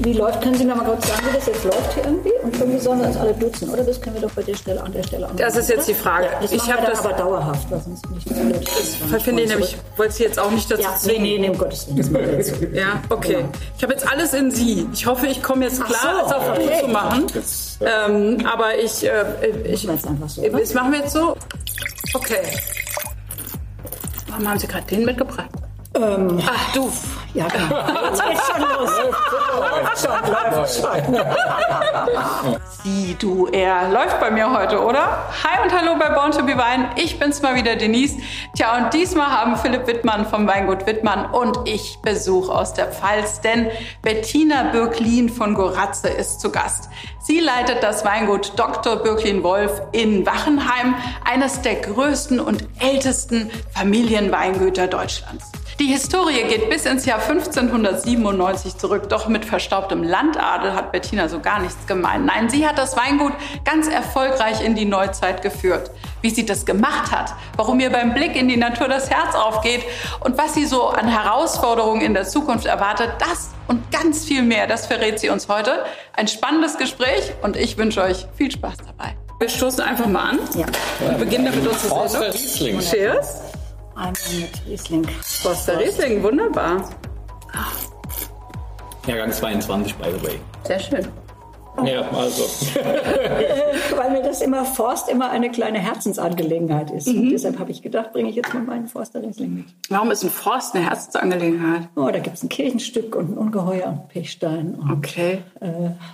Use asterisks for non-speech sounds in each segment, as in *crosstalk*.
Wie läuft, können Sie noch mal kurz sagen, wie das jetzt läuft hier irgendwie? Und irgendwie sollen wir uns alle duzen, oder? Das können wir doch bei der Stelle an der Stelle an. Das ist jetzt die Frage. Ja, das ich habe das, aber dauerhaft, weil sonst bin ich nicht blöd. das finde ich nämlich, wollte Sie jetzt auch nicht dazu Ja, nee, zwingen. nee, nee, um Gottes Willen. das jetzt so. Ja, okay. Ich habe jetzt alles in Sie. Ich hoffe, ich komme jetzt klar, so, es auf okay. zu machen. Ähm, aber ich, äh, ich, jetzt einfach so, oder? das machen wir jetzt so. Okay. Warum haben Sie gerade den mitgebracht? Ähm, Ach du, ja, genau. Jetzt geht's schon los. Läuft schon, läuft schon. Sie, du, er läuft bei mir heute, oder? Hi und hallo bei Born to be Wine. Ich bin's mal wieder, Denise. Tja, und diesmal haben Philipp Wittmann vom Weingut Wittmann und ich Besuch aus der Pfalz, denn Bettina Birklin von Goratze ist zu Gast. Sie leitet das Weingut Dr. Birklin Wolf in Wachenheim, eines der größten und ältesten Familienweingüter Deutschlands. Die Historie geht bis ins Jahr 1597 zurück, doch mit verstaubtem Landadel hat Bettina so gar nichts gemeint. Nein, sie hat das Weingut ganz erfolgreich in die Neuzeit geführt. Wie sie das gemacht hat, warum ihr beim Blick in die Natur das Herz aufgeht und was sie so an Herausforderungen in der Zukunft erwartet, das und ganz viel mehr, das verrät sie uns heute. Ein spannendes Gespräch und ich wünsche euch viel Spaß dabei. Wir stoßen einfach mal an. Ja. Wir beginnen damit unsere Sendung. Riesling. Cheers. Einmal mit Riesling. Forster Riesling, wunderbar. Jahrgang 22, by the way. Sehr schön. Ja, also. *laughs* Weil mir das immer Forst immer eine kleine Herzensangelegenheit ist. Mhm. Und deshalb habe ich gedacht, bringe ich jetzt mal meinen Forster Riesling mit. Warum ist ein Forst eine Herzensangelegenheit? Oh, da gibt es ein Kirchenstück und ein Ungeheuer und Pechstein und Okay. äh,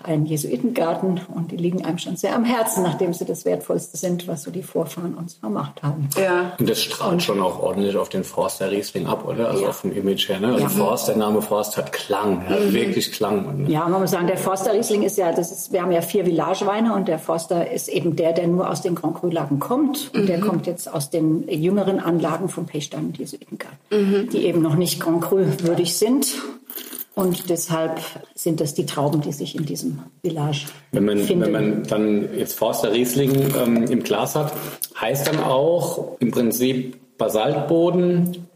einen Jesuitengarten. Und die liegen einem schon sehr am Herzen, nachdem sie das Wertvollste sind, was so die Vorfahren uns vermacht haben. Ja. Und das strahlt schon auch ordentlich auf den Forster Riesling ab, oder? Also Ja. auf dem Image her, ne? Also Ja. Forst, der Name Forst hat Klang, ja, wirklich Klang. Und Ja, man muss sagen, der Forster Riesling ist ja, das ist, wir haben ja vier Villageweine und der Forster ist eben der, der nur aus den Grand Cru-Lagen kommt. Und der kommt jetzt aus den jüngeren Anlagen vom Pechstein und Jesuitengarten, die eben noch nicht Grand Cru würdig sind. Und deshalb sind das die Trauben, die sich in diesem Village Wenn man, finden. wenn man dann jetzt Forster Riesling ähm, im Glas hat, heißt dann auch im Prinzip Basaltboden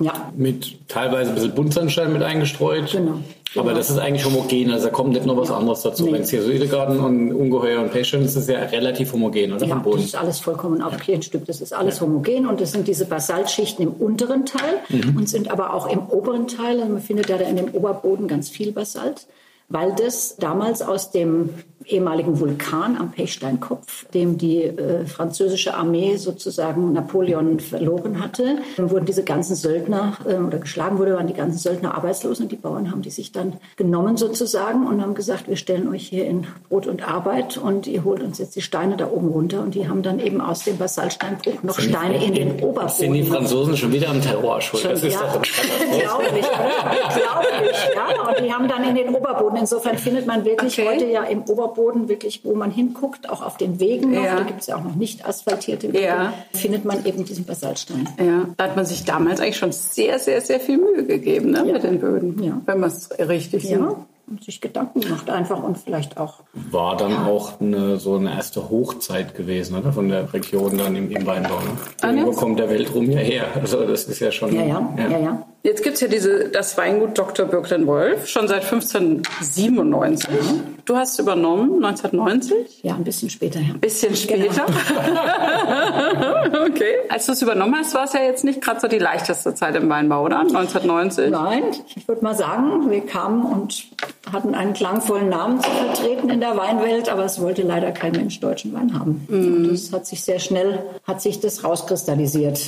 ja, mit teilweise ein bisschen Buntsandstein mit eingestreut. Genau. Aber Genau. das ist eigentlich homogen, also da kommt nicht noch was anderes dazu. Nee. Wenn es hier Jesuitengarten und Ungeheuer und Pechstein ist, ist es ja relativ homogen, oder? Ja, das ist alles vollkommen auf Kirchenstück. Das ist alles homogen und das sind diese Basaltschichten im unteren Teil Mhm. und sind aber auch im oberen Teil. Also man findet ja da in dem Oberboden ganz viel Basalt, weil das damals aus dem ehemaligen Vulkan am Pechsteinkopf, dem die äh, französische Armee sozusagen Napoleon verloren hatte, wurden diese ganzen Söldner äh, oder geschlagen wurde, waren die ganzen Söldner arbeitslos und die Bauern haben die sich dann genommen sozusagen und haben gesagt, wir stellen euch hier in Brot und Arbeit und ihr holt uns jetzt die Steine da oben runter und die haben dann eben aus dem Basaltsteinbruch noch Steine in den Oberboden. Sind die Franzosen schon wieder am Terror schuld? Das ist ja, doch ein *laughs* glaublich, oder? glaublich, ja. Und die haben dann in den Oberboden. Insofern findet man wirklich Okay. heute ja im Oberboden wirklich, wo man hinguckt, auch auf den Wegen noch, Ja. da gibt es ja auch noch nicht asphaltierte Wege, Ja. findet man eben diesen Basaltstein. Ja, da hat man sich damals eigentlich schon sehr, sehr, sehr viel Mühe gegeben ne, mit den Böden. Ja. Wenn man es richtig sieht. Ja, und sich Gedanken gemacht einfach und vielleicht auch War dann auch eine, so eine erste Hochzeit gewesen, oder? Von der Region dann im, im Weinbau. Ne? Ah, Wo ja. kommt der Welt rum hierher? Also das ist ja schon. Ja, ja, ja, ja. Jetzt gibt's ja diese, das Weingut Dr. Birklen Wolf, schon seit 1597. Du hast übernommen 1990. Ja, ein bisschen später, ja. Bisschen später. *laughs* okay. Als du es übernommen hast, war es ja jetzt nicht gerade so die leichteste Zeit im Weinbau, oder? 1990. Nein, ich würde mal sagen, wir kamen und hatten einen klangvollen Namen zu vertreten in der Weinwelt, aber es wollte leider kein Mensch deutschen Wein haben. Und das hat sich sehr schnell, hat sich das rauskristallisiert.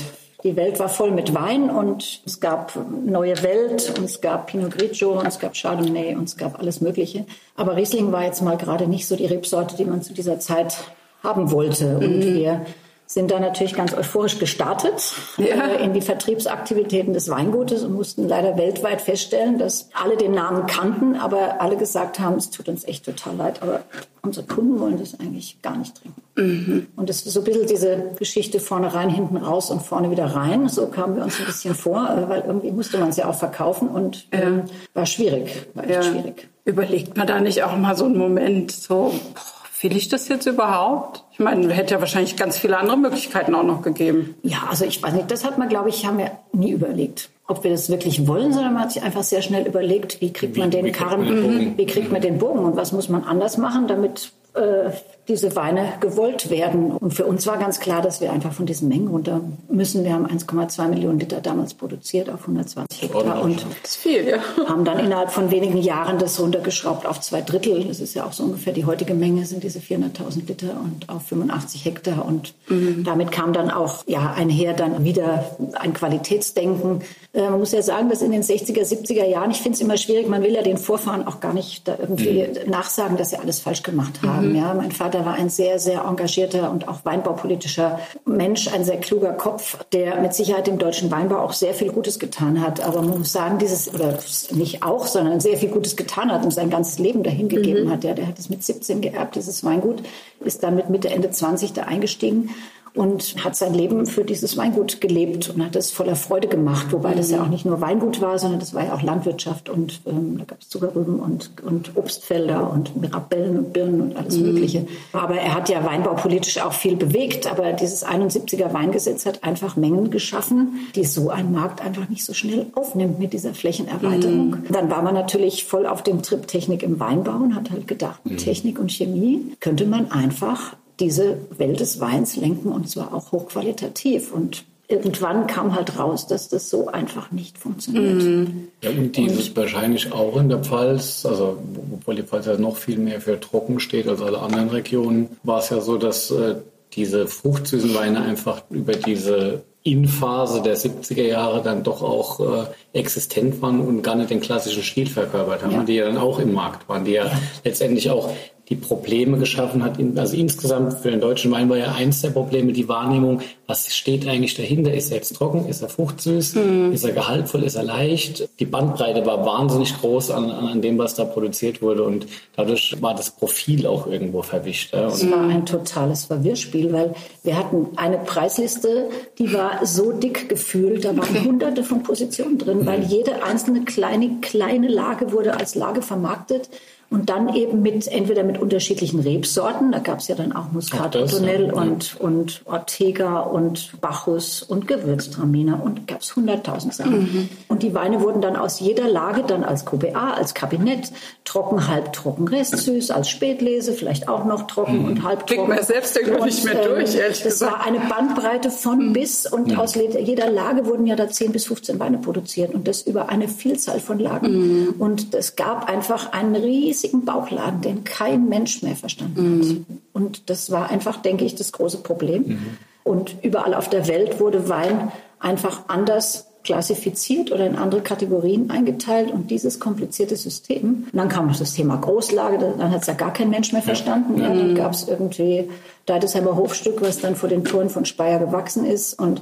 Die Welt war voll mit Wein und es gab Neue Welt und es gab Pinot Grigio und es gab Chardonnay und es gab alles Mögliche. Aber Riesling war jetzt mal gerade nicht so die Rebsorte, die man zu dieser Zeit haben wollte. Und wir sind da natürlich ganz euphorisch gestartet Ja. äh, in die Vertriebsaktivitäten des Weingutes und mussten leider weltweit feststellen, dass alle den Namen kannten, aber alle gesagt haben, es tut uns echt total leid, aber unsere Kunden wollen das eigentlich gar nicht trinken. Und das ist so ein bisschen diese Geschichte vorne rein, hinten raus und vorne wieder rein. So kamen wir uns ein bisschen vor, äh, weil irgendwie musste man es ja auch verkaufen und ähm, war schwierig, war echt Ja. schwierig. Überlegt man da nicht auch mal so einen Moment, so, boah, Will ich das jetzt überhaupt? Ich meine, hätte ja wahrscheinlich ganz viele andere Möglichkeiten auch noch gegeben. Ja, also ich weiß nicht, das hat man, glaube ich, haben wir nie überlegt ob wir das wirklich wollen, sondern man hat sich einfach sehr schnell überlegt, wie kriegt man den Karren, wie kriegt man den Bogen und was muss man anders machen, damit äh, diese Weine gewollt werden. Und für uns war ganz klar, dass wir einfach von diesen Mengen runter müssen. Wir haben 1,2 Millionen Liter damals produziert auf 120 Hektar und viel, ja. haben dann innerhalb von wenigen Jahren das runtergeschraubt auf zwei Drittel. Das ist ja auch so ungefähr die heutige Menge, sind diese 400.000 Liter und auf 85 Hektar. Und mhm. damit kam dann auch ja, einher dann wieder ein Qualitätsdenken. Äh, man muss ja sagen, dass in den 60er, 70er Jahren, ich finde es immer schwierig, man will ja den Vorfahren auch gar nicht da irgendwie mhm. nachsagen, dass sie alles falsch gemacht haben. Mhm. Ja, mein Vater Vater war ein sehr, sehr engagierter und auch weinbaupolitischer Mensch, ein sehr kluger Kopf, der mit Sicherheit dem deutschen Weinbau auch sehr viel Gutes getan hat. Aber man muss sagen, dieses, oder nicht auch, sondern sehr viel Gutes getan hat und sein ganzes Leben dahingegeben mhm. hat. Ja, der hat es mit 17 geerbt, dieses Weingut, ist dann mit Mitte, Ende 20 da eingestiegen und hat sein Leben für dieses Weingut gelebt und hat es voller Freude gemacht. Wobei das ja auch nicht nur Weingut war, sondern das war ja auch Landwirtschaft und ähm, da gab es Zuckerrüben und, und Obstfelder und Mirabellen und Birnen und alles mhm. Mögliche. Aber er hat ja weinbaupolitisch auch viel bewegt. Aber dieses 71er Weingesetz hat einfach Mengen geschaffen, die so ein Markt einfach nicht so schnell aufnimmt mit dieser Flächenerweiterung. Mhm. Dann war man natürlich voll auf dem Trip Technik im Weinbau und hat halt gedacht, mit mhm. Technik und Chemie könnte man einfach diese Welt des Weins lenken und zwar auch hochqualitativ. Und irgendwann kam halt raus, dass das so einfach nicht funktioniert. Mhm. Ja, und dieses und, wahrscheinlich auch in der Pfalz, also obwohl die Pfalz ja noch viel mehr für trocken steht als alle anderen Regionen, war es ja so, dass äh, diese fruchtsüßen Weine einfach über diese In-Phase der 70er Jahre dann doch auch äh, existent waren und gar nicht den klassischen Stil verkörpert haben, ja. die ja dann auch im Markt waren, die ja, ja. letztendlich auch die Probleme geschaffen hat. Also insgesamt für den deutschen Wein war ja eins der Probleme die Wahrnehmung, was steht eigentlich dahinter? Ist er jetzt trocken? Ist er fruchtsüß? Mhm. Ist er gehaltvoll? Ist er leicht? Die Bandbreite war wahnsinnig groß an, an dem, was da produziert wurde und dadurch war das Profil auch irgendwo verwischt. Es war ein totales Verwirrspiel, weil wir hatten eine Preisliste, die war so dick gefühlt, da waren *laughs* hunderte von Positionen drin, weil mhm. jede einzelne kleine, kleine Lage wurde als Lage vermarktet. Und dann eben mit, entweder mit unterschiedlichen Rebsorten, da gab es ja dann auch Muscat Ottonel und, und Ortega und Bacchus und Gewürztraminer und gab es hunderttausend Sachen. Mhm. Und die Weine wurden dann aus jeder Lage dann als QBA, als Kabinett, trocken, halbtrocken, restsüß, als Spätlese, vielleicht auch noch trocken mhm. und halbtrocken. Kriegt man selbst irgendwie nicht mehr ähm, durch, ehrlich das gesagt. Das war eine Bandbreite von mhm. bis und mhm. aus jeder Lage wurden ja da 10 bis 15 Weine produziert und das über eine Vielzahl von Lagen. Mhm. Und es gab einfach einen riesigen riesigen Bauchladen, den kein Mensch mehr verstanden hat. Mhm. Und das war einfach, denke ich, das große Problem. Mhm. Und überall auf der Welt wurde Wein einfach anders klassifiziert oder in andere Kategorien eingeteilt und dieses komplizierte System. Und dann kam noch das Thema Großlage, dann hat es ja gar kein Mensch mehr verstanden. Ja, dann mhm. gab es irgendwie Deidesheimer Hofstück, was dann vor den Toren von Speyer gewachsen ist und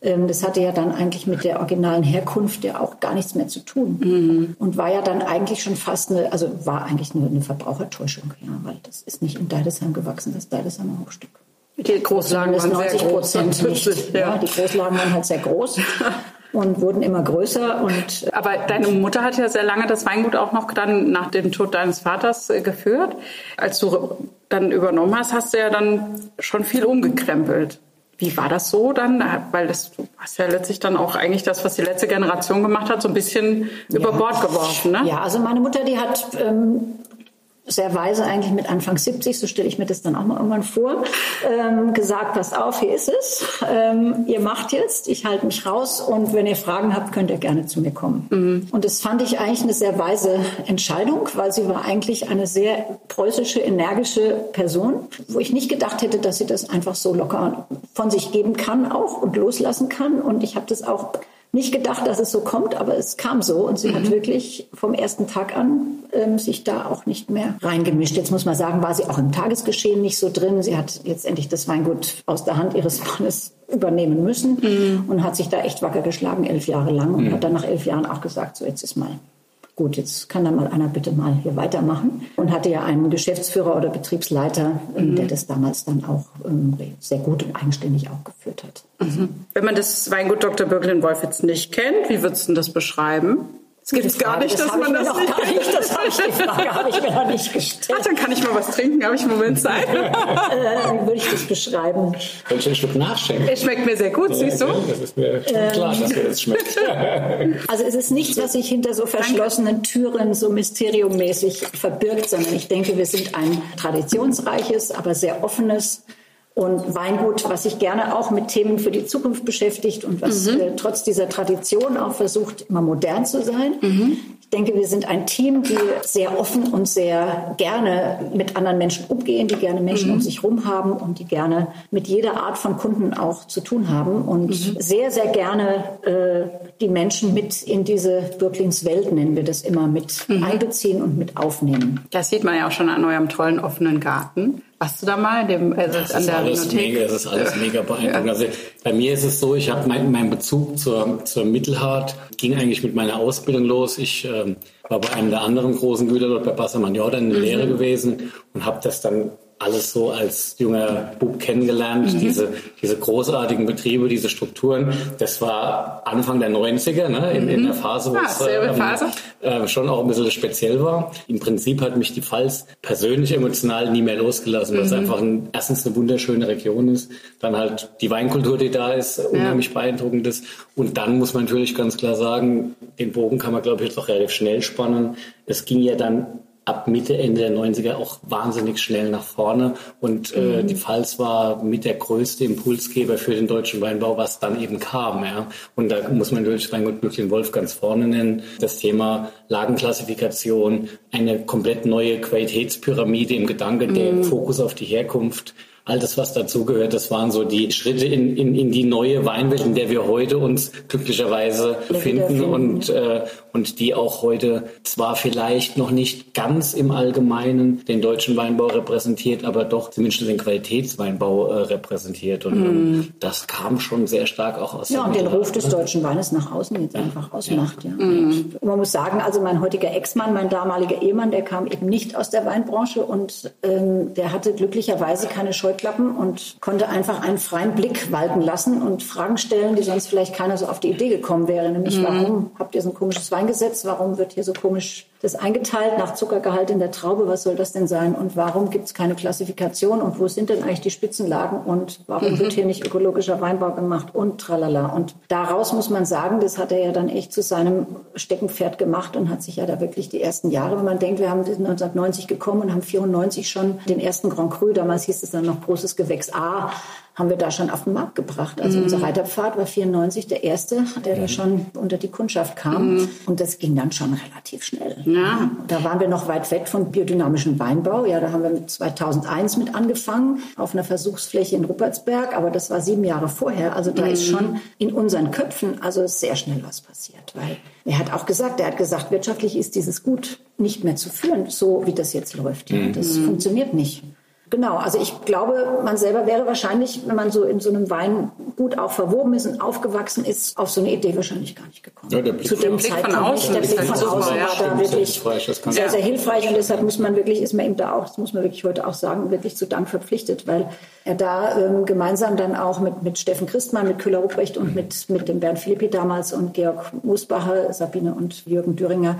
das hatte ja dann eigentlich mit der originalen Herkunft ja auch gar nichts mehr zu tun. Mhm. Und war ja dann eigentlich schon fast eine, also war eigentlich nur eine Verbrauchertäuschung, ja, weil das ist nicht in Deidesheim gewachsen, das Deidesheimer Hochstück. Die Großlagen waren 90 Prozent nicht. Ja. ja. die Großlagen waren halt sehr groß. *laughs* und wurden immer größer. Und Aber deine Mutter hat ja sehr lange das Weingut auch noch dann nach dem Tod deines Vaters äh, geführt. Als du dann übernommen hast, hast du ja dann schon viel umgekrempelt. Wie war das so dann? Weil das, du hast ja letztlich dann auch eigentlich das, was die letzte Generation gemacht hat, so ein bisschen ja. über Bord geworfen. Ne? Ja, also meine Mutter, die hat ähm, sehr weise eigentlich mit Anfang 70, so stelle ich mir das dann auch mal irgendwann vor, ähm, gesagt, passt auf, hier ist es, ähm, ihr macht jetzt, ich halte mich raus und wenn ihr Fragen habt, könnt ihr gerne zu mir kommen. Mhm. Und das fand ich eigentlich eine sehr weise Entscheidung, weil sie war eigentlich eine sehr preußische, energische Person, wo ich nicht gedacht hätte, dass sie das einfach so locker von sich geben kann auch und loslassen kann. Und ich habe das auch nicht gedacht, dass es so kommt, aber es kam so und sie mhm. hat wirklich vom ersten Tag an ähm, sich da auch nicht mehr reingemischt. Jetzt muss man sagen, war sie auch im Tagesgeschehen nicht so drin. Sie hat letztendlich das Weingut aus der Hand ihres *laughs* Mannes übernehmen müssen mhm. und hat sich da echt wacker geschlagen, elf Jahre lang und mhm. hat dann nach elf Jahren auch gesagt, so jetzt ist mal gut, jetzt kann da mal einer bitte mal hier weitermachen. Und hatte ja einen Geschäftsführer oder Betriebsleiter, ähm, mhm. der das damals dann auch ähm, sehr gut und eigenständig auch geführt hat. Mhm. Wenn man das Weingut Dr. Birkelin Wolf jetzt nicht kennt, wie würdest du das beschreiben? Das gibt es gar nicht, das dass man das nicht. Gar nicht. Das habe ich, die *laughs* Frage habe ich mir noch nicht gestellt. Ach, dann kann ich mal was trinken. Habe ich einen Moment Zeit? *laughs* äh, würde ich das beschreiben? Kann ich ein Stück nachschenken? Es schmeckt mir sehr gut, siehst du? Das ist mir ähm, klar, dass mir das schmeckt. *laughs* also es ist nichts, was sich hinter so verschlossenen Türen so mysteriummäßig verbirgt, sondern ich denke, wir sind ein traditionsreiches, aber sehr offenes und Weingut, was sich gerne auch mit Themen für die Zukunft beschäftigt und was mhm. äh, trotz dieser Tradition auch versucht, immer modern zu sein. Mhm. Ich denke, wir sind ein Team, die sehr offen und sehr gerne mit anderen Menschen umgehen, die gerne Menschen mhm. um sich herum haben und die gerne mit jeder Art von Kunden auch zu tun haben und mhm. sehr, sehr gerne äh, die Menschen mit in diese Birklings Welt, nennen wir das immer, mit mhm. einbeziehen und mit aufnehmen. Das sieht man ja auch schon an eurem tollen offenen Garten. Warst du da mal dem, also das an der alles Mega, das ist alles *laughs* mega beeindruckend. Ja. Also bei mir ist es so, ich habe mein, mein Bezug zur, zur Mittelhart ging eigentlich mit meiner Ausbildung los. Ich ähm, war bei einem der anderen großen Güter dort bei Bassermann Jordan in der mhm. Lehre gewesen und habe das dann alles so als junger Bub kennengelernt, mhm. diese, diese großartigen Betriebe, diese Strukturen. Das war Anfang der 90er, ne, in, mhm. in der Phase, wo ah, es ähm, Phase. Äh, schon auch ein bisschen speziell war. Im Prinzip hat mich die Pfalz persönlich emotional nie mehr losgelassen, weil es mhm. einfach ein, erstens eine wunderschöne Region ist, dann halt die Weinkultur, die da ist, unheimlich ja. beeindruckend ist. Und dann muss man natürlich ganz klar sagen, den Bogen kann man, glaube ich, jetzt auch relativ schnell spannen. Es ging ja dann ab Mitte, Ende der 90er auch wahnsinnig schnell nach vorne. Und äh, mhm. die Pfalz war mit der größte Impulsgeber für den deutschen Weinbau, was dann eben kam. Ja. Und da muss man natürlich Weingut Böcklin Wolf ganz vorne nennen. Das Thema Lagenklassifikation, eine komplett neue Qualitätspyramide im Gedanke, mhm. der Fokus auf die Herkunft, all das, was dazugehört, das waren so die Schritte in, in, in die neue Weinwelt, in der wir heute uns glücklicherweise befinden und, äh, und die auch heute zwar vielleicht noch nicht ganz im Allgemeinen den deutschen Weinbau repräsentiert, aber doch zumindest den Qualitätsweinbau äh, repräsentiert. Und mm. das kam schon sehr stark auch aus Ja, und den Ruf des deutschen Weines nach außen jetzt einfach ausmacht. Ja. ja. Mm. Man muss sagen, also mein heutiger Ex-Mann, mein damaliger Ehemann, der kam eben nicht aus der Weinbranche und ähm, der hatte glücklicherweise keine Scheu Scheuklappen und konnte einfach einen freien Blick walten lassen und Fragen stellen, die sonst vielleicht keiner so auf die Idee gekommen wäre. Nämlich, mhm. warum habt ihr so ein komisches Weingesetz? Warum wird hier so komisch das eingeteilt nach Zuckergehalt in der Traube? Was soll das denn sein? Und warum gibt es keine Klassifikation? Und wo sind denn eigentlich die Spitzenlagen? Und warum mhm. wird hier nicht ökologischer Weinbau gemacht? Und tralala. Und daraus muss man sagen, das hat er ja dann echt zu seinem Steckenpferd gemacht und hat sich ja da wirklich die ersten Jahre, wenn man denkt, wir haben 1990 gekommen und haben 94 schon den ersten Grand Cru, damals hieß es dann noch großes Gewächs A, haben wir da schon auf den Markt gebracht. Also mhm. unser Reiterpfad war 94 der erste, der mhm. da schon unter die Kundschaft kam. Mhm. Und das ging dann schon relativ schnell. Ja. Da waren wir noch weit weg vom biodynamischen Weinbau. Ja, da haben wir mit 2001 mit angefangen auf einer Versuchsfläche in Ruppertsberg. Aber das war sieben Jahre vorher. Also da ist mhm. schon in unseren Köpfen also sehr schnell was passiert. Weil er hat auch gesagt, er hat gesagt, wirtschaftlich ist dieses Gut nicht mehr zu führen, so wie das jetzt läuft. Ja, mhm. das funktioniert nicht. Genau, also ich glaube, man selber wäre wahrscheinlich, wenn man so in so einem Wein gut auch verwoben ist und aufgewachsen ist, auf so eine Idee wahrscheinlich gar nicht gekommen. Ja, der Blick, Zu dem Blick Zeitpunkt von außen, der Blick von außen war da wirklich sehr, sehr hilfreich und deshalb muss man wirklich, ist man ihm da auch, das muss man wirklich heute auch sagen, wirklich zu Dank verpflichtet, weil er da ähm, gemeinsam dann auch mit, mit Steffen Christmann, mit Köhler Ruprecht und mit, mit dem Bernd Philippi damals und Georg Musbacher, Sabine und Jürgen Düringer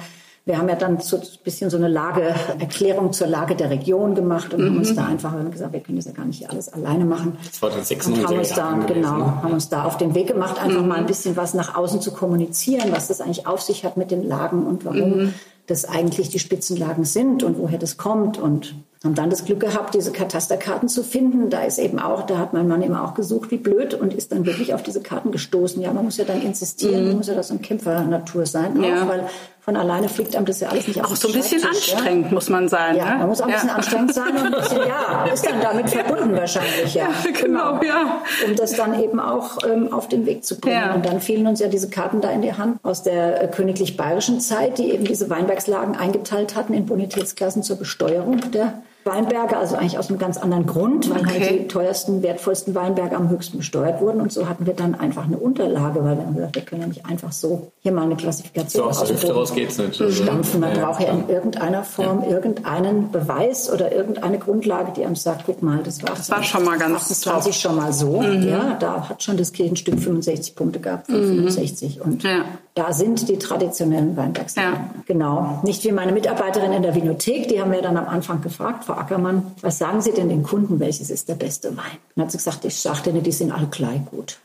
wir haben ja dann so ein bisschen so eine Lageerklärung zur Lage der Region gemacht und mhm. haben uns da einfach gesagt, wir können das ja gar nicht alles alleine machen. Das war dann 96 und haben uns da, genau, ne? haben uns da auf den Weg gemacht, einfach mhm. mal ein bisschen was nach außen zu kommunizieren, was das eigentlich auf sich hat mit den Lagen und warum mhm. das eigentlich die Spitzenlagen sind und woher das kommt und haben dann das Glück gehabt, diese Katasterkarten zu finden. Da ist eben auch, da hat mein Mann eben auch gesucht, wie blöd und ist dann wirklich auf diese Karten gestoßen. Ja, man muss ja dann insistieren, mhm. muss ja das so ein Kämpfernatur sein, ja. auch, weil von alleine fliegt einem das ja alles nicht auf Auch so ein bisschen anstrengend ja? muss man sein. Ja, ne? man muss auch ein bisschen anstrengend sein und ein bisschen, ja, ist dann damit *laughs* verbunden wahrscheinlich, ja. ja genau, genau, ja. Um das dann eben auch ähm, auf den Weg zu bringen. Und dann fielen uns ja diese Karten da in die Hand aus der äh, königlich bayerischen Zeit, die eben diese Weinbergslagen eingeteilt hatten in Bonitätsklassen zur Besteuerung der Weinberge, also eigentlich aus einem ganz anderen Grund, weil halt okay. halt die teuersten, wertvollsten Weinberge am höchsten besteuert wurden. Und so hatten wir dann einfach eine Unterlage, weil wir haben gesagt, wir können ja nicht einfach so hier mal eine Klassifikation so, aus der Hüfte raus geht's nicht. Also, stampfen. Man ja, braucht ja in irgendeiner Form ja. irgendeinen Beweis oder irgendeine Grundlage, die einem sagt, guck mal, das war, das war schon mal ganz 28 top. schon mal so. Mhm. Ja, da hat schon das Kirchenstück 65 Punkte gehabt, 65. Mhm. Und ja Da sind die traditionellen Weinbergsweine. Ja. Genau. Nicht wie meine Mitarbeiterin in der Vinothek, die haben wir dann am Anfang gefragt, Frau Ackermann, was sagen Sie denn den Kunden, welches ist der beste Wein? Dann hat sie gesagt, ich sagte Ihnen, die sind alle gleich gut.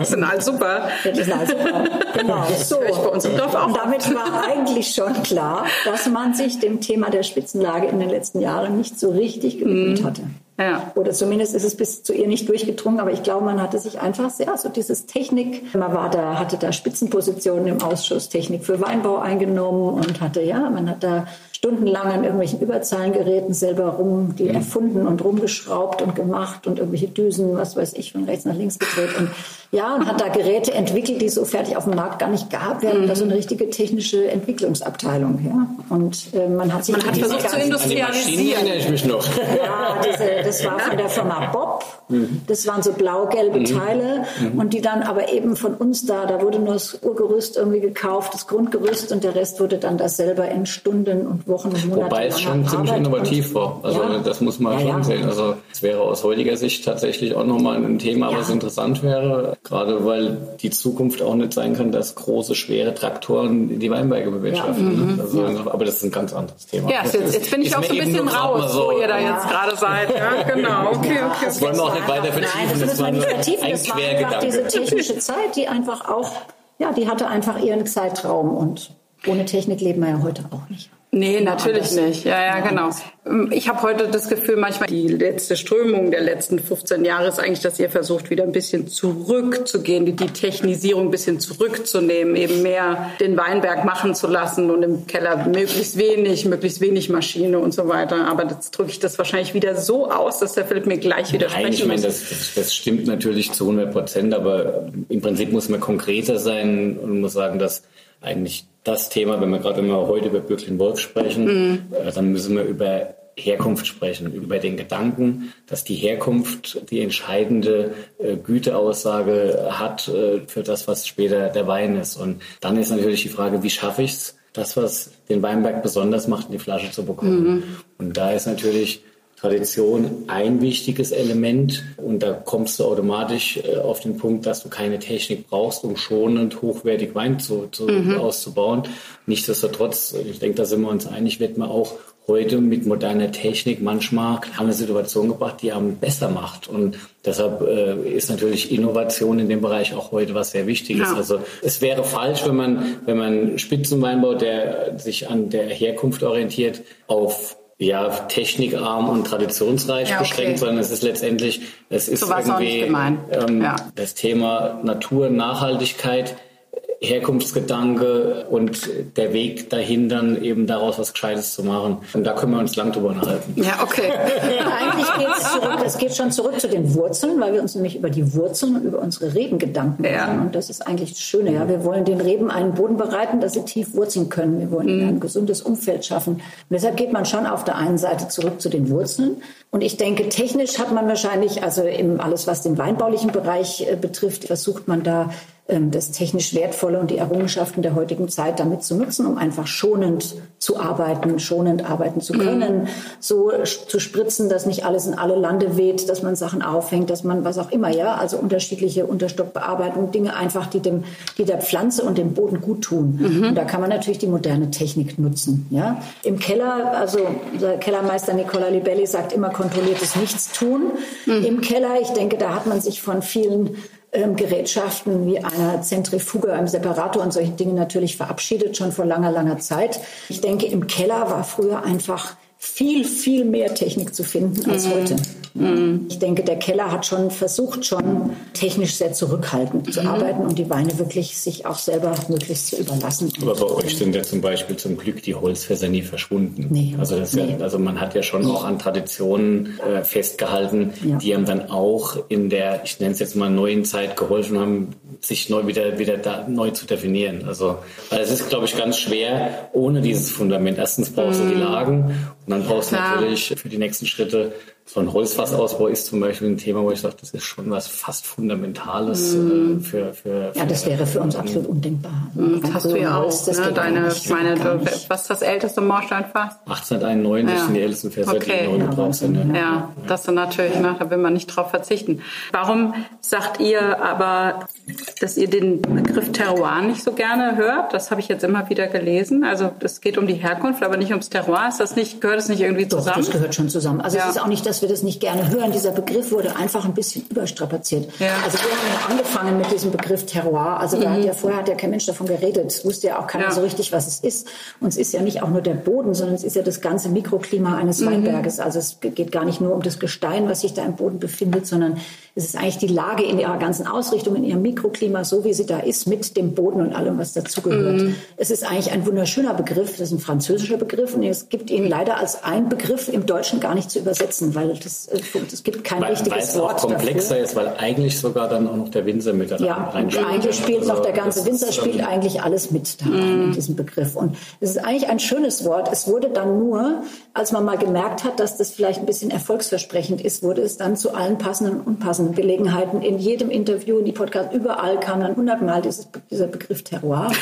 die *laughs* sind alle super. Ja, die sind alle super. Genau. *laughs* So. bei uns im Dorf auch. Und damit war *laughs* eigentlich schon klar, dass man sich dem Thema der Spitzenlage in den letzten Jahren nicht so richtig gewidmet hatte. Ja. Oder zumindest ist es bis zu ihr nicht durchgedrungen, aber ich glaube, man hatte sich einfach sehr, so dieses Technik, man war da, hatte da Spitzenpositionen im Ausschuss Technik für Weinbau eingenommen und hatte, ja, man hat da stundenlang an irgendwelchen Überzahlengeräten selber rum, die erfunden und rumgeschraubt und gemacht und irgendwelche Düsen, was weiß ich, von rechts nach links gedreht und ja, und hat da Geräte entwickelt, die es so fertig auf dem Markt gar nicht gab. Wir hatten da so eine richtige technische Entwicklungsabteilung, ja. Und äh, man hat sich Man hat versucht zu industrialisieren. erinnere ich mich noch. ja, diese, das war von der Firma Bob. Das waren so blau-gelbe Teile und die dann aber eben von uns da, da wurde nur das Urgerüst irgendwie gekauft, das Grundgerüst und der Rest wurde dann da selber in Stunden und Wochen und Monaten. Wobei es schon ziemlich Arbeit innovativ und- war. Also Ja. das muss man Ja, schon ja. sehen. Also es wäre aus heutiger Sicht tatsächlich auch nochmal ein Thema, Ja. was interessant wäre. Gerade weil die Zukunft auch nicht sein kann, dass große, schwere Traktoren die Weinberge bewirtschaften. Also, aber das ist ein ganz anderes Thema. Ja, jetzt, jetzt bin ich Ist auch so ein bisschen raus, so- wo ihr da jetzt gerade seid. Ja, genau. *laughs* Okay, okay. Das wollen wir auch nicht weiter Nein, vertiefen. das müssen wir war nicht vertiefen. ein Das war einfach diese technische Zeit, die einfach auch, ja, die hatte einfach ihren Zeitraum und ohne Technik leben wir ja heute auch nicht. Nee, natürlich anders. nicht. Ja, ja, genau. Ich habe heute das Gefühl, manchmal die letzte Strömung der letzten 15 Jahre ist eigentlich, dass ihr versucht, wieder ein bisschen zurückzugehen, die, Technisierung ein bisschen zurückzunehmen, eben mehr den Weinberg machen zu lassen und im Keller möglichst wenig, möglichst wenig Maschine und so weiter. Aber jetzt drücke ich das wahrscheinlich wieder so aus, dass der Philipp mir gleich widersprechen Nein, ich meine, das, das stimmt natürlich zu 100 Prozent, aber im Prinzip muss man konkreter sein und muss sagen, dass eigentlich das Thema, wenn wir gerade wenn wir heute über Bürklin-Wolf sprechen, äh, dann müssen wir über Herkunft sprechen, über den Gedanken, dass die Herkunft die entscheidende äh, Güteaussage hat äh, für das, was später der Wein ist. Und dann ist natürlich die Frage, wie schaffe ich es, das, was den Weinberg besonders macht, in die Flasche zu bekommen. Und da ist natürlich Tradition ein wichtiges Element und da kommst du automatisch äh, auf den Punkt, dass du keine Technik brauchst, um schonend hochwertig Wein zu, zu, auszubauen. Nichtsdestotrotz, ich denke, da sind wir uns einig, wird man auch heute mit moderner Technik manchmal eine Situation gebracht, die einem besser macht. Und deshalb äh, ist natürlich Innovation in dem Bereich auch heute was sehr Wichtiges. Ja. Also es wäre falsch, wenn man, wenn man Spitzenweinbau, der sich an der Herkunft orientiert, auf ja, technikarm und traditionsreich Ja, okay. beschränkt, sondern es ist letztendlich, es ist So irgendwie. Ähm, Ja. das Thema Natur, Nachhaltigkeit, Herkunftsgedanke und der Weg dahin, dann eben daraus was Gescheites zu machen. Und da können wir uns lang drüber unterhalten. Ja, okay. *laughs* Eigentlich geht es zurück, es geht schon zurück zu den Wurzeln, weil wir uns nämlich über die Wurzeln und über unsere Reben Gedanken Ja. machen. Und das ist eigentlich das Schöne. Ja. Wir wollen den Reben einen Boden bereiten, dass sie tief wurzeln können. Wir wollen ihnen ein gesundes Umfeld schaffen. Und deshalb geht man schon auf der einen Seite zurück zu den Wurzeln. Und ich denke, technisch hat man wahrscheinlich, also im alles, was den weinbaulichen Bereich äh, betrifft, versucht man da das technisch Wertvolle und die Errungenschaften der heutigen Zeit damit zu nutzen, um einfach schonend zu arbeiten, schonend arbeiten zu können, so sch- zu spritzen, dass nicht alles in alle Lande weht, dass man Sachen aufhängt, dass man was auch immer, ja, also unterschiedliche Unterstockbearbeitung, Dinge einfach, die dem, die der Pflanze und dem Boden gut tun. Und da kann man natürlich die moderne Technik nutzen, ja. Im Keller, also Kellermeister Nicola Libelli sagt immer kontrolliertes Nichtstun. Im Keller, ich denke, da hat man sich von vielen ähm, Gerätschaften wie einer Zentrifuge, einem Separator und solchen Dingen natürlich verabschiedet, schon vor langer, langer Zeit. Ich denke, im Keller war früher einfach viel, viel mehr Technik zu finden als heute. Ich denke, der Keller hat schon versucht, schon technisch sehr zurückhaltend zu arbeiten und die Weine wirklich sich auch selber möglichst zu überlassen. Aber bei euch sind ja zum Beispiel zum Glück die Holzfässer nie verschwunden. Nee. Also, das ist Nee. ja, also man hat ja schon auch an Traditionen äh, festgehalten, Ja. die einem dann auch in der, ich nenne es jetzt mal neuen Zeit geholfen haben, sich neu wieder, wieder da, neu zu definieren. Also, weil es ist, glaube ich, ganz schwer ohne dieses Fundament. Erstens brauchst du die Lagen und dann brauchst du natürlich für die nächsten Schritte so ein Holzfassausbau ist zum Beispiel ein Thema, wo ich sage, das ist schon was fast Fundamentales mm. äh, für, für, für, Ja, das wäre für uns absolut undenkbar. Mm, das hast du ja auch, das ne? Deine, meine, was ist das älteste Moorsteinfass? 1891 ja. sind die ältesten Fässer, okay. die noch gebraucht sind. Ja, ja das ist natürlich, ne, da will man nicht drauf verzichten. Warum sagt ihr aber, dass ihr den Begriff Terroir nicht so gerne hört? Das habe ich jetzt immer wieder gelesen. Also es geht um die Herkunft, aber nicht ums Terroir. Ist das nicht, gehört es nicht irgendwie zusammen? Doch, das gehört schon zusammen. Also ja. es ist auch nicht das dass wir das nicht gerne hören. Dieser Begriff wurde einfach ein bisschen überstrapaziert. Ja. Also wir haben ja angefangen mit diesem Begriff Terroir. Also da hat mhm. ja vorher hat ja kein Mensch davon geredet. Es wusste ja auch keiner so richtig, was es ist. Und es ist ja nicht auch nur der Boden, sondern es ist ja das ganze Mikroklima eines mhm. Weinberges. Also es geht gar nicht nur um das Gestein, was sich da im Boden befindet, sondern es ist eigentlich die Lage in ihrer ganzen Ausrichtung, in ihrem Mikroklima, so wie sie da ist, mit dem Boden und allem, was dazugehört. Mhm. Es ist eigentlich ein wunderschöner Begriff. Das ist ein französischer Begriff und es gibt ihn leider als ein Begriff im Deutschen gar nicht zu übersetzen, weil das, äh, es gibt kein weil, richtiges weil es Wort auch komplexer dafür. ist, weil eigentlich sogar dann auch noch der Winzer mit da ja, reinspielt. eigentlich spielt also, noch der ganze Winzer spielt ähm, eigentlich alles mit da rein in mhm. diesem Begriff. Und es ist eigentlich ein schönes Wort. Es wurde dann nur, als man mal gemerkt hat, dass das vielleicht ein bisschen erfolgsversprechend ist, wurde es dann zu allen passenden und unpassenden Gelegenheiten in jedem Interview, in die Podcast, überall kam dann hundertmal dieser Begriff Terroir.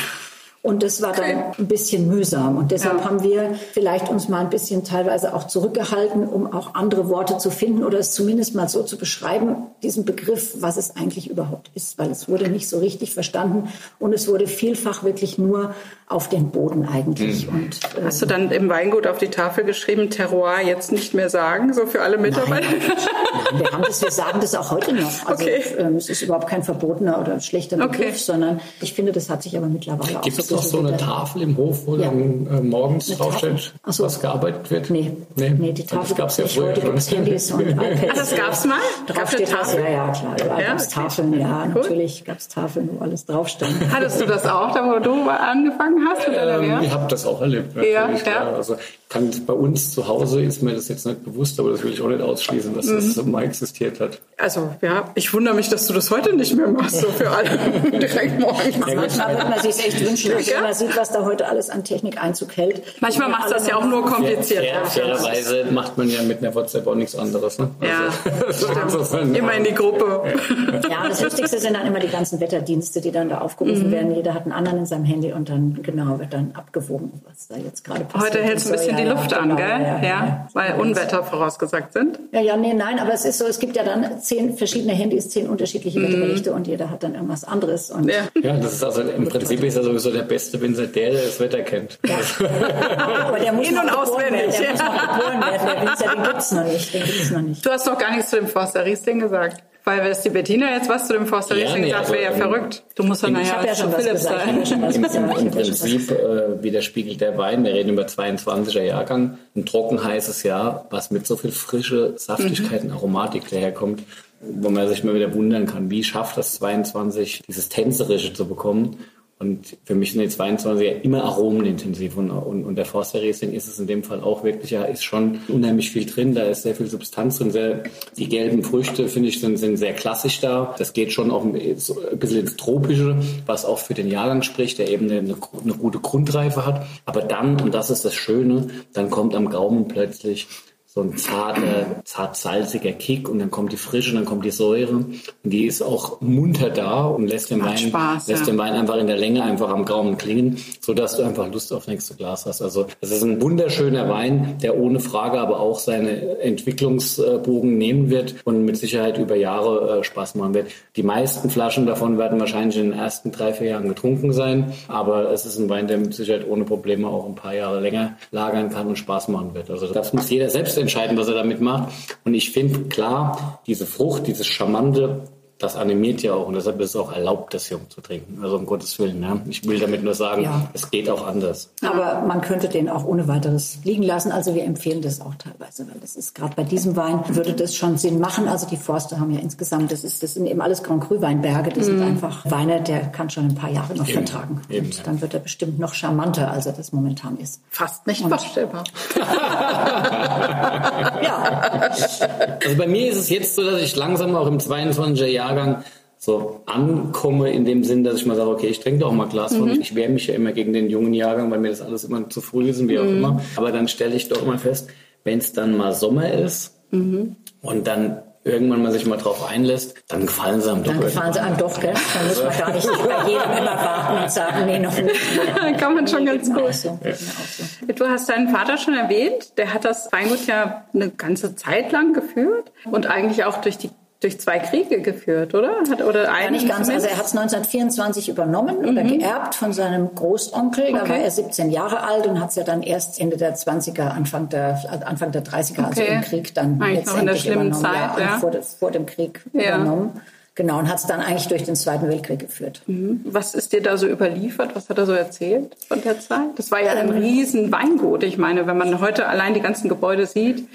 Und das war dann ein bisschen mühsam. Und deshalb ja. haben wir vielleicht uns mal ein bisschen teilweise auch zurückgehalten, um auch andere Worte zu finden oder es zumindest mal so zu beschreiben, diesen Begriff, was es eigentlich überhaupt ist. Weil es wurde nicht so richtig verstanden und es wurde vielfach wirklich nur auf den Boden eigentlich. Mhm. Und, äh, Hast du dann im Weingut auf die Tafel geschrieben, Terroir jetzt nicht mehr sagen, so für alle Mitarbeiter? Nein, *laughs* nein wir, haben das, wir sagen das auch heute noch. Also okay. ähm, es ist überhaupt kein verbotener oder schlechter Begriff, okay. sondern ich finde, das hat sich aber mittlerweile Gibt auch so noch so eine Tafel im Hof, wo ja. dann äh, morgens draufsteht, so. was gearbeitet wird? Nee, nee, nee die Tafel gab es ja früher. Heute es Handys und *laughs* iPads. Ach, das gab es mal? Drauf steht was, ja, ja, klar. Überall ja? gab es Tafeln, ja, cool. natürlich gab es Tafeln, wo alles draufstand. Hattest du das auch, da wo du angefangen hast? Ähm, ich habe das auch erlebt. Ja, ja. Also kann, bei uns zu Hause ist mir das jetzt nicht bewusst, aber das will ich auch nicht ausschließen, dass mhm. das mal existiert hat. Also ja, ich wundere mich, dass du das heute nicht mehr machst, so für alle *laughs* direkt morgens. Ja, manchmal würde man sich echt wünschen, wenn man sieht, was da heute alles an Technik Einzug hält. Manchmal macht das ja auch nur kompliziert. Fair, fairerweise macht man ja mit einer WhatsApp auch nichts anderes. Ne? Also, *laughs* ja, stimmt. immer in die Gruppe. Ja, das Wichtigste sind dann immer die ganzen Wetterdienste, die dann da aufgerufen mhm. werden. Jeder hat einen anderen in seinem Handy und dann genau wird dann abgewogen, was da jetzt gerade passiert. Heute hältst du ein bisschen die Luft an, genau, gell? Ja, ja, weil Unwetter vorausgesagt sind. Ja, ja, nee, nein, aber es ist so, es gibt ja dann zehn verschiedene Handys, zehn unterschiedliche mhm. Wetterberichte und jeder hat dann irgendwas anderes. Und ja. ja, das ist also im Prinzip ist er sowieso der beste Winzer, der, der das Wetter kennt. Ja. *laughs* aber der muss In- und auswendig. Der muss noch geboren werden. Der Winzer, den gibt's noch nicht. Den gibt's noch nicht. Du hast doch gar nichts zu dem Forster Riesling gesagt. Weil wenn die Bettina jetzt was zu dem Forster ja, nee, sagt, wäre ja verrückt. Du musst doch nachher ja schon Philipp sein. *laughs* Im Prinzip äh, widerspiegelt der Wein, wir reden über 22er Jahrgang, ein trocken heißes Jahr, was mit so viel frische Saftigkeit mhm. und Aromatik daherkommt, wo man sich mal wieder wundern kann, wie schafft das 22 dieses Tänzerische zu bekommen und für mich sind die 22 ja immer aromenintensiv und, und, und der Forster Riesling ist es in dem Fall auch wirklich, ja, ist schon unheimlich viel drin, da ist sehr viel Substanz drin, sehr, die gelben Früchte, finde ich, sind, sind sehr klassisch da. Das geht schon auch ein bisschen ins Tropische, was auch für den Jahrgang spricht, der eben eine, eine gute Grundreife hat. Aber dann, und das ist das Schöne, dann kommt am Gaumen plötzlich so ein zarter, zart-salziger Kick und dann kommt die Frische, dann kommt die Säure und die ist auch munter da und lässt den Wein, Spaß, lässt ja. den Wein einfach in der Länge einfach am Gaumen klingen, so dass du einfach Lust auf nächste Glas hast. Also es ist ein wunderschöner Wein, der ohne Frage aber auch seine Entwicklungsbogen nehmen wird und mit Sicherheit über Jahre äh, Spaß machen wird. Die meisten Flaschen davon werden wahrscheinlich in den ersten drei, vier Jahren getrunken sein, aber es ist ein Wein, der mit Sicherheit ohne Probleme auch ein paar Jahre länger lagern kann und Spaß machen wird. Also das muss jeder selbst entscheiden, was er damit macht. Und ich finde klar, diese Frucht, dieses Charmante, das animiert ja auch und deshalb ist es auch erlaubt, das jung zu trinken. Also um Gottes Willen. Ja. Ich will damit nur sagen, ja. es geht auch anders. Aber man könnte den auch ohne weiteres liegen lassen. Also wir empfehlen das auch teilweise, weil das ist gerade bei diesem Wein würde das schon Sinn machen. Also die Forster haben ja insgesamt, das ist das sind eben alles Grand Cru Weinberge. Das mm. sind einfach Weine, der kann schon ein paar Jahre noch eben. vertragen. Eben, und ja. dann wird er bestimmt noch charmanter, als er das momentan ist. Fast nicht vorstellbar. *laughs* ja. Also bei mir ist es jetzt so, dass ich langsam auch im 22er Jahr Jahrgang so ankomme in dem Sinn, dass ich mal sage, okay, ich trinke doch mal Glas mhm. von. Ich wehre mich ja immer gegen den jungen Jahrgang, weil mir das alles immer zu früh ist und wie auch mhm. immer. Aber dann stelle ich doch immer fest, wenn es dann mal Sommer ist Mhm. Und dann irgendwann man sich mal drauf einlässt, dann gefallen sie einem doch. Dann gefallen sie einem doch, gell? Dann muss man gar nicht bei jedem immer warten und sagen, nee, noch nicht. *laughs* Kann man schon ganz gut. So. Ja. Du hast deinen Vater schon erwähnt. Der hat das Weingut ja eine ganze Zeit lang geführt und eigentlich auch durch die durch zwei Kriege geführt, oder? Hat, oder einen nicht ganz. Also er hat es 1924 übernommen mhm. oder geerbt von seinem Großonkel. Okay. Da war er 17 Jahre alt und hat es ja dann erst Ende der 20er, Anfang der, Anfang der 30er, also okay. also im Krieg dann eigentlich letztendlich übernommen. Zeit, ja, ja. Vor, vor, dem Krieg ja. übernommen. Genau, und hat es dann eigentlich durch den Zweiten Weltkrieg geführt. Mhm. Was ist dir da so überliefert? Was hat er so erzählt von der Zeit? Das war ja ein ähm, riesen Weingut. Ich meine, wenn man heute allein die ganzen Gebäude sieht,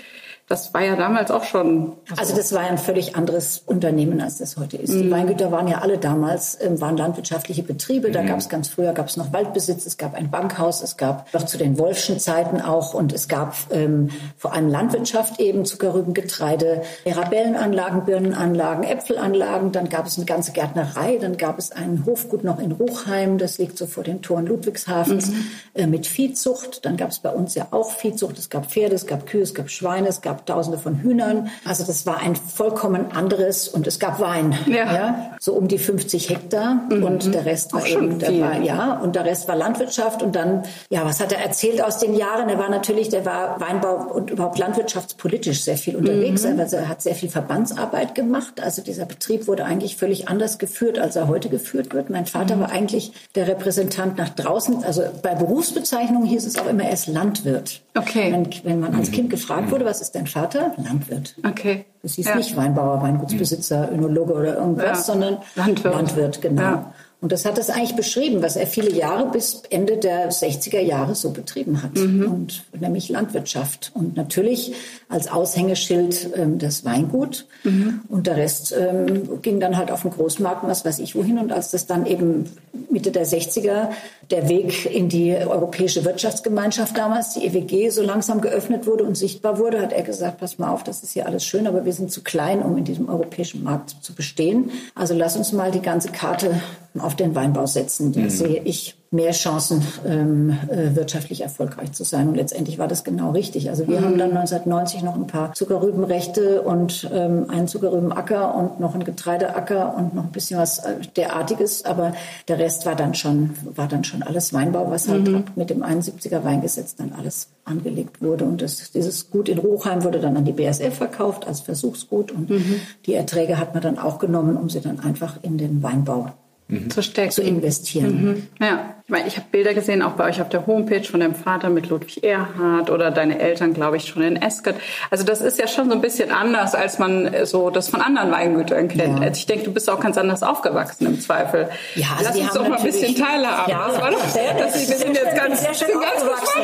das war ja damals auch schon. Also, also das war ja ein völlig anderes Unternehmen, als das heute ist. Mhm. Die Weingüter waren ja alle damals, ähm, waren landwirtschaftliche Betriebe. Da mhm. gab es ganz früher, gab es noch Waldbesitz, es gab ein Bankhaus, es gab noch zu den Wolfschen Zeiten auch und es gab ähm, vor allem Landwirtschaft eben, Zuckerrüben, Getreide, Mirabellenanlagen, Birnenanlagen, Äpfelanlagen. Dann gab es eine ganze Gärtnerei, dann gab es ein Hofgut noch in Ruchheim, das liegt so vor den Toren Ludwigshafens, mhm. äh, mit Viehzucht. Dann gab es bei uns ja auch Viehzucht. Es gab Pferde, es gab Kühe, es gab Schweine, es gab Tausende von Hühnern. Also das war ein vollkommen anderes und es gab Wein, ja, ja so um die 50 Hektar mhm. und der Rest war eben, der war, ja, und der Rest war Landwirtschaft und dann, ja, was hat er erzählt aus den Jahren? Er war natürlich, der war Weinbau und überhaupt landwirtschaftspolitisch sehr viel unterwegs. Mhm. Also er hat sehr viel Verbandsarbeit gemacht. Also dieser Betrieb wurde eigentlich völlig anders geführt, als er heute geführt wird. Mein Vater mhm. war eigentlich der Repräsentant nach draußen. Also bei Berufsbezeichnungen hieß es auch immer, er ist Landwirt. Okay. Wenn, wenn man als Kind gefragt wurde, was ist dein Vater? Landwirt. Okay. Das hieß ja. nicht Weinbauer, Weingutsbesitzer, Önologe oder irgendwas, ja. sondern Landwirt. Landwirt, genau. Ja. Und das hat es eigentlich beschrieben, was er viele Jahre bis Ende der 60er Jahre so betrieben hat. Mhm. Und nämlich Landwirtschaft. Und natürlich als Aushängeschild ähm, das Weingut. Mhm. Und der Rest ähm, ging dann halt auf den Großmarkt, was weiß ich wohin. Und als das dann eben Mitte der 60er der Weg in die Europäische Wirtschaftsgemeinschaft damals, die EWG, so langsam geöffnet wurde und sichtbar wurde, hat er gesagt, pass mal auf, das ist hier alles schön, aber wir sind zu klein, um in diesem europäischen Markt zu bestehen. Also lass uns mal die ganze Karte auf den Weinbau setzen. Da mhm. sehe ich mehr Chancen, ähm, äh, wirtschaftlich erfolgreich zu sein. Und letztendlich war das genau richtig. Also wir mhm. haben dann 1990 noch ein paar Zuckerrübenrechte und ähm, einen Zuckerrübenacker und noch einen Getreideacker und noch ein bisschen was äh, derartiges. Aber der Rest war dann schon, war dann schon alles Weinbau, was halt mhm. mit dem 71er Weingesetz dann alles angelegt wurde. Und das, dieses Gut in Ruchheim wurde dann an die BSF verkauft als Versuchsgut. Und mhm. die Erträge hat man dann auch genommen, um sie dann einfach in den Weinbau mhm. zu stecken. Zu investieren. Mhm. Ja, ich meine, ich habe Bilder gesehen, auch bei euch auf der Homepage von deinem Vater mit Ludwig Erhard oder deine Eltern, glaube ich, schon in Esket. Also das ist ja schon so ein bisschen anders, als man so das von anderen Weingütern kennt. Ja. Also ich denke, du bist auch ganz anders aufgewachsen im Zweifel. Ja, also Lass uns doch mal ein bisschen teilhaben. Ja, das war doch, sehr, dass wir sind jetzt ganz, sehr schön aufgewachsen.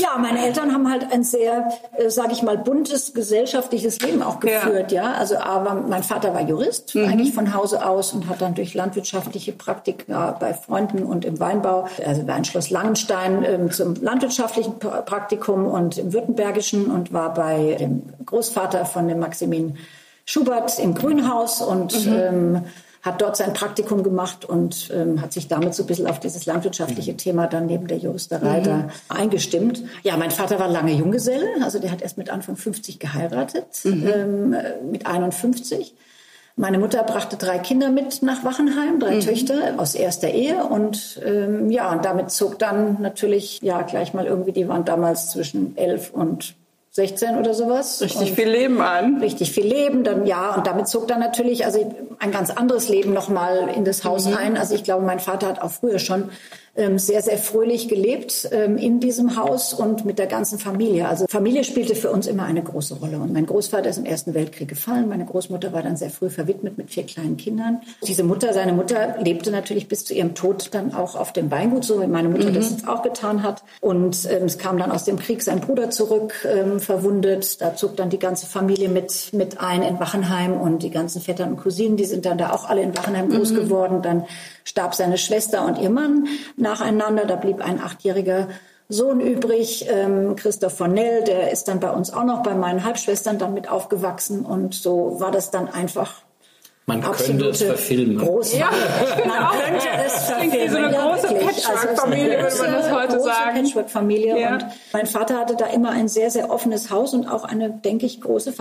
ja, meine Eltern haben halt ein sehr, äh, sage ich mal, buntes gesellschaftliches Leben auch geführt. Ja, ja? also aber mein Vater war Jurist, mhm. eigentlich von Hause aus und hat dann durch landwirtschaftliche Praktika bei Freunden und im Weinbau, also bei Schloss Langenstein ähm, zum landwirtschaftlichen Praktikum und im Württembergischen und war bei dem Großvater von dem Maximin Schubert im Grünhaus und mhm. ähm, hat dort sein Praktikum gemacht und ähm, hat sich damit so ein bisschen auf dieses landwirtschaftliche mhm. Thema dann neben der Juristerei mhm. da eingestimmt. Ja, mein Vater war lange Junggeselle, also der hat erst mit Anfang 50 geheiratet, mhm. ähm, mit 51 meine Mutter brachte drei Kinder mit nach Wachenheim, drei mhm. Töchter aus erster Ehe und ähm, ja, und damit zog dann natürlich ja gleich mal irgendwie, die waren damals zwischen elf und 16 oder sowas. Richtig viel Leben an. Richtig viel Leben, dann ja, und damit zog dann natürlich also ein ganz anderes Leben nochmal in das Haus mhm. ein. Also ich glaube, mein Vater hat auch früher schon sehr, sehr fröhlich gelebt ähm, in diesem Haus und mit der ganzen Familie. Also Familie spielte für uns immer eine große Rolle. Und mein Großvater ist im Ersten Weltkrieg gefallen. Meine Großmutter war dann sehr früh verwitmet mit vier kleinen Kindern. Diese Mutter, seine Mutter lebte natürlich bis zu ihrem Tod dann auch auf dem Weingut, so wie meine Mutter mhm. das jetzt auch getan hat. Und ähm, es kam dann aus dem Krieg sein Bruder zurück, ähm, verwundet. Da zog dann die ganze Familie mit, mit ein in Wachenheim und die ganzen Vettern und Cousinen, die sind dann da auch alle in Wachenheim groß mhm. geworden. Dann starb seine Schwester und ihr Mann nacheinander. Da blieb ein achtjähriger Sohn übrig, ähm, Christoph von Nell, der ist dann bei uns auch noch bei meinen Halbschwestern dann mit aufgewachsen und so war das dann einfach Man könnte es verfilmen. Großfamilie. Ja, man könnte es verfilmen. Wie so eine große Patchwork-Familie, würde man das heute große sagen. Patchwork-Familie. Ja. Und mein Vater hatte da immer ein sehr, sehr offenes Haus und auch eine, denke ich, große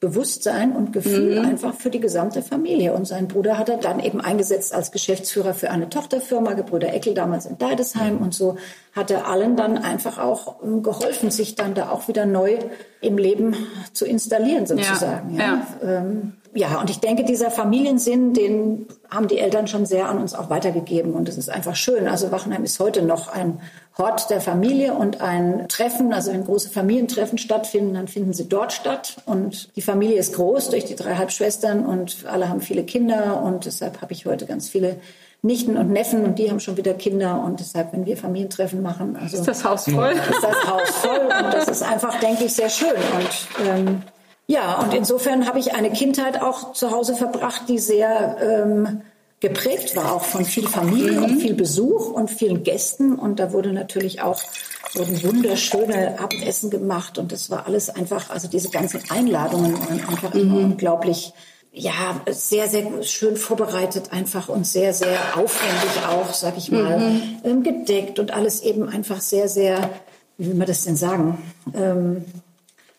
Verantwortungsbewusstsein und Gefühl Mhm. einfach für die gesamte Familie. Und sein Bruder hat er dann eben eingesetzt als Geschäftsführer für eine Tochterfirma, Gebrüder Eckel damals in Deidesheim. Und so hat er allen dann einfach auch ähm, geholfen, sich dann da auch wieder neu im Leben zu installieren sozusagen. Ja, Ähm, ja, und ich denke, dieser Familiensinn, den haben die Eltern schon sehr an uns auch weitergegeben. Und es ist einfach schön. Also Wachenheim ist heute noch ein Hort der Familie und ein Treffen. Also wenn große Familientreffen stattfinden, dann finden sie dort statt. Und die Familie ist groß durch die drei Halbschwestern und alle haben viele Kinder. Und deshalb habe ich heute ganz viele Nichten und Neffen und die haben schon wieder Kinder. Und deshalb, wenn wir Familientreffen machen, also Ist das Haus voll? ist das Haus voll und das ist einfach, denke ich, sehr schön. Und ähm, ja, und insofern habe ich eine Kindheit auch zu Hause verbracht, die sehr ähm, geprägt war, auch von viel Familie und viel Besuch und vielen Gästen. Und da wurde natürlich auch wurden wunderschöne Abendessen gemacht und das war alles einfach, also diese ganzen Einladungen waren einfach immer unglaublich ja, sehr, sehr schön vorbereitet einfach und sehr, sehr aufwendig auch, sag ich mal, ähm, gedeckt und alles eben einfach sehr, sehr, wie will man das denn sagen? Ähm,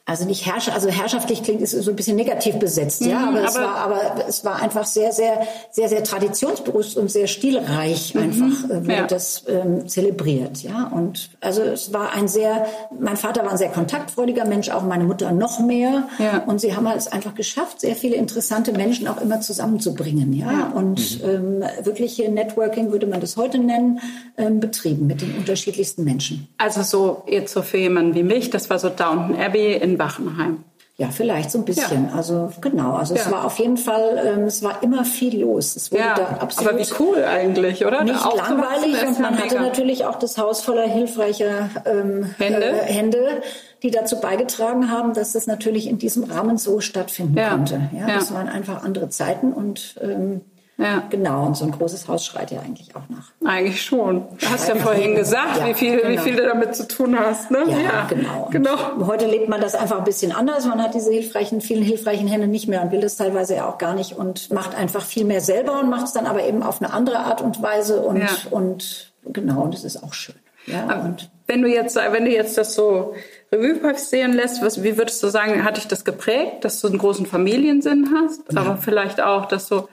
also nicht herrsch also herrschaftlich klingt ist so ein bisschen negativ besetzt, ja, aber, es aber- war aber es war einfach sehr sehr sehr sehr traditionsbewusst und sehr stilreich einfach äh, wurde Ja. das ähm, zelebriert, ja und also es war ein sehr mein Vater war ein sehr kontaktfreudiger Mensch, auch meine Mutter noch mehr Ja. und sie haben es einfach geschafft, sehr viele interessante Menschen auch immer zusammenzubringen, ja, und ähm, wirkliche Networking würde man das heute nennen, ähm, betrieben mit den unterschiedlichsten Menschen. Also so jetzt so für jemanden wie mich, das war so Downton Abbey in Wachenheim. Ja, vielleicht so ein bisschen. Also genau. Also es Ja. war auf jeden Fall, ähm, es war immer viel los. Es wurde da Ja, absolut aber wie cool eigentlich, oder? nicht Da langweilig und ja man hatte natürlich auch das Haus voller hilfreicher ähm, Hände. Äh, Hände, die dazu beigetragen haben, dass das natürlich in diesem Rahmen so stattfinden Ja. konnte. Ja, Ja. das waren einfach andere Zeiten und ähm, Ja. genau. Und so ein großes Haus schreit ja eigentlich auch nach. Eigentlich schon. Du hast ja vorhin gesagt, Ja, wie, viel, wie genau. viel du damit zu tun hast. Ne? Ja, genau. Und genau. Heute lebt man das einfach ein bisschen anders. Man hat diese hilfreichen, vielen hilfreichen Hände nicht mehr und will das teilweise ja auch gar nicht und macht einfach viel mehr selber und macht es dann aber eben auf eine andere Art und Weise und, Ja. und genau, und das ist auch schön. Ja, und Wenn du jetzt, wenn du jetzt das so Revue passieren lässt, was, wie würdest du sagen, hat dich das geprägt, dass du einen großen Familiensinn hast, aber vielleicht auch, dass du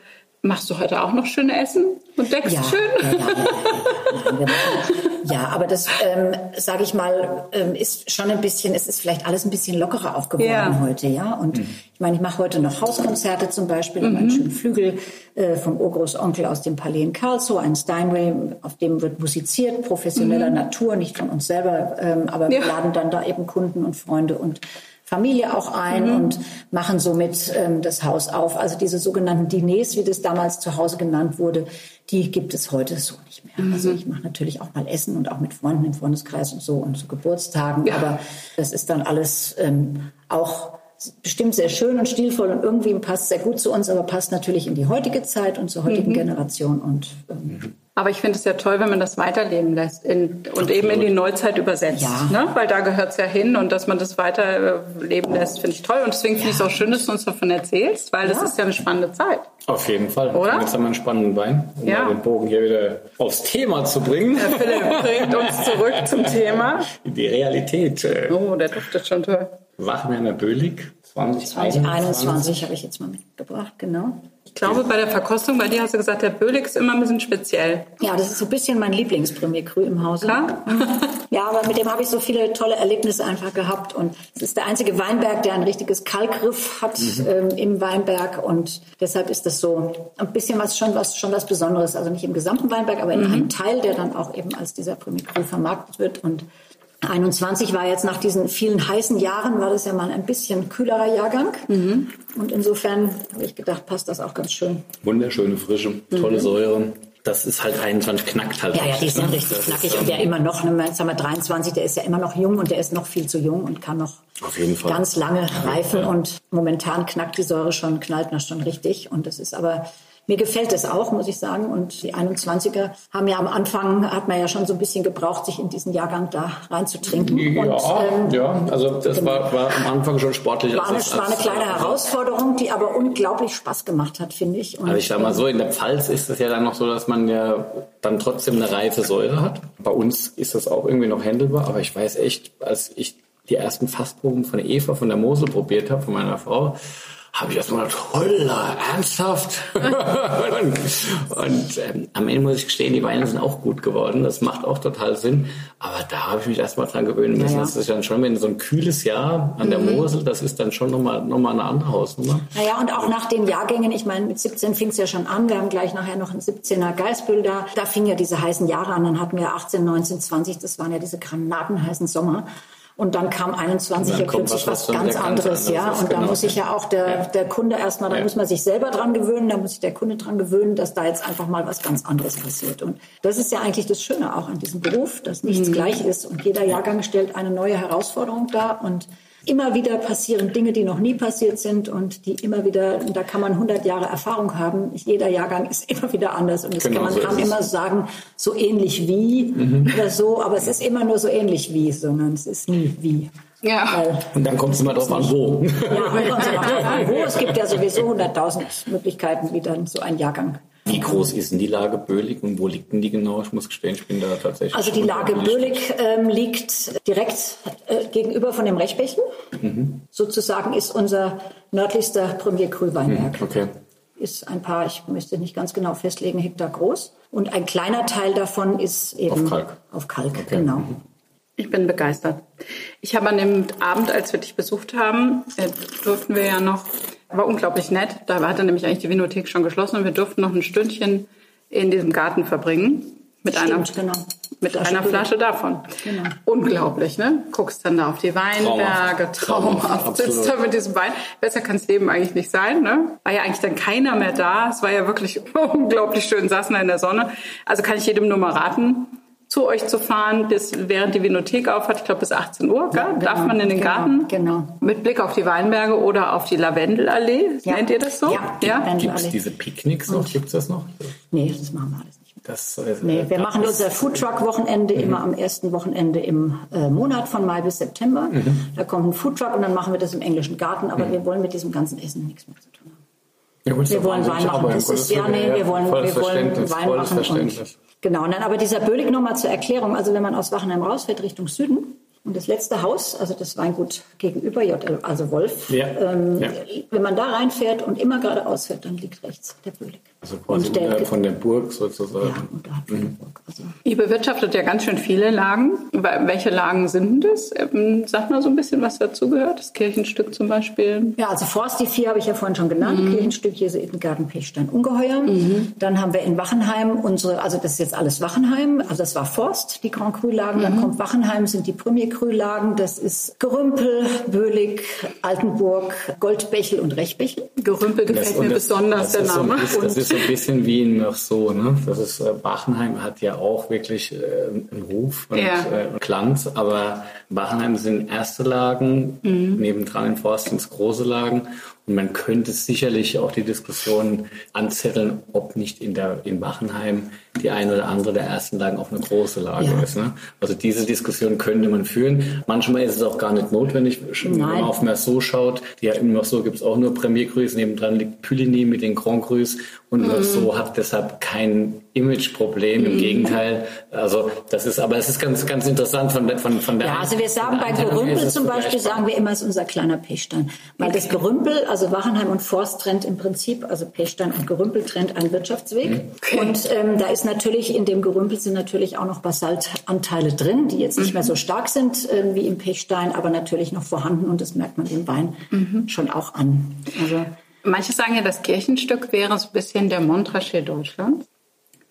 machst du heute auch noch schön Essen und deckst ja, schön? Ja, ja, ja, aber das, ähm, sage ich mal, ähm, ist schon ein bisschen, es ist vielleicht alles ein bisschen lockerer auch geworden Ja. heute, ja. Und ich meine, ich mache heute noch Hauskonzerte zum Beispiel, mhm. einen schönen Flügel äh, vom Urgroßonkel aus dem Palais in Karlsruhe, ein Steinway, auf dem wird musiziert, professioneller Natur, nicht von uns selber, ähm, aber wir laden dann da eben Kunden und Freunde und Familie auch ein und machen somit ähm, das Haus auf. Also diese sogenannten Diners, wie das damals zu Hause genannt wurde, die gibt es heute so nicht mehr. Also ich mache natürlich auch mal Essen und auch mit Freunden im Freundeskreis und so und zu Geburtstagen, Ja. aber das ist dann alles ähm, auch bestimmt sehr schön und stilvoll und irgendwie passt sehr gut zu uns, aber passt natürlich in die heutige Zeit und zur heutigen Generation und ähm, Aber ich finde es ja toll, wenn man das weiterleben lässt in, und eben in die Neuzeit übersetzt. Ja. Ne? Weil da gehört es ja hin und dass man das weiterleben lässt, finde ich toll. Und deswegen finde ich es auch schön, dass du uns davon erzählst, weil das Ja. ist ja eine spannende Zeit. Auf jeden Fall. Oder? Und Jetzt haben wir einen spannenden Wein, um Ja. den Bogen hier wieder aufs Thema zu bringen. Der Philipp *laughs* bringt uns zurück zum Thema. Die Realität. äh, Oh, der duftet schon toll. Wachmänner Bölig 2021. 2021 habe ich jetzt mal mitgebracht, genau. Ich glaube, bei der Verkostung, bei dir hast du gesagt, der Bölig ist immer ein bisschen speziell. Ja, das ist so ein bisschen mein Lieblingspremier Cru im Hause. Klar? *laughs* Ja, aber mit dem habe ich so viele tolle Erlebnisse einfach gehabt. Und es ist der einzige Weinberg, der ein richtiges Kalkriff hat ähm, im Weinberg. Und deshalb ist das so ein bisschen was schon, was schon was Besonderes. Also nicht im gesamten Weinberg, aber in einem Teil, der dann auch eben als dieser Premier Cru vermarktet wird. Und 21 war jetzt nach diesen vielen heißen Jahren, war das ja mal ein bisschen kühlerer Jahrgang. Und insofern habe ich gedacht, passt das auch ganz schön. Wunderschöne Frische, tolle Säure. Das ist halt 21, knackt halt. Ja, ja, die sind ne? richtig Das knackig ist, und der ähm, immer noch, ne, jetzt haben wir 23, der ist ja immer noch jung und der ist noch viel zu jung und kann noch Auf jeden Fall. ganz lange reifen und momentan knackt die Säure schon, knallt noch schon richtig und das ist aber mir gefällt es auch, muss ich sagen. Und die 21er haben ja am Anfang, hat man ja schon so ein bisschen gebraucht, sich in diesen Jahrgang da reinzutrinken. Ja, und, ähm, ja. also das genau. war, war am Anfang schon sportlich. War eine, als, war eine kleine als, Herausforderung, die aber unglaublich Spaß gemacht hat, finde ich. Und, aber ich sag mal so, in der Pfalz ist es ja dann noch so, dass man ja dann trotzdem eine reife Säure hat. Bei uns ist das auch irgendwie noch händelbar, aber ich weiß echt, als ich die ersten Fassproben von Eva von der Mosel probiert habe, von meiner Frau, habe ich erstmal gedacht, holla, ernsthaft? *laughs* und, und ähm, am Ende muss ich gestehen, die Weine sind auch gut geworden. Das macht auch total Sinn. Aber da habe ich mich erstmal dran gewöhnen müssen. Ja, ja. Das ist dann schon, wenn so ein kühles Jahr an der mhm. Mosel, das ist dann schon nochmal noch mal eine andere Hausnummer. Naja, und auch nach den Jahrgängen, ich meine, mit 17 fing es ja schon an. Wir haben gleich nachher noch ein 17er Geistbüll da. Da fingen ja diese heißen Jahre an. Dann hatten wir 18, 19, 20. Das waren ja diese granatenheißen Sommer. Und dann kam 21 ja plötzlich was, was ganz anderes, ja. Und da genau. muss sich ja auch der, ja. der Kunde erstmal, da ja. muss man sich selber dran gewöhnen, da muss sich der Kunde dran gewöhnen, dass da jetzt einfach mal was ganz anderes passiert. Und das ist ja eigentlich das Schöne auch an diesem Beruf, dass nichts mhm. gleich ist und jeder Jahrgang stellt eine neue Herausforderung dar und immer wieder passieren Dinge, die noch nie passiert sind und die immer wieder, da kann man 100 Jahre Erfahrung haben. Jeder Jahrgang ist *laughs* immer wieder anders und genau, kann, man so kann immer sagen, so ähnlich wie mhm. oder so, aber es ist immer nur so ähnlich wie, sondern es ist nie wie. Ja. Weil, und dann kommt es immer drauf an, wo. *laughs* Ja, dann kommt es immer drauf an, wo. Es gibt ja sowieso 100.000 Möglichkeiten, wie dann so ein Jahrgang wie groß ist denn die Lage Böhlig und wo liegt denn die genau? Ich muss gestehen, ich bin da tatsächlich. Also die Lage Böhlig ähm, liegt direkt äh, gegenüber von dem Rechbächen. Mhm. Sozusagen ist unser nördlichster Premier Krühweinberg. Mhm, okay. Ist ein paar, ich müsste nicht ganz genau festlegen, Hektar groß. Und ein kleiner Teil davon ist eben auf Kalk. Auf Kalk, okay. genau. Mhm. Ich bin begeistert. Ich habe an dem Abend, als wir dich besucht haben, äh, durften wir ja noch war unglaublich nett. Da hatte nämlich eigentlich die Vinothek schon geschlossen und wir durften noch ein Stündchen in diesem Garten verbringen. Mit Stimmt, einer, genau. mit Flasche einer Flasche davon. Genau. Unglaublich, ne? Guckst dann da auf die Weinberge, traumhaft. Sitzt da mit diesem Wein. Besser kann das Leben eigentlich nicht sein, ne? War ja eigentlich dann keiner mehr da. Es war ja wirklich *laughs* unglaublich schön, saßen da in der Sonne. Also kann ich jedem nur mal raten zu euch zu fahren, bis während die Vinothek aufhat, ich glaube bis 18 Uhr, ja, genau, darf man in den genau, Garten genau. mit Blick auf die Weinberge oder auf die Lavendelallee, ja. nennt ihr das so? Ja, ja? gibt es diese Picknicks noch? Gibt es das noch? Nee, das machen wir alles nicht. Das, äh, nee, wir machen unser Foodtruck-Wochenende mhm. immer am ersten Wochenende im äh, Monat von Mai bis September. Mhm. Da kommt ein Foodtruck und dann machen wir das im englischen Garten, aber mhm. wir wollen mit diesem ganzen Essen nichts mehr zu tun haben. Ja, gut, wir wollen Wein machen. Das ist, ja, nee, wir wollen, wir wollen Wein machen. Und, genau, und dann aber dieser Bölig nochmal zur Erklärung. Also wenn man aus Wachenheim rausfährt Richtung Süden, und das letzte Haus, also das Weingut gegenüber, also Wolf, ja, ähm, ja. wenn man da reinfährt und immer geradeaus fährt, dann liegt rechts der Bölig. Also quasi der, von der Burg sozusagen. Ja, unterhalb von der mhm. Burg. Also. Ihr bewirtschaftet ja ganz schön viele Lagen. Welche Lagen sind das? Ähm, sag mal so ein bisschen, was dazugehört. Das Kirchenstück zum Beispiel. Ja, also Forst, die vier habe ich ja vorhin schon genannt. Mhm. Kirchenstück, Jesuitengarten, Pechstein, Ungeheuer. Mhm. Dann haben wir in Wachenheim unsere, also das ist jetzt alles Wachenheim. Also das war Forst, die Grand Cru-Lagen. Dann mhm. kommt Wachenheim, sind die Premier Cru-Lagen. Das ist Gerümpel, Böhlig, Altenburg, Goldbechel und Rechbechel. Gerümpel gefällt das, mir das, besonders, das der Name. So, das ist so ein bisschen wie in so, ne? Das ist äh, Bachenheim hat ja auch wirklich äh, einen Ruf und ja. äh, Glanz, aber Bachenheim sind erste Lagen, mhm. nebendran in Forst sind große Lagen und man könnte sicherlich auch die Diskussion anzetteln, ob nicht in der in Bachenheim die eine oder andere der ersten Lagen auch eine große Lage ja. ist. Ne? Also diese Diskussion könnte man führen. Manchmal ist es auch gar nicht notwendig, wenn man auf Merceau schaut. Die in Merceau gibt es auch nur Premier Cruise, nebendran liegt Puligny mit den Grand Crus und mhm. Merceau hat deshalb kein Imageproblem. Im mhm. Gegenteil. Also das ist, aber es ist ganz, ganz interessant von der, von, von der. Ja, also wir sagen bei Gerümpel zum Beispiel, sagen wir immer, es ist unser kleiner Pechstein. Weil das Gerümpel, also Wachenheim und Forst trennt im Prinzip, also Pechstein und Gerümpel trennt einen Wirtschaftsweg. Mhm. Okay. Und ähm, da ist natürlich in dem Gerümpel sind natürlich auch noch Basaltanteile drin, die jetzt nicht mehr so mhm. stark sind äh, wie im Pechstein, aber natürlich noch vorhanden und das merkt man dem Wein mhm. schon auch an. Also Manche sagen ja, das Kirchenstück wäre so ein bisschen der Montrachet Deutschlands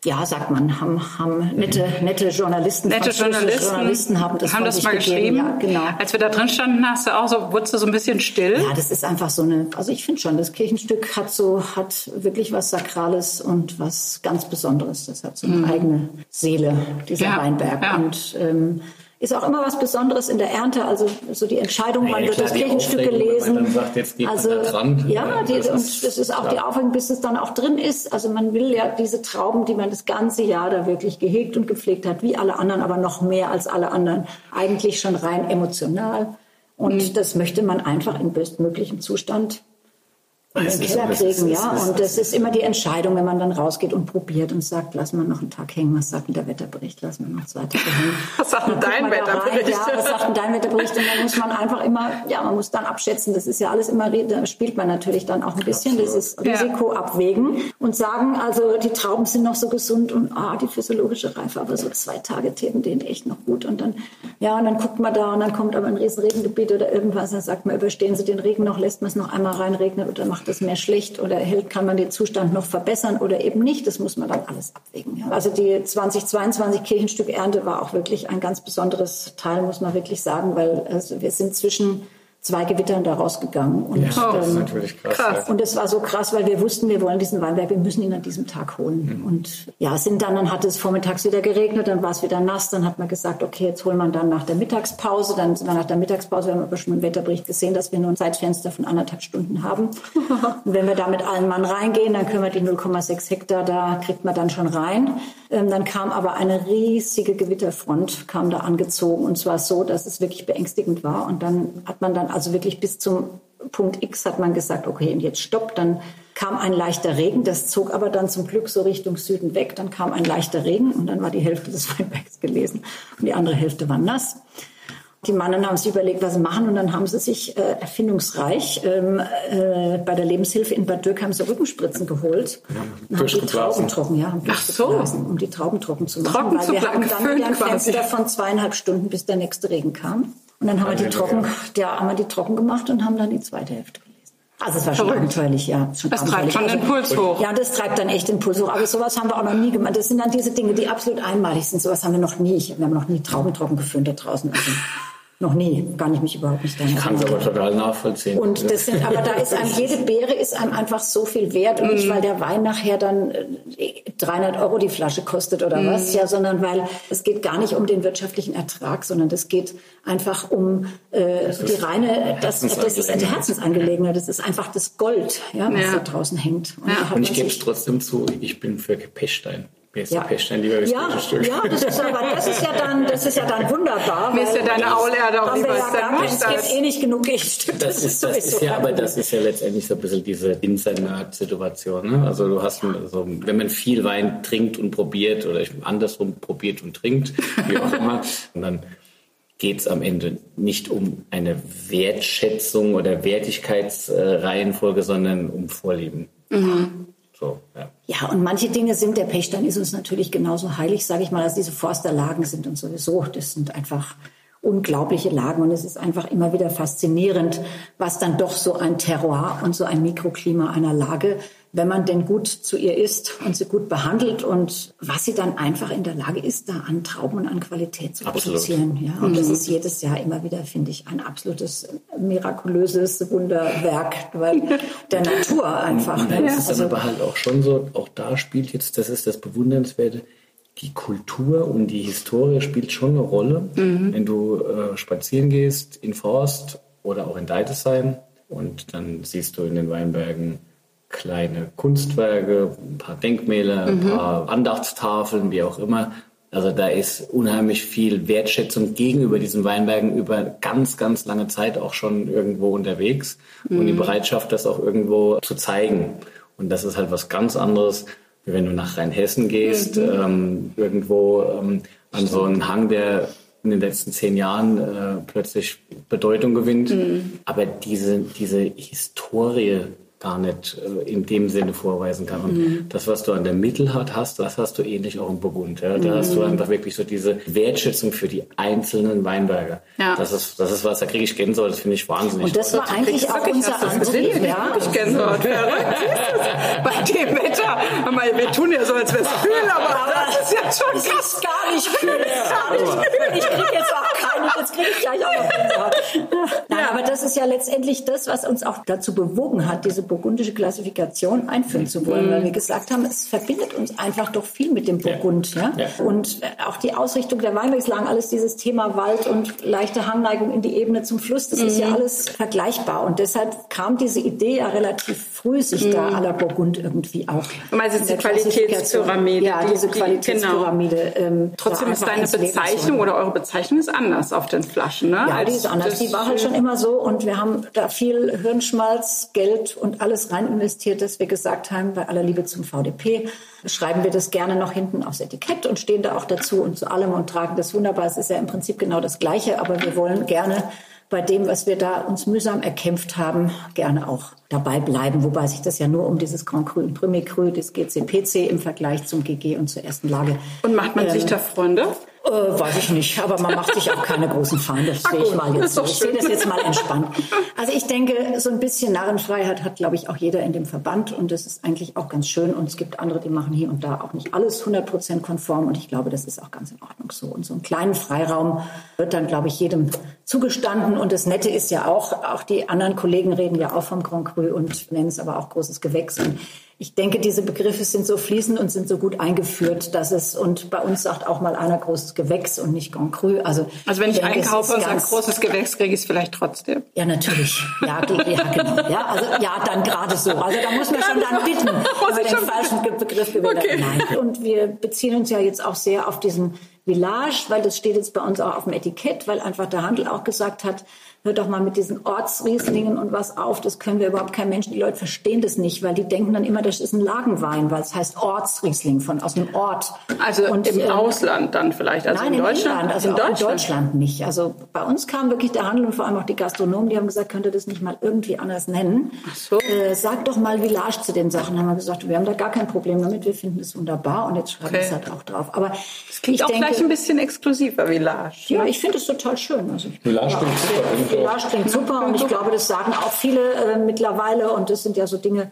ja, sagt man, haben, haben nette, nette Journalisten, nette Journalisten, Journalisten haben das, haben das mal geschrieben. Ja, genau. Als wir da drin standen, hast du auch so, wurdest du so ein bisschen still? Ja, das ist einfach so eine, also ich finde schon, das Kirchenstück hat so, hat wirklich was Sakrales und was ganz Besonderes. Das hat so eine mhm. eigene Seele, dieser ja, Weinberg. Ja. Und ähm, ist auch immer was Besonderes in der Ernte. Also so die Entscheidung, wann ja, wird das Kirchenstück gelesen. Dann sagt, jetzt geht also, da. Ja, die, das und das ist auch klar. die Aufregung, bis es dann auch drin ist. Also man will ja diese Trauben, die man das ganze Jahr da wirklich gehegt und gepflegt hat, wie alle anderen, aber noch mehr als alle anderen, eigentlich schon rein emotional. Und mhm. das möchte man einfach in bestmöglichem Zustand in den Keller kriegen, ja. Und das ist immer die Entscheidung, wenn man dann rausgeht und probiert und sagt, lass mal noch einen Tag hängen. Was sagt denn der Wetterbericht? Lass mal noch zwei Tage hängen. *laughs* Was sagt denn dein Wetterbericht? Ja, was sagt denn dein Wetterbericht? Und dann muss man einfach immer, ja, man muss dann abschätzen. Das ist ja alles immer, da spielt man natürlich dann auch ein bisschen Absolut. dieses Risiko ja. abwägen und sagen, also die Trauben sind noch so gesund und ah, die physiologische Reife, aber so zwei Tage täten denen echt noch gut. Und dann, ja, und dann guckt man da und dann kommt aber ein riesen Regengebiet oder irgendwas, dann sagt man, überstehen Sie den Regen noch, lässt man es noch einmal reinregnen oder macht das mehr schlecht oder hält, kann man den Zustand noch verbessern oder eben nicht. Das muss man dann alles abwägen. Ja. Also die 2022 Kirchenstück Ernte war auch wirklich ein ganz besonderes Teil, muss man wirklich sagen, weil also wir sind zwischen zwei Gewittern da rausgegangen. Und, ja, das ist ähm, natürlich krass. krass. Und es war so krass, weil wir wussten, wir wollen diesen Weinberg, wir müssen ihn an diesem Tag holen. Mhm. Und ja, sind dann, dann hat es vormittags wieder geregnet, dann war es wieder nass, dann hat man gesagt, okay, jetzt holen wir dann nach der Mittagspause, dann sind wir nach der Mittagspause, wir haben aber schon im Wetterbericht gesehen, dass wir nur ein Zeitfenster von anderthalb Stunden haben. *laughs* und wenn wir da mit allen Mann reingehen, dann können wir die 0,6 Hektar, da kriegt man dann schon rein. Ähm, dann kam aber eine riesige Gewitterfront, kam da angezogen und zwar so, dass es wirklich beängstigend war. Und dann hat man dann also wirklich bis zum Punkt X hat man gesagt, okay, und jetzt stopp. Dann kam ein leichter Regen, das zog aber dann zum Glück so Richtung Süden weg. Dann kam ein leichter Regen und dann war die Hälfte des *laughs* Weinbergs gelesen und die andere Hälfte war nass. Die Mannen haben sich überlegt, was sie machen und dann haben sie sich äh, erfindungsreich ähm, äh, bei der Lebenshilfe in Bad Dürk haben sie Rückenspritzen geholt ja, und haben die Trauben trocken, ja, Ach so. um die Trauben trocken zu machen, trocken weil wir hatten dann wieder ein Fenster von zweieinhalb Stunden, bis der nächste Regen kam. Und dann haben wir die trocken, ja, haben wir die trocken gemacht und haben dann die zweite Hälfte gelesen. Also es war schon abenteuerlich, ja. Schon das treibt schon den Puls also, hoch. Ja, das treibt dann echt den Puls hoch. Aber sowas haben wir auch noch nie gemacht. Das sind dann diese Dinge, die absolut einmalig sind. Sowas haben wir noch nie. Wir haben noch nie Trauben trocken geführt da draußen. Also noch nie, kann ich mich überhaupt nicht daran Ich kann es aber total nachvollziehen. Und das sind, aber da ist einem, jede Beere ist einem einfach so viel wert. Und nicht, mm. weil der Wein nachher dann 300 äh, Euro die Flasche kostet oder mm. was, ja, sondern weil es geht gar nicht um den wirtschaftlichen Ertrag, sondern es geht einfach um äh, die reine, das, das ist eine Herzensangelegenheit. Das ist einfach das Gold, ja, was ja. da draußen hängt. Und, ja. Und ich gebe es trotzdem zu, ich bin für Pechstein. Mir ist ja. Pechstein lieber das ja, Stück. Ja, das ist, aber, das ist ja dann, das ist ja dann wunderbar. Mir ist ja deine Aulerde auch lieber als dein Es gibt eh nicht genug Gegenstücke. Das, das, ist, das ist ja, aber das ist ja letztendlich so ein bisschen diese Insider-Situation. Ne? Also du hast, also, wenn man viel Wein trinkt und probiert oder andersrum probiert und trinkt, wie auch immer, und dann geht es am Ende nicht um eine Wertschätzung oder Wertigkeitsreihenfolge, sondern um Vorlieben. Mhm. So, ja. Ja, und manche Dinge sind, der Pechstein ist uns natürlich genauso heilig, sage ich mal, als diese Forsterlagen sind und sowieso. Das sind einfach unglaubliche Lagen und es ist einfach immer wieder faszinierend, was dann doch so ein Terroir und so ein Mikroklima einer Lage wenn man denn gut zu ihr ist und sie gut behandelt und was sie dann einfach in der Lage ist, da an Trauben und an Qualität zu Absolut. produzieren. Ja, und mhm. das ist jedes Jahr immer wieder, finde ich, ein absolutes mirakulöses Wunderwerk weil *laughs* der Natur einfach. Und, und ja. ist also, aber halt auch schon so, auch da spielt jetzt, das ist das Bewundernswerte, die Kultur und die Historie spielt schon eine Rolle. Mhm. Wenn du äh, spazieren gehst in Forst oder auch in Deidesheim und dann siehst du in den Weinbergen kleine Kunstwerke, ein paar Denkmäler, ein mhm. paar Andachtstafeln, wie auch immer. Also da ist unheimlich viel Wertschätzung gegenüber diesen Weinbergen über ganz, ganz lange Zeit auch schon irgendwo unterwegs mhm. und die mhm. Bereitschaft, das auch irgendwo zu zeigen. Und das ist halt was ganz anderes, wie wenn du nach Rheinhessen gehst, mhm. ähm, irgendwo ähm, an so einen Hang, der in den letzten zehn Jahren äh, plötzlich Bedeutung gewinnt. Mhm. Aber diese, diese Historie gar nicht äh, in dem Sinne vorweisen kann. Und mhm. das, was du an der Mittelhart hast, das hast du ähnlich auch im Burgund. Ja? Da mhm. hast du mhm. einfach wirklich so diese Wertschätzung für die einzelnen Weinberge. Ja. Das, ist, das ist was, da kriege ich Gänsehaut, das finde ich wahnsinnig. Und das war eigentlich auch unser Antrieb. Ja? Ich Gänsehaut. *laughs* Bei dem Wetter. Wir tun ja so, als wäre es kühl, aber, aber das ist ja schon krass. Das ist gar nicht kühl. Ja. Gar nicht kühl. Ich kriege jetzt auch keine, jetzt kriege ich gleich auch noch Gänsehaut. Nein, ja. aber das ist ja letztendlich das, was uns auch dazu bewogen hat, diese burgundische Klassifikation einführen zu wollen, mhm. weil wir gesagt haben, es verbindet uns einfach doch viel mit dem Burgund. Ja. ja? ja. Und äh, auch die Ausrichtung der Weinbergslagen, alles dieses Thema Wald und leichte Hangneigung in die Ebene zum Fluss, das mhm. ist ja mhm. alles vergleichbar. Und deshalb kam diese Idee ja relativ früh, sich mhm. da à la Burgund irgendwie auch. Also die Qualitätspyramide. Ja, diese Qualitätspyramide. Genau. Ähm, Trotzdem ist deine Bezeichnung oder eure Bezeichnung ist anders auf den Flaschen, ne? Ja, die ist anders. Die war halt schon immer so und wir haben da viel Hirnschmalz, Geld und alles rein investiert, dass wir gesagt haben, bei aller Liebe zum VDP, schreiben wir das gerne noch hinten aufs Etikett und stehen da auch dazu und zu allem und tragen das wunderbar. Es ist ja im Prinzip genau das Gleiche, aber wir wollen gerne bei dem, was wir da uns mühsam erkämpft haben, gerne auch dabei bleiben. Wobei sich das ja nur um dieses Grand Cru und Premier Cru, das GCPC im Vergleich zum GG und zur ersten Lage. Und macht man ähm, sich da Freunde? Äh, weiß ich nicht, aber man macht sich auch keine großen Feinde. Das sehe ich mal jetzt so. Ich sehe das jetzt mal entspannt. Also ich denke, so ein bisschen Narrenfreiheit hat, glaube ich, auch jeder in dem Verband und das ist eigentlich auch ganz schön. Und es gibt andere, die machen hier und da auch nicht alles 100 Prozent konform und ich glaube, das ist auch ganz in Ordnung so. Und so einen kleinen Freiraum wird dann, glaube ich, jedem zugestanden. Und das Nette ist ja auch, auch die anderen Kollegen reden ja auch vom Grand Cru und nennen es aber auch großes Gewächs. Und ich denke, diese Begriffe sind so fließend und sind so gut eingeführt, dass es, und bei uns sagt auch mal einer großes Gewächs und nicht Grand Cru. Also, also wenn ich denke, einkaufe und sage großes Gewächs, kriege ich es vielleicht trotzdem. Ja, natürlich. Ja, ja genau. Ja, also, ja, dann gerade so. Also da muss man schon dann bitten, *laughs* man den falschen Begriff okay. Nein. Und wir beziehen uns ja jetzt auch sehr auf diesen Village, weil das steht jetzt bei uns auch auf dem Etikett, weil einfach der Handel auch gesagt hat, hör doch mal mit diesen Ortsrieslingen und was auf, das können wir überhaupt kein Mensch, die Leute verstehen das nicht, weil die denken dann immer, das ist ein Lagenwein, weil es heißt Ortsriesling von aus einem Ort. Also und, im äh, Ausland dann vielleicht, also nein, in Deutschland? England, also in Deutschland? in Deutschland nicht. Also bei uns kam wirklich der Handel und vor allem auch die Gastronomen, die haben gesagt, könnt ihr das nicht mal irgendwie anders nennen? Ach so. Äh, sag doch mal Village zu den Sachen. Haben wir gesagt, wir haben da gar kein Problem damit, wir finden es wunderbar und jetzt schreiben wir okay. es halt auch drauf. Aber es klingt auch denke, gleich ein bisschen exklusiver Village. Ja, ne? ich finde es total schön. Also Village klingt super. Village klingt super und ich glaube, das sagen auch viele äh, mittlerweile und das sind ja so Dinge,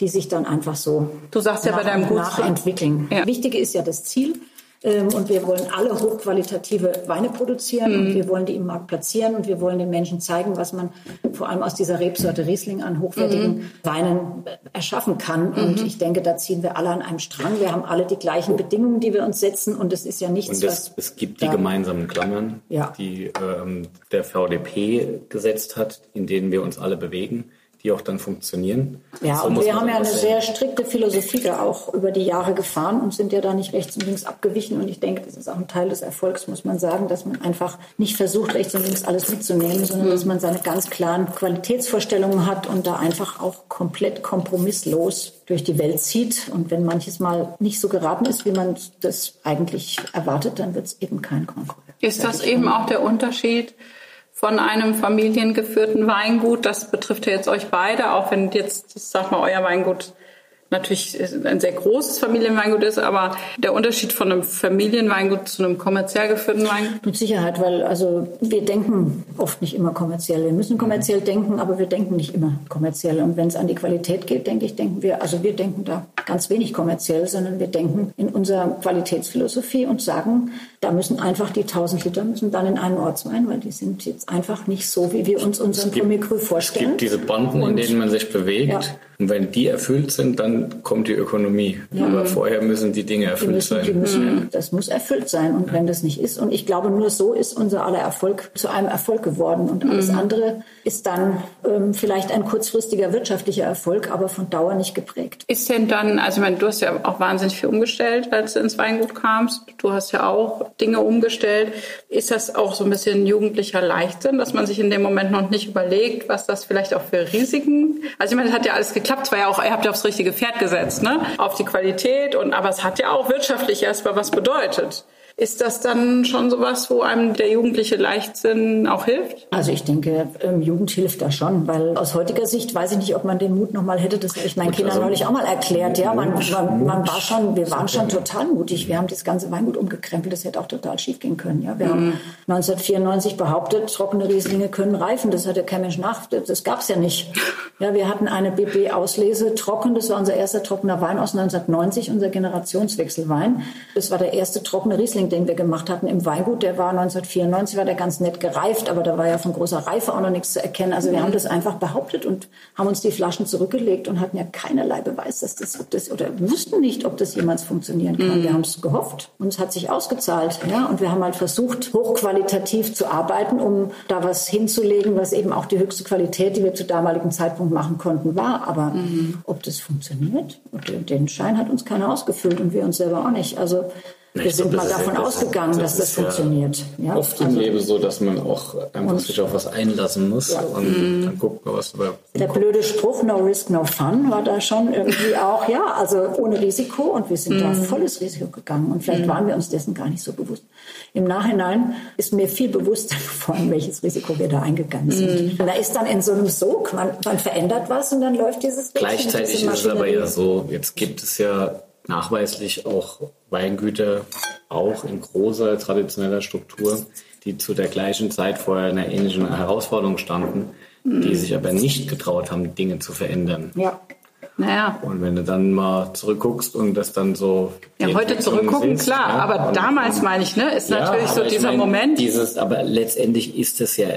die sich dann einfach so du sagst ja bei deinem nachentwickeln. Ja. Wichtige ist ja das Ziel. Ähm, und wir wollen alle hochqualitative Weine produzieren mhm. und wir wollen die im Markt platzieren und wir wollen den Menschen zeigen, was man vor allem aus dieser Rebsorte Riesling an hochwertigen mhm. Weinen erschaffen kann. Mhm. Und ich denke, da ziehen wir alle an einem Strang. Wir haben alle die gleichen Bedingungen, die wir uns setzen und es ist ja nichts, und es, was... Es gibt die gemeinsamen Klammern, ja. die ähm, der VDP gesetzt hat, in denen wir uns alle bewegen die auch dann funktionieren. Ja, so und wir haben ja eine sehr strikte Philosophie da auch über die Jahre gefahren und sind ja da nicht rechts und links abgewichen. Und ich denke, das ist auch ein Teil des Erfolgs, muss man sagen, dass man einfach nicht versucht, rechts und links alles mitzunehmen, sondern mhm. dass man seine ganz klaren Qualitätsvorstellungen hat und da einfach auch komplett kompromisslos durch die Welt zieht. Und wenn manches Mal nicht so geraten ist, wie man das eigentlich erwartet, dann wird es eben kein Konkurs. Ist das eben auch der Unterschied? Von einem familiengeführten Weingut. Das betrifft ja jetzt euch beide, auch wenn jetzt, sag mal, euer Weingut natürlich ein sehr großes Familienweingut ist, aber der Unterschied von einem Familienweingut zu einem kommerziell geführten Weingut? Mit Sicherheit, weil also wir denken oft nicht immer kommerziell. Wir müssen kommerziell denken, aber wir denken nicht immer kommerziell. Und wenn es an die Qualität geht, denke ich, denken wir, also wir denken da ganz wenig kommerziell, sondern wir denken in unserer Qualitätsphilosophie und sagen, da müssen einfach die 1000 Liter müssen dann in einen Ortswein, weil die sind jetzt einfach nicht so, wie wir uns unseren Premier Cru vorstellen. Es gibt diese Banden, und, in denen man sich bewegt. Ja. Und wenn die erfüllt sind, dann kommt die Ökonomie. Ja. Aber vorher müssen die Dinge erfüllt die müssen, sein. Die müssen, mhm. Das muss erfüllt sein. Und wenn das nicht ist, und ich glaube, nur so ist unser aller Erfolg zu einem Erfolg geworden. Und alles mhm. andere ist dann ähm, vielleicht ein kurzfristiger wirtschaftlicher Erfolg, aber von Dauer nicht geprägt. Ist denn dann, also ich meine, du hast ja auch wahnsinnig viel umgestellt, als du ins Weingut kamst. Du hast ja auch Dinge umgestellt. Ist das auch so ein bisschen jugendlicher Leichtsinn, dass man sich in dem Moment noch nicht überlegt, was das vielleicht auch für Risiken? Also ich meine, das hat ja alles geklappt. Es war ja auch, ihr habt ja aufs richtige Pferd gesetzt, ne? Auf die Qualität und aber es hat ja auch wirtschaftlich erstmal was bedeutet. Ist das dann schon sowas, wo einem der jugendliche Leichtsinn auch hilft? Also ich denke, Jugend hilft da schon, weil aus heutiger Sicht weiß ich nicht, ob man den Mut noch mal hätte. Das habe ich meinen Kindern also, neulich auch mal erklärt. Ja, man, man, man, war schon, wir waren schon total mutig. Wir haben das ganze Weingut umgekrempelt. Das hätte auch total schief gehen können. Ja, wir mhm. haben 1994 behauptet, trockene Rieslinge können reifen. Das hatte kein Mensch nach. Das gab es ja nicht. *laughs* Ja, wir hatten eine BB-Auslese trocken. Das war unser erster trockener Wein aus 1990, unser Generationswechselwein. Das war der erste trockene Riesling, den wir gemacht hatten im Weingut. Der war 1994, war der ganz nett gereift, aber da war ja von großer Reife auch noch nichts zu erkennen. Also wir haben das einfach behauptet und haben uns die Flaschen zurückgelegt und hatten ja keinerlei Beweis, dass das, ob das oder wussten nicht, ob das jemals funktionieren kann. Mhm. Wir haben es gehofft und es hat sich ausgezahlt. Ja, und wir haben halt versucht, hochqualitativ zu arbeiten, um da was hinzulegen, was eben auch die höchste Qualität, die wir zu damaligen Zeitpunkt machen konnten, war. Aber mhm. ob das funktioniert, den Schein hat uns keiner ausgefüllt und wir uns selber auch nicht. Also wir sind mal davon ausgegangen, dass das, funktioniert. Ja, oft im also, Leben so, dass man auch einfach sich auf was einlassen muss ja. und mhm. dann guckt man, was dabei Der blöde Spruch, no risk, no fun, war da schon irgendwie *laughs* auch, ja, also ohne Risiko und wir sind mhm. da volles Risiko gegangen und vielleicht mhm. waren wir uns dessen gar nicht so bewusst. Im Nachhinein ist mir viel bewusster *laughs* geworden, welches Risiko wir da eingegangen sind. Mhm. Und da ist dann in so einem Sog, man, man verändert was und dann läuft dieses Gleichzeitig ist es aber ja so, jetzt gibt es ja nachweislich auch Weingüter, auch in großer traditioneller Struktur, die zu der gleichen Zeit vor einer ähnlichen Herausforderung standen, mhm. die sich aber nicht getraut haben, Dinge zu verändern. Ja. Naja. Und wenn du dann mal zurückguckst und das dann so. Ja, heute zurückgucken, siehst, klar, ja, aber damals meine ich, ne, ist ja, natürlich so dieser meine, Moment. Dieses, aber letztendlich ist es ja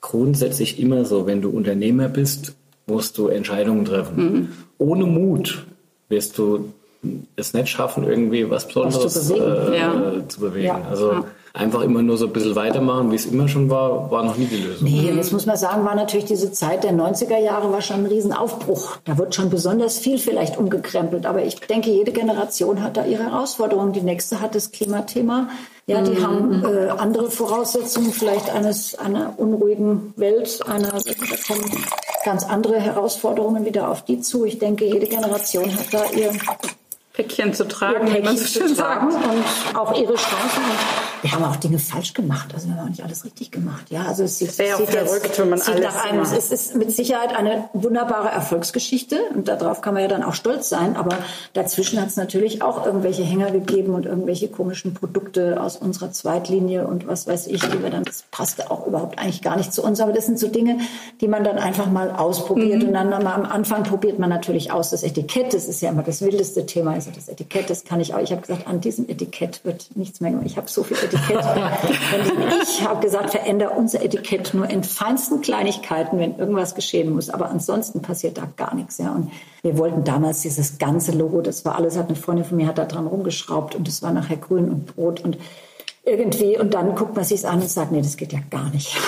grundsätzlich immer so, wenn du Unternehmer bist, musst du Entscheidungen treffen. Mhm. Ohne Mut wirst du es nicht schaffen, irgendwie was Besonderes was zu bewegen. Äh, ja. zu bewegen. Ja. Also ja. einfach immer nur so ein bisschen weitermachen, wie es immer schon war, war noch nie die Lösung. Nee, jetzt muss man sagen, war natürlich diese Zeit der 90er Jahre war schon ein Riesenaufbruch. Da wird schon besonders viel vielleicht umgekrempelt. Aber ich denke, jede Generation hat da ihre Herausforderungen. Die nächste hat das Klimathema. Ja, die mhm. haben äh, andere Voraussetzungen, vielleicht eines einer unruhigen Welt, einer da kommen ganz andere Herausforderungen wieder auf die zu. Ich denke, jede Generation hat da ihr Päckchen zu tragen, wie man so schön sagt. Und auch ihre Chancen. wir haben auch Dinge falsch gemacht. Also wir haben auch nicht alles richtig gemacht. Ja, also es sieht, Sehr sieht verrückt, jetzt, wenn man sieht alles nach einem, es ist mit Sicherheit eine wunderbare Erfolgsgeschichte und darauf kann man ja dann auch stolz sein. Aber dazwischen hat es natürlich auch irgendwelche Hänger gegeben und irgendwelche komischen Produkte aus unserer Zweitlinie und was weiß ich, die wir dann, das passte auch überhaupt eigentlich gar nicht zu uns. Aber das sind so Dinge, die man dann einfach mal ausprobiert mhm. und dann mal am Anfang probiert man natürlich aus das Etikett. Das ist ja immer das wildeste Thema also das Etikett, das kann ich auch. Ich habe gesagt, an diesem Etikett wird nichts mehr gemacht. Ich habe so viel Etikett. *laughs* ich habe gesagt, verändere unser Etikett nur in feinsten Kleinigkeiten, wenn irgendwas geschehen muss. Aber ansonsten passiert da gar nichts. Ja. Und wir wollten damals dieses ganze Logo, das war alles, hat eine Freundin von mir hat da dran rumgeschraubt und das war nachher grün und rot und irgendwie. Und dann guckt man sich an und sagt, nee, das geht ja gar nicht. *laughs*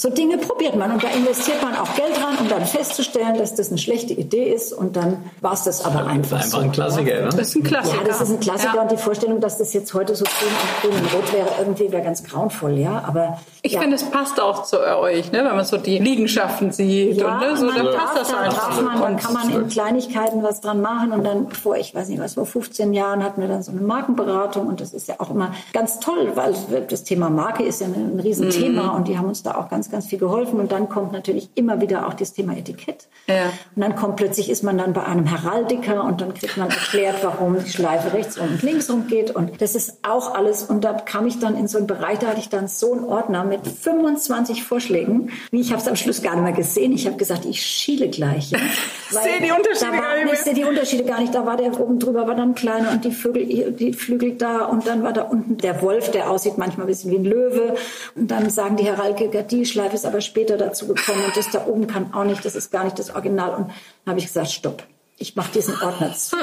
So Dinge probiert man und da investiert man auch Geld dran, um dann festzustellen, dass das eine schlechte Idee ist und dann war es das aber einfach. Das ist einfach so. ein Klassiker, ne? Das ist ein Klassiker. Ja, das ist ein Klassiker ja. und die Vorstellung, dass das jetzt heute so grün und grün und rot wäre, irgendwie wäre ganz grauenvoll, ja. Aber ich ja. finde, es passt auch zu euch, ne? wenn man so die Liegenschaften sieht ja, und ne? so, dann passt das einfach. Man, dann kann man in Kleinigkeiten was dran machen und dann vor, ich weiß nicht was, vor 15 Jahren hatten wir dann so eine Markenberatung und das ist ja auch immer ganz toll, weil das Thema Marke ist ja ein Riesenthema mhm. und die haben uns da auch ganz, ganz viel geholfen und dann kommt natürlich immer wieder auch das Thema Etikett. Ja. Und dann kommt plötzlich, ist man dann bei einem Heraldiker und dann kriegt man erklärt, warum die Schleife rechts und links rumgeht. Und das ist auch alles. Und da kam ich dann in so einen Bereich, da hatte ich dann so einen Ordner mit 25 Vorschlägen. Wie ich habe es am Schluss gar nicht mehr gesehen. Ich habe gesagt, ich schiele gleich. Ja. *laughs* ich sehe die Unterschiede war, gar nicht. Ich sehe die Unterschiede gar nicht. Da war der oben drüber, war dann kleiner und die Vögel, die Flügel da und dann war da unten der Wolf, der aussieht manchmal ein bisschen wie ein Löwe. Und dann sagen die Heraldiker, die Schleife ist aber später dazu gekommen und das da oben kann auch nicht, das ist gar nicht das Original. Und dann habe ich gesagt, stopp. Ich mache diesen Ordner zu.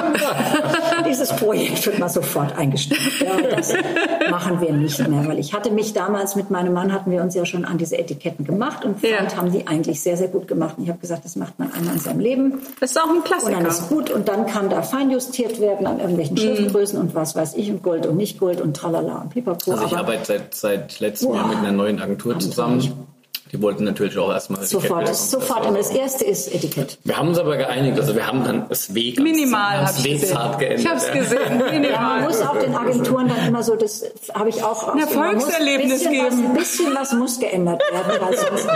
*laughs* Dieses Projekt wird mal sofort eingestellt. Ja, das machen wir nicht mehr, weil ich hatte mich damals mit meinem Mann hatten wir uns ja schon an diese Etiketten gemacht und ja. fand, haben die eigentlich sehr sehr gut gemacht. Und ich habe gesagt, das macht man einmal in seinem Leben. Das ist auch ein Klassiker. Und dann ist gut und dann kann da feinjustiert werden an irgendwelchen mhm. Schriftgrößen und was weiß ich und Gold und nicht Gold und tralala und pipapo. Also ich arbeite seit seit letztem Jahr mit einer neuen Agentur zusammen die wollten natürlich auch erstmal sofort. Das, sofort. Und das erste ist Etikett. Wir haben uns aber geeinigt. Also wir haben dann das Weg minimal das Wegzart geändert. Ich habe es gesehen. *laughs* Minimal. Ja, man muss auch den Agenturen dann immer so, das habe ich auch. Ein Erfolgserlebnis ein geben. Was, ein bisschen was muss geändert werden. Sonst,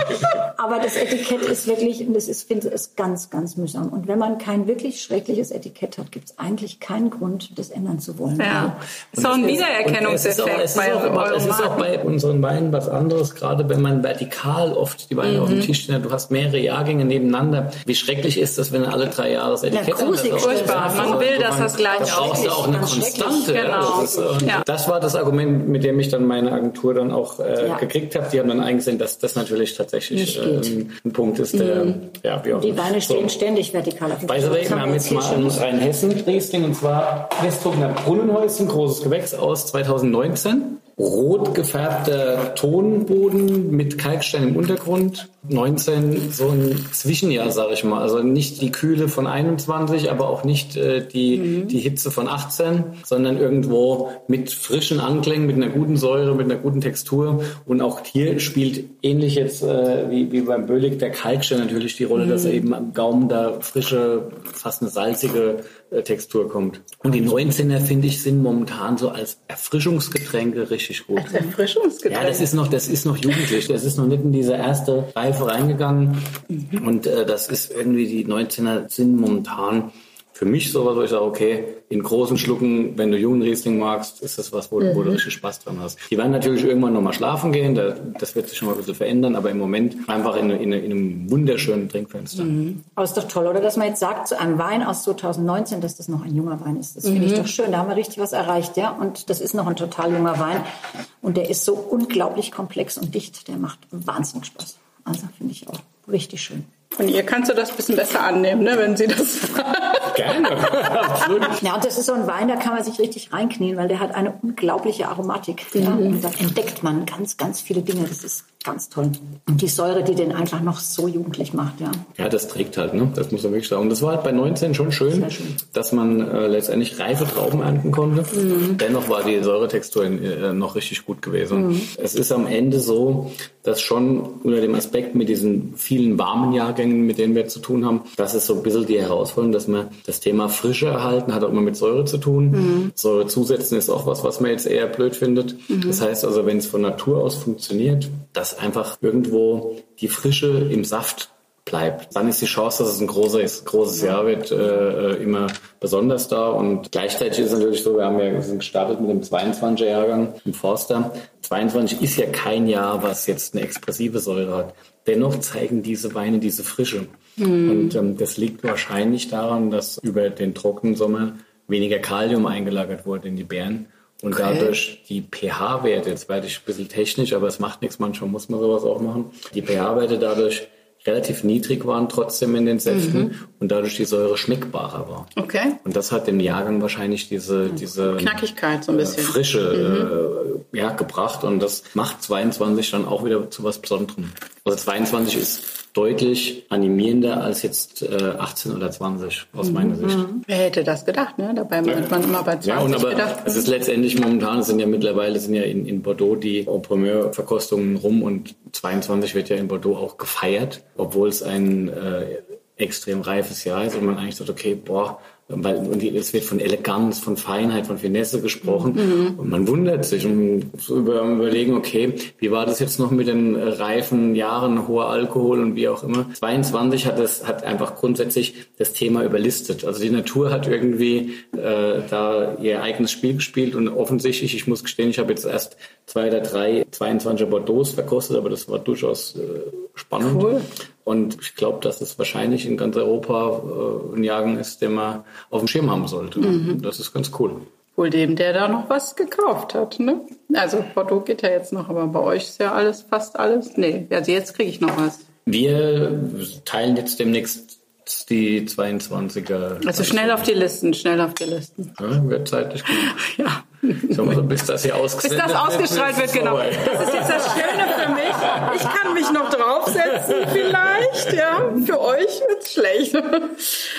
aber das Etikett ist wirklich, und das ist, finde ich, ganz, ganz mühsam. Und wenn man kein wirklich schreckliches Etikett hat, gibt es eigentlich keinen Grund, das ändern zu wollen. Ja. So ein Wiedererkennungseffekt. Es ist, auch, es, ist auch, es ist auch bei unseren Weinen was anderes, gerade wenn man vertikal total oft die Weine mhm. auf dem Tisch stehen. Du hast mehrere Jahrgänge nebeneinander. Wie schrecklich ist das, wenn alle drei Jahre das Etikett ja, gruselig, furchtbar. Man will, dass das gleich da brauchst du auch eine Konstante. Genau. Das, ist, ja. das, war das Argument, mit dem ich dann meine Agentur dann auch äh, ja. gekriegt habe. Die haben dann eingesehen, dass das natürlich tatsächlich äh, ein Punkt ist, der, mhm. ja, wie auch Die Weine stehen so. ständig vertikal auf dem Tisch. Wir haben jetzt mal ein Rheinhessen-Riesling und zwar Westtrogner Brunnenhäuschen, großes Gewächs aus 2019 rot gefärbter Tonboden mit Kalkstein im Untergrund. 19 so ein Zwischenjahr, sage ich mal. Also nicht die Kühle von 21, aber auch nicht äh, die, mhm. die Hitze von 18, sondern irgendwo mit frischen Anklängen, mit einer guten Säure, mit einer guten Textur. Und auch hier spielt ähnlich jetzt äh, wie, wie beim Bölig der Kalkstein natürlich die Rolle, mhm. dass er eben am Gaumen da frische, fast eine salzige äh, Textur kommt. Und die 19er, finde ich, sind momentan so als Erfrischungsgetränke richtig gut. Als Erfrischungsgetränke? Ja, das ist noch, das ist noch jugendlich. Das ist noch nicht in diese erste Reife reingegangen. Mhm. Und äh, das ist irgendwie, die 19er sind momentan für mich sowas, wo ich sage, okay, in großen Schlucken, wenn du jungen Riesling magst, ist das was, wo, mhm. wo du mhm. richtig Spaß dran hast. Die werden natürlich irgendwann nochmal schlafen gehen, das wird sich schon mal ein bisschen verändern, aber im Moment einfach in, in, in einem wunderschönen Trinkfenster. Mhm. Aber ist doch toll, oder? Dass man jetzt sagt, zu einem Wein aus 2019, dass das noch ein junger Wein ist. Das mhm. finde ich doch schön. Da haben wir richtig was erreicht, ja. Und das ist noch ein total junger Wein. Und der ist so unglaublich komplex und dicht. Der macht wahnsinnig Spaß. Also finde ich auch richtig schön. Von ihr kannst du das ein bisschen besser annehmen, ne, wenn sie das *laughs* Gerne, absolut. Ja, und das ist so ein Wein, da kann man sich richtig reinknien, weil der hat eine unglaubliche Aromatik. Mhm. Ja, und da entdeckt man ganz, ganz viele Dinge. Das ist ganz toll. Und die Säure, die den einfach noch so jugendlich macht, ja. Ja, das trägt halt, ne? Das muss man wirklich sagen. Und das war halt bei 19 schon schön, schön. dass man äh, letztendlich reife Trauben ernten konnte. Mhm. Dennoch war die Säuretextur äh, noch richtig gut gewesen. Mhm. Es ist am Ende so, dass schon unter dem Aspekt mit diesen vielen warmen Jahrgängen, mit denen wir zu tun haben, das ist so ein bisschen die Herausforderung, dass man das Thema Frische erhalten hat auch immer mit Säure zu tun. Mhm. Säure zusetzen ist auch was, was man jetzt eher blöd findet. Mhm. Das heißt also, wenn es von Natur aus funktioniert, dass einfach irgendwo die Frische im Saft bleibt. Dann ist die Chance, dass es ein großes, großes Jahr wird, äh, immer besonders da. Und gleichzeitig ist es natürlich so, wir haben ja wir sind gestartet mit dem 22er Jahrgang im Forster. 22 ist ja kein Jahr, was jetzt eine expressive Säure hat. Dennoch zeigen diese Weine diese Frische. Mhm. Und ähm, das liegt wahrscheinlich daran, dass über den trockenen Sommer weniger Kalium eingelagert wurde in die Beeren und okay. dadurch die pH-Werte, jetzt werde ich ein bisschen technisch, aber es macht nichts, manchmal muss man sowas auch machen, die pH-Werte dadurch relativ niedrig waren trotzdem in den Säften mhm. und dadurch die Säure schmeckbarer war. Okay. Und das hat dem Jahrgang wahrscheinlich diese, diese Knackigkeit so ein bisschen. Frische mhm. äh, ja, gebracht und das macht 22 dann auch wieder zu was Besonderem. Also 22 ist deutlich animierender als jetzt äh, 18 oder 20 aus mhm. meiner Sicht. Wer hätte das gedacht, ne? Dabei ja. hat man immer bei 20 ja, und aber gedacht. Es ist letztendlich momentan, es sind ja mittlerweile sind ja in, in Bordeaux die Primeur-Verkostungen rum und 22 wird ja in Bordeaux auch gefeiert, obwohl es ein äh, extrem reifes Jahr ist und man eigentlich sagt, okay, boah, weil und es wird von Eleganz, von Feinheit, von Finesse gesprochen mhm. und man wundert sich und über, überlegen, okay, wie war das jetzt noch mit den äh, reifen Jahren, hoher Alkohol und wie auch immer. 22 hat es hat einfach grundsätzlich das Thema überlistet. Also die Natur hat irgendwie äh, da ihr eigenes Spiel gespielt und offensichtlich, ich muss gestehen, ich habe jetzt erst zwei oder drei 22er Bordeaux verkostet, aber das war durchaus äh, spannend. Cool. Und ich glaube, dass es wahrscheinlich in ganz Europa äh, ein Jahrgang ist, den man auf dem Schirm haben sollte. Mhm. Das ist ganz cool. Wohl dem, der da noch was gekauft hat, ne? Also Bordeaux geht ja jetzt noch, aber bei euch ist ja alles, fast alles. Nee, also jetzt kriege ich noch was. Wir teilen jetzt demnächst die 22er. Also schnell auf die Listen, schnell auf die Listen. Ja, wird zeitlich gut. *laughs* ja. So, bis das hier ausgestrahlt Bis das ausgestrahlt wird, genau. Das ist jetzt das Schöne für mich. Ich kann mich noch draufsetzen *laughs* vielleicht, ja. Für euch wird's schlecht.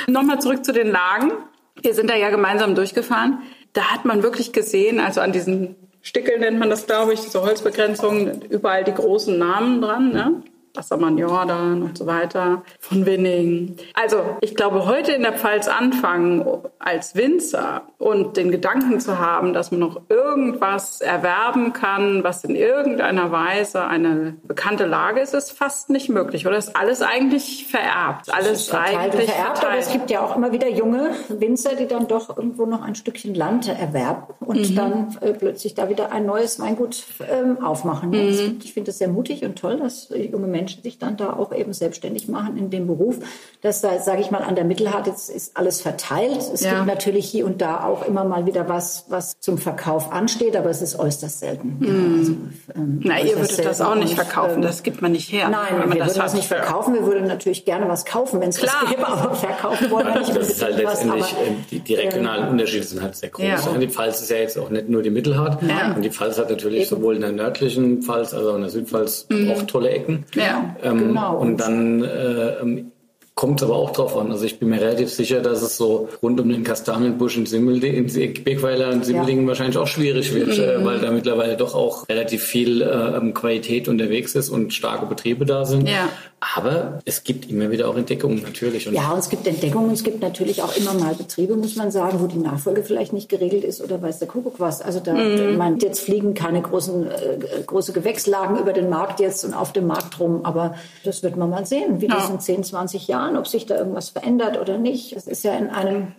Nochmal zurück zu den Lagen. Wir sind da ja gemeinsam durchgefahren. Da hat man wirklich gesehen, also an diesen Stickeln nennt man das, glaube ich, diese Holzbegrenzungen, überall die großen Namen dran, ne? Wassermann Jordan und so weiter, von Winning. Also ich glaube, heute in der Pfalz anfangen als Winzer und den Gedanken zu haben, dass man noch irgendwas erwerben kann, was in irgendeiner Weise eine bekannte Lage ist, ist fast nicht möglich. Oder ist alles eigentlich vererbt? Alles eigentlich vererbt, verteilt. aber es gibt ja auch immer wieder junge Winzer, die dann doch irgendwo noch ein Stückchen Land erwerben und mhm. dann äh, plötzlich da wieder ein neues Weingut ähm, aufmachen. Mhm. Ich finde das sehr mutig und toll, dass junge Menschen sich dann da auch eben selbstständig machen in dem Beruf. Das da, sage ich mal, an der Mittelhart jetzt ist alles verteilt. Es ja. gibt natürlich hier und da auch immer mal wieder was, was zum Verkauf ansteht, aber es ist äußerst selten. Mhm. Ja, also, ähm, Na, ihr würdet das auch nicht verkaufen, ähm, das gibt man nicht her. Nein, wir würden das nicht verkaufen, wir würden natürlich gerne was kaufen, wenn es was gäbe, aber verkaufen wollen wir nicht. Das ist halt letztendlich, was, aber, ähm, die, die, regionalen ähm, Unterschiede sind halt sehr groß. Ja. Die Pfalz ist ja jetzt auch nicht nur die Mittelhart. Ja. Und die Pfalz hat natürlich Eben. sowohl in der nördlichen Pfalz als auch in der Südpfalz mhm. auch tolle Ecken. Ja, ähm, genau. Und dann äh, ähm, Kommt aber auch drauf an. Also ich bin mir relativ sicher, dass es so rund um den Kastanienbusch in Simmelding, in Birkweiler und Simmeldingen ja. wahrscheinlich auch schwierig wird, äh, mhm. weil da mittlerweile doch auch relativ viel äh, Qualität unterwegs ist und starke Betriebe da sind. Ja. Aber es gibt immer wieder auch Entdeckungen natürlich. Und ja, und es gibt Entdeckungen. Es gibt natürlich auch immer mal Betriebe, muss man sagen, wo die Nachfolge vielleicht nicht geregelt ist oder weiß der Kuckuck was. Also da, mhm. man, jetzt fliegen keine großen, äh, große Gewächslagen über den Markt jetzt und auf dem Markt rum. Aber das wird man mal sehen, wie ja. das in 10, 20 Jahren, ob sich da irgendwas verändert oder nicht. Es ist ja in einem,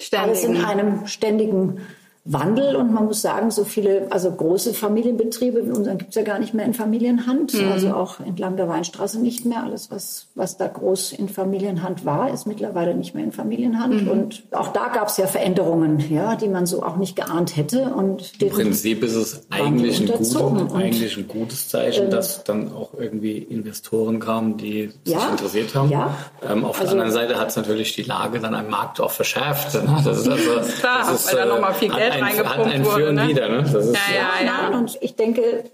ständigen. alles in einem ständigen Wandel und man muss sagen, so viele, also große Familienbetriebe, in unseren gibt es ja gar nicht mehr in Familienhand, mhm. also auch entlang der Weinstraße nicht mehr. Alles, was, was da groß in Familienhand war, ist mittlerweile nicht mehr in Familienhand. Mhm. Und auch da gab es ja Veränderungen, ja, die man so auch nicht geahnt hätte. Und Im Prinzip ist es eigentlich ein, gute, eigentlich ein gutes Zeichen, äh, dass dann auch irgendwie Investoren kamen, die ja, sich interessiert haben. Ja. Ähm, auf also, der anderen Seite hat es natürlich die Lage dann am Markt auch verschärft. *laughs* Das ist also, Klar, das ist, weil da nochmal viel Geld ein, reingepumpt ein wurde. Ne? Wieder, ne? Das ist, ja, ja, ja. Nein, und ich denke,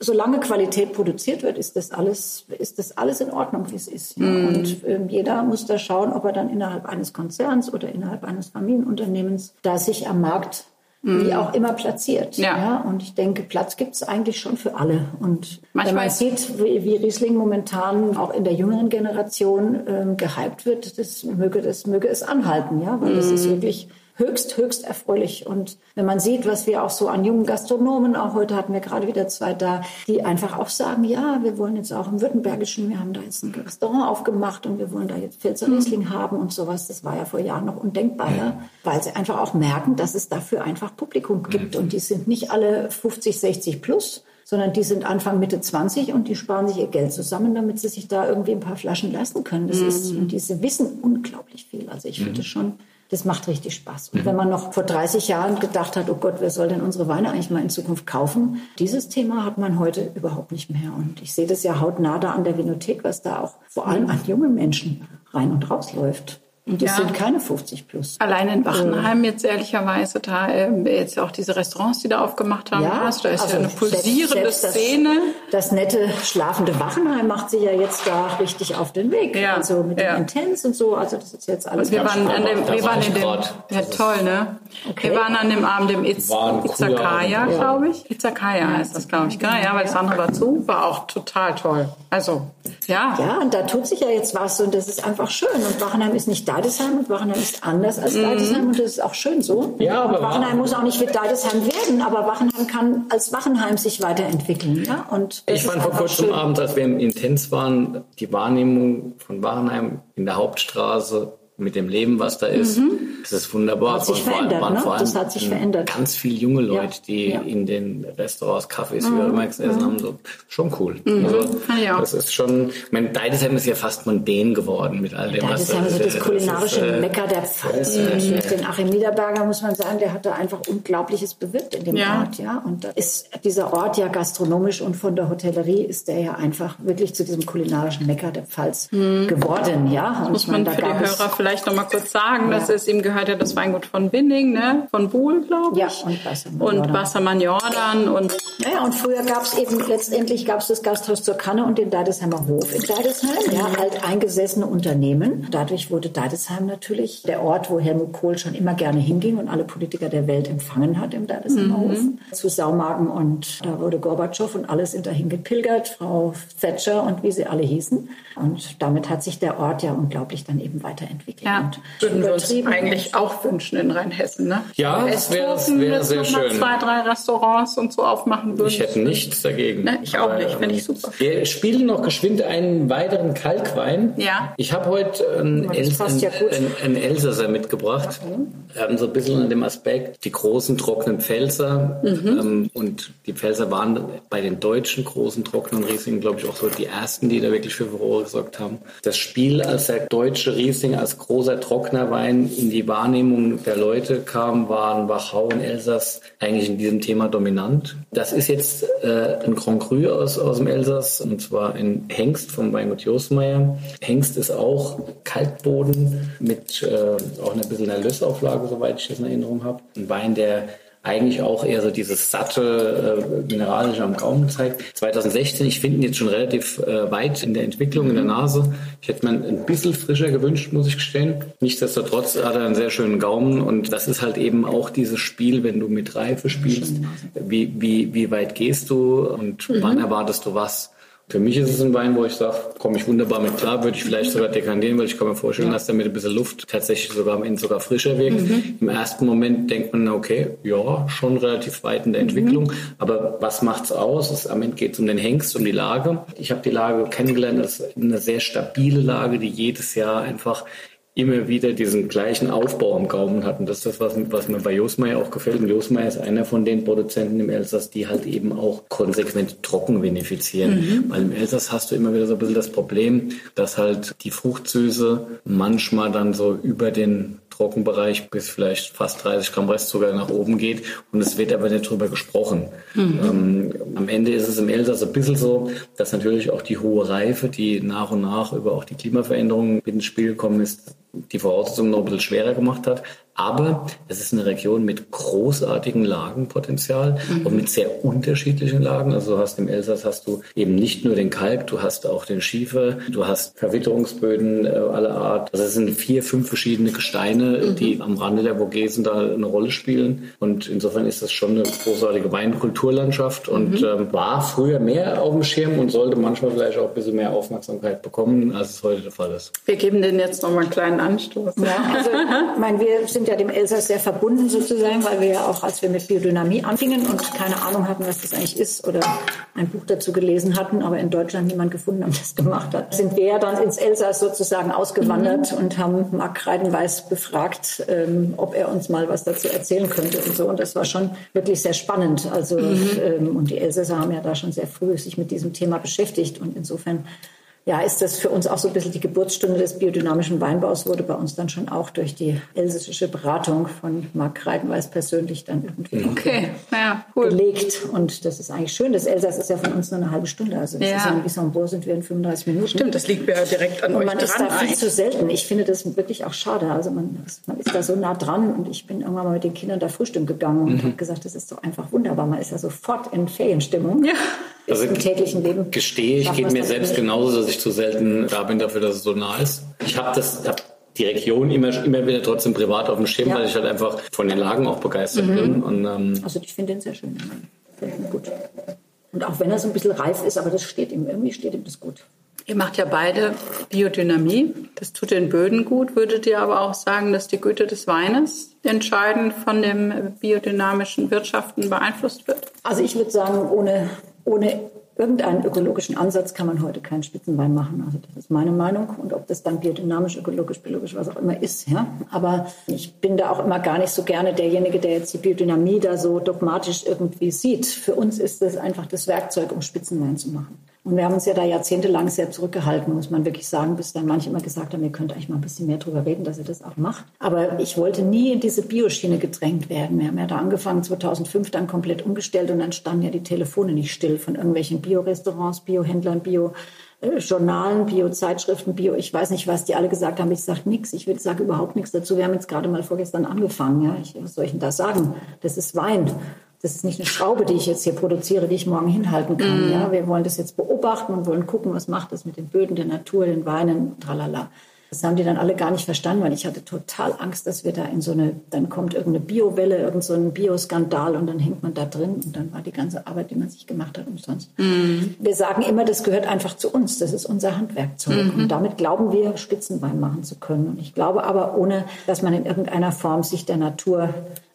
solange Qualität produziert wird, ist das alles, ist das alles in Ordnung, wie es ist. Ja. Mm. Und äh, jeder muss da schauen, ob er dann innerhalb eines Konzerns oder innerhalb eines Familienunternehmens da sich am Markt mm. wie auch immer platziert. Ja. ja. Und ich denke, Platz gibt es eigentlich schon für alle. Und Manchmal wenn man sieht, wie, wie, Riesling momentan auch in der jüngeren Generation ähm, gehypt wird, das möge, das möge es anhalten, ja, weil mm. das ist wirklich höchst, höchst erfreulich. Und wenn man sieht, was wir auch so an jungen Gastronomen, auch heute hatten wir gerade wieder zwei da, die einfach auch sagen, ja, wir wollen jetzt auch im Württembergischen, wir haben da jetzt ein Restaurant aufgemacht und wir wollen da jetzt Pfälzer Riesling mhm. haben und sowas. Das war ja vor Jahren noch undenkbar, ja. weil sie einfach auch merken, dass es dafür einfach Publikum gibt. Und die sind nicht alle 50, 60 plus, sondern die sind Anfang Mitte 20 und die sparen sich ihr Geld zusammen, damit sie sich da irgendwie ein paar Flaschen leisten können. Das mhm. ist, und diese wissen unglaublich viel. Also ich mhm. finde schon, das macht richtig Spaß. Und mhm. wenn man noch vor 30 Jahren gedacht hat, oh Gott, wer soll denn unsere Weine eigentlich mal in Zukunft kaufen? Dieses Thema hat man heute überhaupt nicht mehr. Und ich sehe das ja hautnah da an der Vinothek, was da auch vor allem an junge Menschen rein und raus läuft. Und das ja. sind keine 50 plus. Allein in Wachenheim jetzt ehrlicherweise, da äh, jetzt auch diese Restaurants, die da aufgemacht haben, ja, hast, da ist also ja eine pulsierende selbst, selbst Szene. Das, das, nette schlafende Wachenheim macht sich ja jetzt da richtig auf den Weg. Ja. Also mit ja. dem Intens und so. Also das ist jetzt alles. Wir waren, an dem, wir waren in dem, ja toll, ne? Okay. Wir waren an dem Abend im Iz, Izakaya, glaube ich. Izakaya heißt das, glaube ich. Ja, weil das andere war zu, war auch total toll. Also, ja. Ja, und da tut sich ja jetzt was und das ist einfach schön. Und Wachenheim ist nicht Deidesheim und Wachenheim ist anders als mhm. Deidesheim und das ist auch schön so. Ja, aber und Wachenheim muss auch nicht wie Deidesheim werden, aber Wachenheim kann als Wachenheim sich weiterentwickeln. Ja? Und ich fand vor kurzem Abend, als wir im Intens waren, die Wahrnehmung von Wachenheim in der Hauptstraße mit dem Leben, was da ist. Mhm. Das ist wunderbar. Hat sich verändert, ne? das hat sich verändert. Ganz viele junge Leute, ja. die ja. in den Restaurants, Cafés, mhm. wie auch immer gegessen mhm. haben, so schon cool. Mhm. Also, ja. das ist schon, ich meine, Deidesheim ist ja fast mondän geworden mit all dem, Deidesheim was da ist. Das, das kulinarische ist, äh, Mecker der Pfalz. Äh, den Achim Niederberger muss man sagen, der hat da einfach Unglaubliches bewirkt in dem Ort, ja. Und da ist dieser Ort ja gastronomisch und von der Hotellerie ist der ja einfach wirklich zu diesem kulinarischen Mecker der Pfalz mhm. geworden, ja. Und muss man, man da für die Hörer vielleicht noch mal kurz sagen. Ja. Das ist, ihm gehört ja das Weingut von Winning, ne? von Buhl, glaube ich. Ja, und Wassermann Und Wassermann Jordan. Und ja, und früher gab es eben, letztendlich gab es das Gasthaus zur Kanne und den Deidesheimer Hof in Deidesheim. Ja, halt eingesessene Unternehmen. Dadurch wurde Deidesheim natürlich der Ort, wo Helmut Kohl schon immer gerne hinging und alle Politiker der Welt empfangen hat im Deidesheimer mhm. Hof. Zu Saumagen und da wurde Gorbatschow und alle sind dahin gepilgert, Frau Thatcher und wie sie alle hießen. Und damit hat sich der Ort ja unglaublich dann eben weiterentwickelt. Ja, würden wir uns eigentlich auch wünschen in Rheinhessen, ne? Ja, das wäre wär sehr schön. zwei, drei Restaurants und so aufmachen würden. Ich hätte nichts dagegen. Ne, ich auch nicht, finde ich super. Wir spielen noch geschwind einen weiteren Kalkwein. Ja. Ich habe heute einen, Els ja einen, einen Elsässer mitgebracht. Wir haben so ein bisschen an dem Aspekt, die großen trockenen Pfälzer. Mhm. Ähm, und die Pfälzer waren bei den deutschen großen trockenen Riesling, glaube ich, auch so die ersten, die da wirklich für Furore gesorgt haben. Das Spiel, als der deutsche Riesling als großer trockener Wein in die Wahrnehmung der Leute kam, waren Wachau und Elsass eigentlich in diesem Thema dominant. Das ist jetzt äh, ein Grand Cru aus, aus dem Elsass und zwar ein Hengst vom Weingut Josmeier. Hengst ist auch Kaltboden mit äh, auch ein bisschen einer Lössauflage, soweit ich das in Erinnerung habe. Ein Wein, der eigentlich auch eher so dieses satte äh, mineralische am Gaumen zeigt. 2016, ich finde ihn jetzt schon relativ äh, weit in der Entwicklung in der Nase. Ich hätte mir ein bisschen frischer gewünscht, muss ich gestehen. Nichtsdestotrotz hat er einen sehr schönen Gaumen und das ist halt eben auch dieses Spiel, wenn du mit Reife spielst. Wie, wie, wie weit gehst du und mhm. wann erwartest du was? Für mich ist es ein Wein, wo ich sage, komme ich wunderbar mit klar, würde ich vielleicht sogar dekantieren, weil ich kann mir vorstellen, ja. dass der mit ein bisschen Luft tatsächlich sogar am Ende sogar frischer wirkt. Mhm. Im ersten Moment denkt man, okay, ja, schon relativ weit in der mhm. Entwicklung, aber was macht's aus? Es, am Ende geht es um den Hengst, um die Lage. Ich habe die Lage kennengelernt, das ist eine sehr stabile Lage, die jedes Jahr einfach immer wieder diesen gleichen Aufbau am Gaumen hatten. Das ist das, was, was mir bei Josmeier auch gefällt. Und Josmeier ist einer von den Produzenten im Elsass, die halt eben auch konsequent trocken vinifizieren. Mhm. Weil im Elsass hast du immer wieder so ein bisschen das Problem, dass halt die Fruchtsüße manchmal dann so über den Trockenbereich bis vielleicht fast 30 Gramm Restzucker nach oben geht und es wird aber nicht drüber gesprochen. Mhm. Ähm, am Ende ist es im Elsass ein bisschen so, dass natürlich auch die hohe Reife, die nach und nach über auch die Klimaveränderungen ins Spiel gekommen ist, die Voraussetzungen noch ein bisschen schwerer gemacht hat. Aber es ist eine Region mit großartigem Lagenpotenzial mhm. und mit sehr unterschiedlichen Lagen. Also du hast im Elsass hast du eben nicht nur den Kalk, du hast auch den Schiefer, du hast Verwitterungsböden äh, aller Art. Also es sind vier, fünf verschiedene Gesteine, mhm. die am Rande der Vogesen da eine Rolle spielen. Und insofern ist das schon eine großartige Weinkulturlandschaft und mhm. ähm, war früher mehr auf dem Schirm und sollte manchmal vielleicht auch ein bisschen mehr Aufmerksamkeit bekommen, als es heute der Fall ist. Wir geben denen jetzt nochmal einen kleinen Anstoß. Ja, also, ich meine, wir sind ja dem Elsass sehr verbunden sozusagen, weil wir ja auch, als wir mit Biodynamie anfingen und keine Ahnung hatten, was das eigentlich ist oder ein Buch dazu gelesen hatten, aber in Deutschland niemand gefunden hat, *laughs* das gemacht hat, sind wir ja dann ins Elsass sozusagen ausgewandert mhm. und haben Marc Kreidenweiß befragt, ähm, ob er uns mal was dazu erzählen könnte und so. Und das war schon wirklich sehr spannend. Also, mhm. ähm, und die Elsässer haben ja da schon sehr früh sich mit diesem Thema beschäftigt und insofern ja, ist das für uns auch so ein bisschen die Geburtsstunde des biodynamischen Weinbaus, wurde bei uns dann schon auch durch die elsässische Beratung von Marc Kreidenweiß persönlich dann irgendwie okay. ja, cool. gelegt. Und das ist eigentlich schön. Das Elsass ist ja von uns nur eine halbe Stunde. Also das ja. ist ja in Wissembourg sind wir in 35 Minuten. Stimmt, das liegt mir ja direkt an und euch man ist da viel zu selten. Ich finde das wirklich auch schade. Also man ist, man ist da so nah dran und ich bin irgendwann mal mit den Kindern da frühstücken gegangen und mhm. habe gesagt, das ist doch einfach wunderbar. Man ist ja sofort in Ferienstimmung. Ja also im täglichen Leben. Gestehe, ich geht mir selbst genauso, dass ich zu selten da bin dafür, dass es so nah ist. Ich habe das, hab die Region immer, immer wieder trotzdem privat auf dem Schirm, ja. weil ich halt einfach von den Lagen auch begeistert mhm. bin. Und, ähm, also ich finde den sehr schön. Gut. Und auch wenn er so ein bisschen reif ist, aber das steht ihm, irgendwie steht ihm das gut. Ihr macht ja beide Biodynamie. Das tut den Böden gut. Würdet ihr aber auch sagen, dass die Güte des Weines entscheidend von dem biodynamischen Wirtschaften beeinflusst wird? Also ich würde sagen, ohne ohne irgendeinen ökologischen Ansatz kann man heute keinen Spitzenwein machen. Also das ist meine Meinung. Und ob das dann biodynamisch, ökologisch, biologisch, was auch immer ist. Ja. Aber ich bin da auch immer gar nicht so gerne derjenige, der jetzt die Biodynamie da so dogmatisch irgendwie sieht. Für uns ist das einfach das Werkzeug, um Spitzenwein zu machen. Und wir haben uns ja da jahrzehntelang sehr zurückgehalten, muss man wirklich sagen, bis dann manche immer gesagt haben, ihr könnt eigentlich mal ein bisschen mehr drüber reden, dass ihr das auch macht. Aber ich wollte nie in diese Bioschiene gedrängt werden. Wir haben ja da angefangen 2005, dann komplett umgestellt und dann standen ja die Telefone nicht still von irgendwelchen Biorestaurants, Biohändlern, Bio Journalen, Bio-Zeitschriften, Bio, ich weiß nicht was, die alle gesagt haben, ich sage nichts, ich sage überhaupt nichts dazu. Wir haben jetzt gerade mal vorgestern angefangen, ja, ich, was soll ich denn da sagen? Das ist Wein. Das ist nicht eine Schraube, die ich jetzt hier produziere, die ich morgen hinhalten kann. Mm. Ja, wir wollen das jetzt beobachten und wollen gucken, was macht das mit den Böden der Natur, den Weinen, tralala. Das haben die dann alle gar nicht verstanden, weil ich hatte total Angst, dass wir da in so eine, dann kommt irgendeine Biowelle, irgendein so Bioskandal und dann hängt man da drin und dann war die ganze Arbeit, die man sich gemacht hat, umsonst. Mhm. Wir sagen immer, das gehört einfach zu uns, das ist unser Handwerkzeug mhm. und damit glauben wir, Spitzenwein machen zu können. Und ich glaube aber, ohne dass man in irgendeiner Form sich der Natur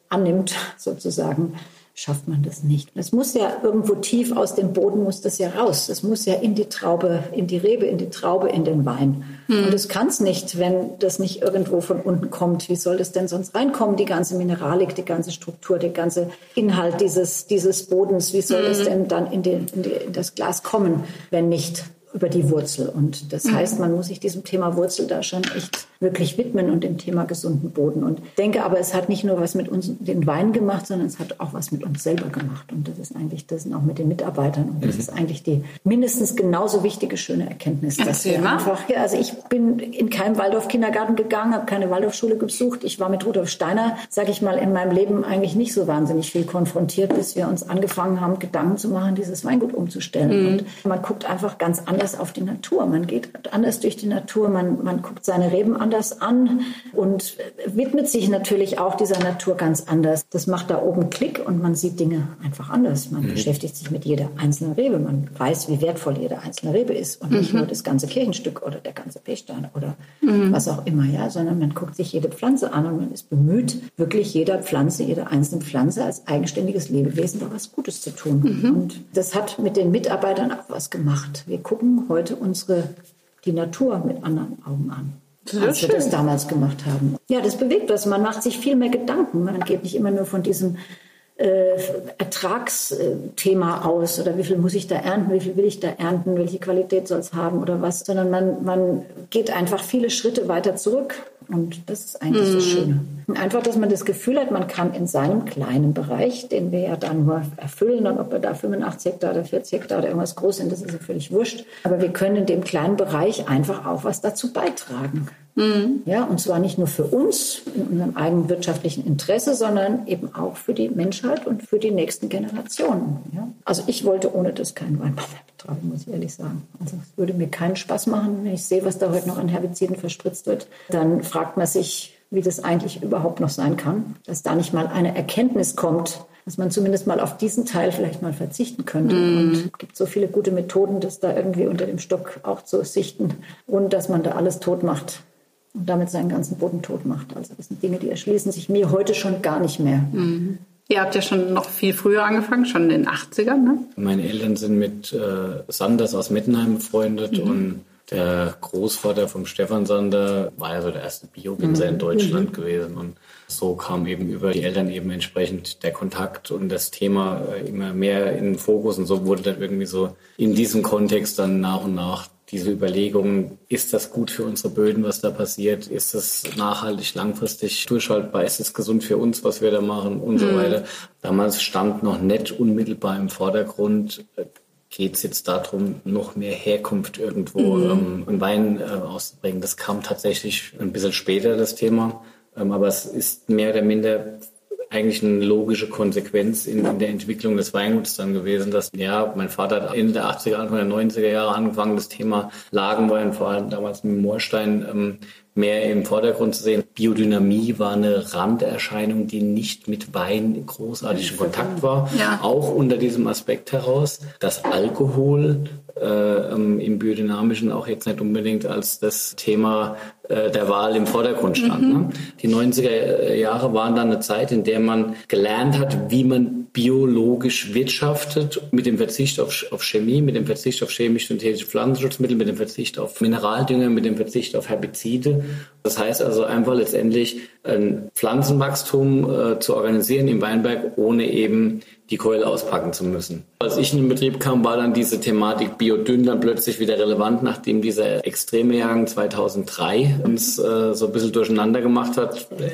annimmt, sozusagen, schafft man das nicht. Es muss ja irgendwo tief aus dem Boden muss das ja raus. Es muss ja in die Traube, in die Rebe, in die Traube, in den Wein. Hm. Und es kann es nicht, wenn das nicht irgendwo von unten kommt. Wie soll das denn sonst reinkommen? Die ganze Mineralik, die ganze Struktur, der ganze Inhalt dieses, dieses Bodens. Wie soll hm. das denn dann in, den, in, die, in das Glas kommen, wenn nicht über die Wurzel. Und das mhm. heißt, man muss sich diesem Thema Wurzel da schon echt wirklich widmen und dem Thema gesunden Boden. Und denke aber, es hat nicht nur was mit uns, den Wein gemacht, sondern es hat auch was mit uns selber gemacht. Und das ist eigentlich, das sind auch mit den Mitarbeitern. Und das mhm. ist eigentlich die mindestens genauso wichtige, schöne Erkenntnis. Dass wir einfach, ja, also ich bin in keinem Waldorf-Kindergarten gegangen, habe keine Waldorfschule besucht. Ich war mit Rudolf Steiner, sage ich mal, in meinem Leben eigentlich nicht so wahnsinnig viel konfrontiert, bis wir uns angefangen haben, Gedanken zu machen, dieses Weingut umzustellen. Mhm. Und man guckt einfach ganz anders auf die Natur. Man geht anders durch die Natur, man, man guckt seine Reben anders an und widmet sich natürlich auch dieser Natur ganz anders. Das macht da oben Klick und man sieht Dinge einfach anders. Man mhm. beschäftigt sich mit jeder einzelnen Rebe. Man weiß, wie wertvoll jede einzelne Rebe ist und nicht mhm. nur das ganze Kirchenstück oder der ganze Pechstein oder mhm. was auch immer, ja, sondern man guckt sich jede Pflanze an und man ist bemüht, wirklich jeder Pflanze, jeder einzelnen Pflanze als eigenständiges Lebewesen da was Gutes zu tun. Mhm. Und das hat mit den Mitarbeitern auch was gemacht. Wir gucken heute unsere, die Natur mit anderen Augen an. Als wir das damals gemacht haben. Ja, das bewegt was. Man macht sich viel mehr Gedanken. Man geht nicht immer nur von diesem äh, Ertragsthema aus oder wie viel muss ich da ernten, wie viel will ich da ernten, welche Qualität soll es haben oder was, sondern man, man geht einfach viele Schritte weiter zurück und das ist eigentlich mhm. das Schöne. Einfach, dass man das Gefühl hat, man kann in seinem kleinen Bereich, den wir ja dann nur erfüllen, und ob wir da 85 Hektar oder 40 Hektar oder irgendwas groß sind, das ist ja völlig wurscht. Aber wir können in dem kleinen Bereich einfach auch was dazu beitragen. Mhm. Ja, und zwar nicht nur für uns in unserem eigenen wirtschaftlichen Interesse, sondern eben auch für die Menschheit und für die nächsten Generationen. Ja? Also ich wollte ohne das keinen Weinbau mehr betreiben, muss ich ehrlich sagen. Also es würde mir keinen Spaß machen, wenn ich sehe, was da heute noch an Herbiziden verspritzt wird. Dann fragt man sich, wie das eigentlich überhaupt noch sein kann, dass da nicht mal eine Erkenntnis kommt, dass man zumindest mal auf diesen Teil vielleicht mal verzichten könnte. Mm. Und es gibt so viele gute Methoden, das da irgendwie unter dem Stock auch zu sichten, ohne dass man da alles tot macht und damit seinen ganzen Boden tot macht. Also das sind Dinge, die erschließen sich mir heute schon gar nicht mehr. Mhm. Ihr habt ja schon noch viel früher angefangen, schon in den 80ern, ne? Meine Eltern sind mit äh, Sanders aus Mettenheim befreundet mhm. und der Großvater vom Stefan Sander war ja so der erste Bio-Winzer mhm. in Deutschland mhm. gewesen. Und so kam eben über die Eltern eben entsprechend der Kontakt und das Thema äh, immer mehr in den Fokus. Und so wurde dann irgendwie so in diesem Kontext dann nach und nach diese Überlegungen, ist das gut für unsere Böden, was da passiert? Ist das nachhaltig, langfristig durchhaltbar? Ist es gesund für uns, was wir da machen und mhm. so weiter? Damals stand noch nicht unmittelbar im Vordergrund, geht es jetzt darum, noch mehr Herkunft irgendwo mhm. ähm, Wein äh, auszubringen. Das kam tatsächlich ein bisschen später, das Thema. Ähm, aber es ist mehr oder minder eigentlich eine logische Konsequenz in, in, der Entwicklung des Weinguts dann gewesen, dass ja, mein Vater hat Ende der 80er, Anfang der 90er Jahre angefangen, das Thema Lagenwein, vor allem damals mit Moorstein, ähm, mehr im Vordergrund zu sehen. Biodynamie war eine Randerscheinung, die nicht mit Wein großartig in Kontakt war. Ja. Auch unter diesem Aspekt heraus, dass Alkohol äh, ähm, im Biodynamischen auch jetzt nicht unbedingt als das Thema äh, der Wahl im Vordergrund stand. Mhm. Ne? Die 90er Jahre waren dann eine Zeit, in der man gelernt hat, wie man biologisch wirtschaftet, mit dem Verzicht auf, auf Chemie, mit dem Verzicht auf chemisch-synthetische Pflanzenschutzmittel, mit dem Verzicht auf Mineraldünger, mit dem Verzicht auf Herbizide. Das heißt also einfach letztendlich ein Pflanzenwachstum äh, zu organisieren im Weinberg, ohne eben die Keule auspacken zu müssen. Als ich in den Betrieb kam, war dann diese Thematik Biodünn dann plötzlich wieder relevant, nachdem dieser extreme Jahrgang 2003 uns äh, so ein bisschen durcheinander gemacht hat. Äh,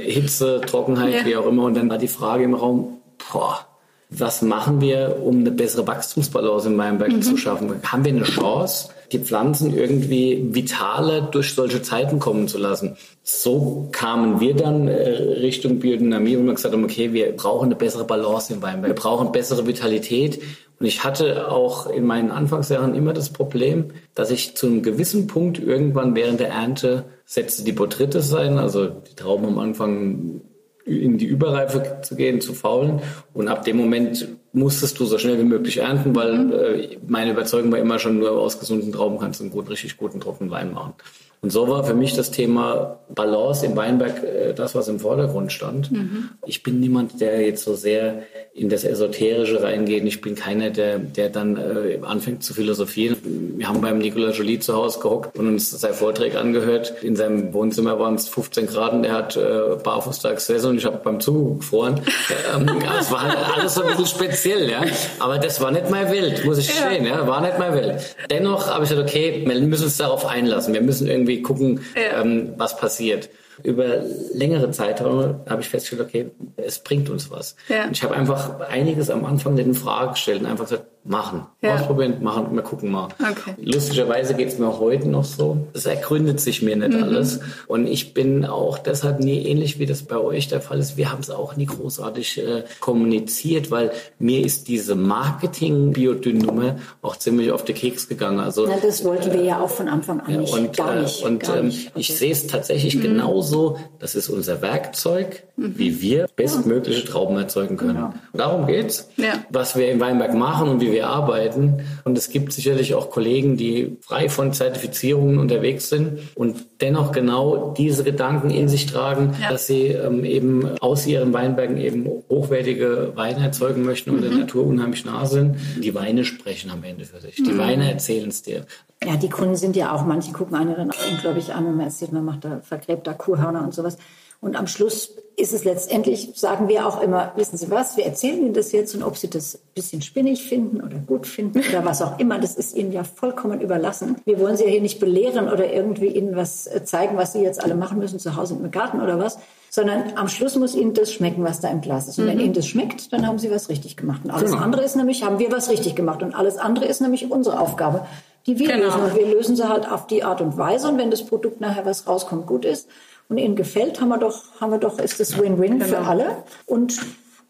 Hitze, Trockenheit, ja. wie auch immer. Und dann war die Frage im Raum, boah, was machen wir, um eine bessere Wachstumsbalance in Weinberg mhm. zu schaffen? Haben wir eine Chance, die Pflanzen irgendwie vitaler durch solche Zeiten kommen zu lassen? So kamen wir dann äh, Richtung Biodynamie und haben gesagt haben, okay, wir brauchen eine bessere Balance im Weinberg, wir brauchen bessere Vitalität. Und ich hatte auch in meinen Anfangsjahren immer das Problem, dass ich zu einem gewissen Punkt irgendwann während der Ernte setzte die Botrytis sein, also die Trauben am Anfang in die Überreife zu gehen, zu faulen. Und ab dem Moment musstest du so schnell wie möglich ernten, weil mhm. äh, meine Überzeugung war immer schon, nur aus gesunden Trauben kannst du einen gut, richtig guten trockenen Wein machen. Und so war für mich das Thema Balance im Weinberg äh, das, was im Vordergrund stand. Mhm. Ich bin niemand, der jetzt so sehr in das Esoterische reingeht. Ich bin keiner, der, der dann äh, anfängt zu philosophieren. Wir haben beim Nicolas Jolie zu Hause gehockt und uns seinen Vortrag angehört. In seinem Wohnzimmer waren es 15 Grad und er hat äh, barfuß da gesessen und ich habe beim Zugucken gefroren. *laughs* ähm, es war halt alles so ein bisschen speziell, ja. Aber das war nicht meine Welt, muss ich gestehen, ja. War nicht meine Welt. Dennoch habe ich gesagt, okay, wir müssen uns darauf einlassen. Wir müssen irgendwie irgendwie gucken, ja. ähm, was passiert. Über längere Zeiträume habe ich festgestellt, okay, es bringt uns was. Ja. Ich habe einfach einiges am Anfang in Frage gestellt und einfach gesagt, machen. Ja. Ausprobieren, machen, wir gucken mal. Okay. Lustigerweise geht es mir auch heute noch so. Es ergründet sich mir nicht mhm. alles. Und ich bin auch deshalb nie ähnlich, wie das bei euch der Fall ist. Wir haben es auch nie großartig äh, kommuniziert, weil mir ist diese Marketing-Biodyn-Nummer auch ziemlich auf den Keks gegangen. Also, Na, das wollten wir ja auch von Anfang an nicht. Und, gar nicht. Äh, und gar ähm, nicht. ich sehe es tatsächlich mhm. genauso. Das ist unser Werkzeug, mhm. wie wir bestmögliche Trauben erzeugen können. Genau. Darum geht's. Ja. Was wir im Weinberg machen und wie wir arbeiten. Und es gibt sicherlich auch Kollegen, die frei von Zertifizierungen unterwegs sind und dennoch genau diese Gedanken in sich tragen, ja. dass sie ähm, eben aus ihren Weinbergen eben hochwertige Weine erzeugen möchten und mhm. der Natur unheimlich nah sind. Die Weine sprechen am Ende für sich. Die mhm. Weine erzählen es dir. Ja, die Kunden sind ja auch, manche gucken einen dann auch unglaublich an, wenn man erzählt, man macht da, vergräbt da Kuhhörner und sowas. Und am Schluss ist es letztendlich, sagen wir auch immer, wissen Sie was, wir erzählen Ihnen das jetzt und ob Sie das ein bisschen spinnig finden oder gut finden *laughs* oder was auch immer, das ist Ihnen ja vollkommen überlassen. Wir wollen Sie ja hier nicht belehren oder irgendwie Ihnen was äh, zeigen, was Sie jetzt alle machen müssen, zu Hause im Garten oder was, sondern am Schluss muss Ihnen das schmecken, was da im Glas ist. Und mhm. wenn Ihnen das schmeckt, dann haben Sie was richtig gemacht. Und alles genau. andere ist nämlich, haben wir was richtig gemacht. Und alles andere ist nämlich unsere Aufgabe, die wir genau. lösen. Und wir lösen sie halt auf die Art und Weise. Und wenn das Produkt nachher, was rauskommt, gut ist, und ihnen gefällt, haben wir doch, haben wir doch, ist das Win-Win genau. für alle. Und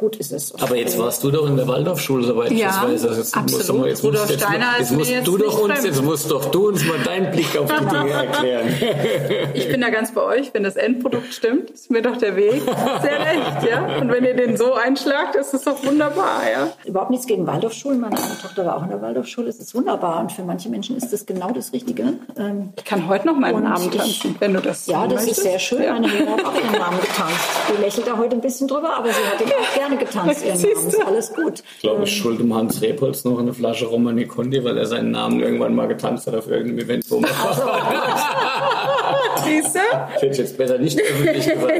gut ist es. Aber jetzt warst du doch in der Waldorfschule, soweit ja, ich das weiß. Also jetzt absolut. Musst, jetzt Rudolf musst, Steiner jetzt, jetzt musst du doch uns, jetzt musst doch du uns mal deinen Blick auf die Dinge erklären. *laughs* ich bin da ganz bei euch, wenn das Endprodukt stimmt, ist mir doch der Weg sehr recht, ja. Und wenn ihr den so einschlagt, ist es doch wunderbar, ja. Überhaupt nichts gegen Waldorfschulen. Meine eine Tochter war auch in der Waldorfschule. Es ist wunderbar und für manche Menschen ist das genau das Richtige. Ähm, ich kann heute noch meinen Namen tanzen, wenn du das Ja, das möchtest. ist sehr schön. Ja. Meine Mutter hat auch ihren Namen getanzt. Die lächelt da heute ein bisschen drüber, aber sie hat ihn auch *laughs* gerne gerne getanzt, ihren Namen. Ist alles gut. Ich glaube, ich ähm, schulde dem Hans Repolz noch eine Flasche Romani Conti, weil er seinen Namen irgendwann mal getanzt hat auf irgendeinem Event. So also, *laughs* Siehst du? Ich hätte jetzt besser nicht öffentlich gesagt.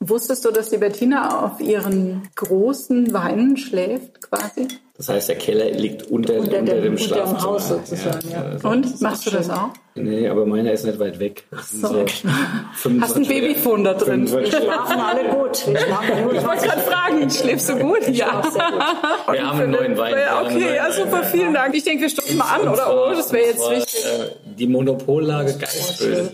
*laughs* Wusstest du, dass die Bettina auf ihren großen Weinen schläft, quasi? Das heißt, der Keller liegt unter, unter, unter dem, dem Schlafzimmer. Unter dem Haus sozusagen, ja. ja. Und, machst du das auch? Nee, aber meiner ist nicht weit weg. So, so Hast ein Babyfon da drin? Wir schlafen alle gut. Wir schlafen gut. Ich wollte gerade fragen, schläfst du gut? Ich ja. Sehr gut. Wir haben einen neuen Wein. Okay, ja, super, vielen Dank. Ich denke, wir stoppen mal an, oder? Oh, das wäre jetzt wichtig. Äh, die Monopollage Geistböse.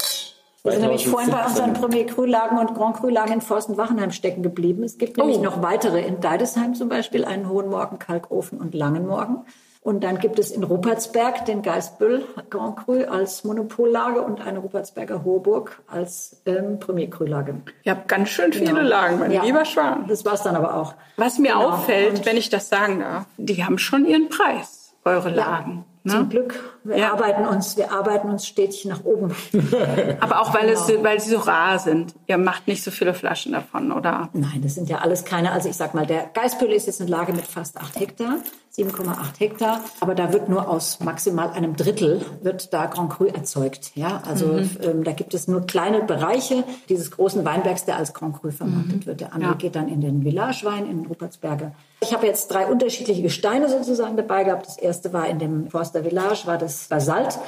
Wir sind nämlich vorhin bei unseren Premier Cru-Lagen und Grand Cru-Lagen in Forsten-Wachenheim stecken geblieben. Es gibt nämlich oh. noch weitere in Deidesheim zum Beispiel, einen Hohen Morgen, Kalkofen und Langen Morgen. Und dann gibt es in Ruppertsberg den Geistbüll Grand Cru als Monopollage und eine Ruppertsberger Hoheburg als ähm, Premier Cru-Lage. Ihr habt ganz schön viele genau. Lagen, mein ja, lieber Schwan. Das war's dann aber auch. Was mir genau. auffällt, und wenn ich das sagen darf, die haben schon ihren Preis, eure Lagen. Ja. Ne? Zum Glück. Wir ja. arbeiten uns, wir arbeiten uns stetig nach oben. *laughs* Aber auch weil genau. es, weil sie so rar sind. Ihr macht nicht so viele Flaschen davon, oder? Nein, das sind ja alles keine. Also ich sag mal, der Geispöl ist jetzt eine Lage mit fast acht Hektar, 7,8 Hektar. Aber da wird nur aus maximal einem Drittel wird da Grand Cru erzeugt. Ja, also mhm. ähm, da gibt es nur kleine Bereiche dieses großen Weinbergs, der als Grand Cru vermarktet mhm. wird. Der andere ja. geht dann in den Village-Wein in Rupertsberger. Ich habe jetzt drei unterschiedliche Gesteine sozusagen dabei gehabt. Das erste war in dem Forster Village, war das Basalt.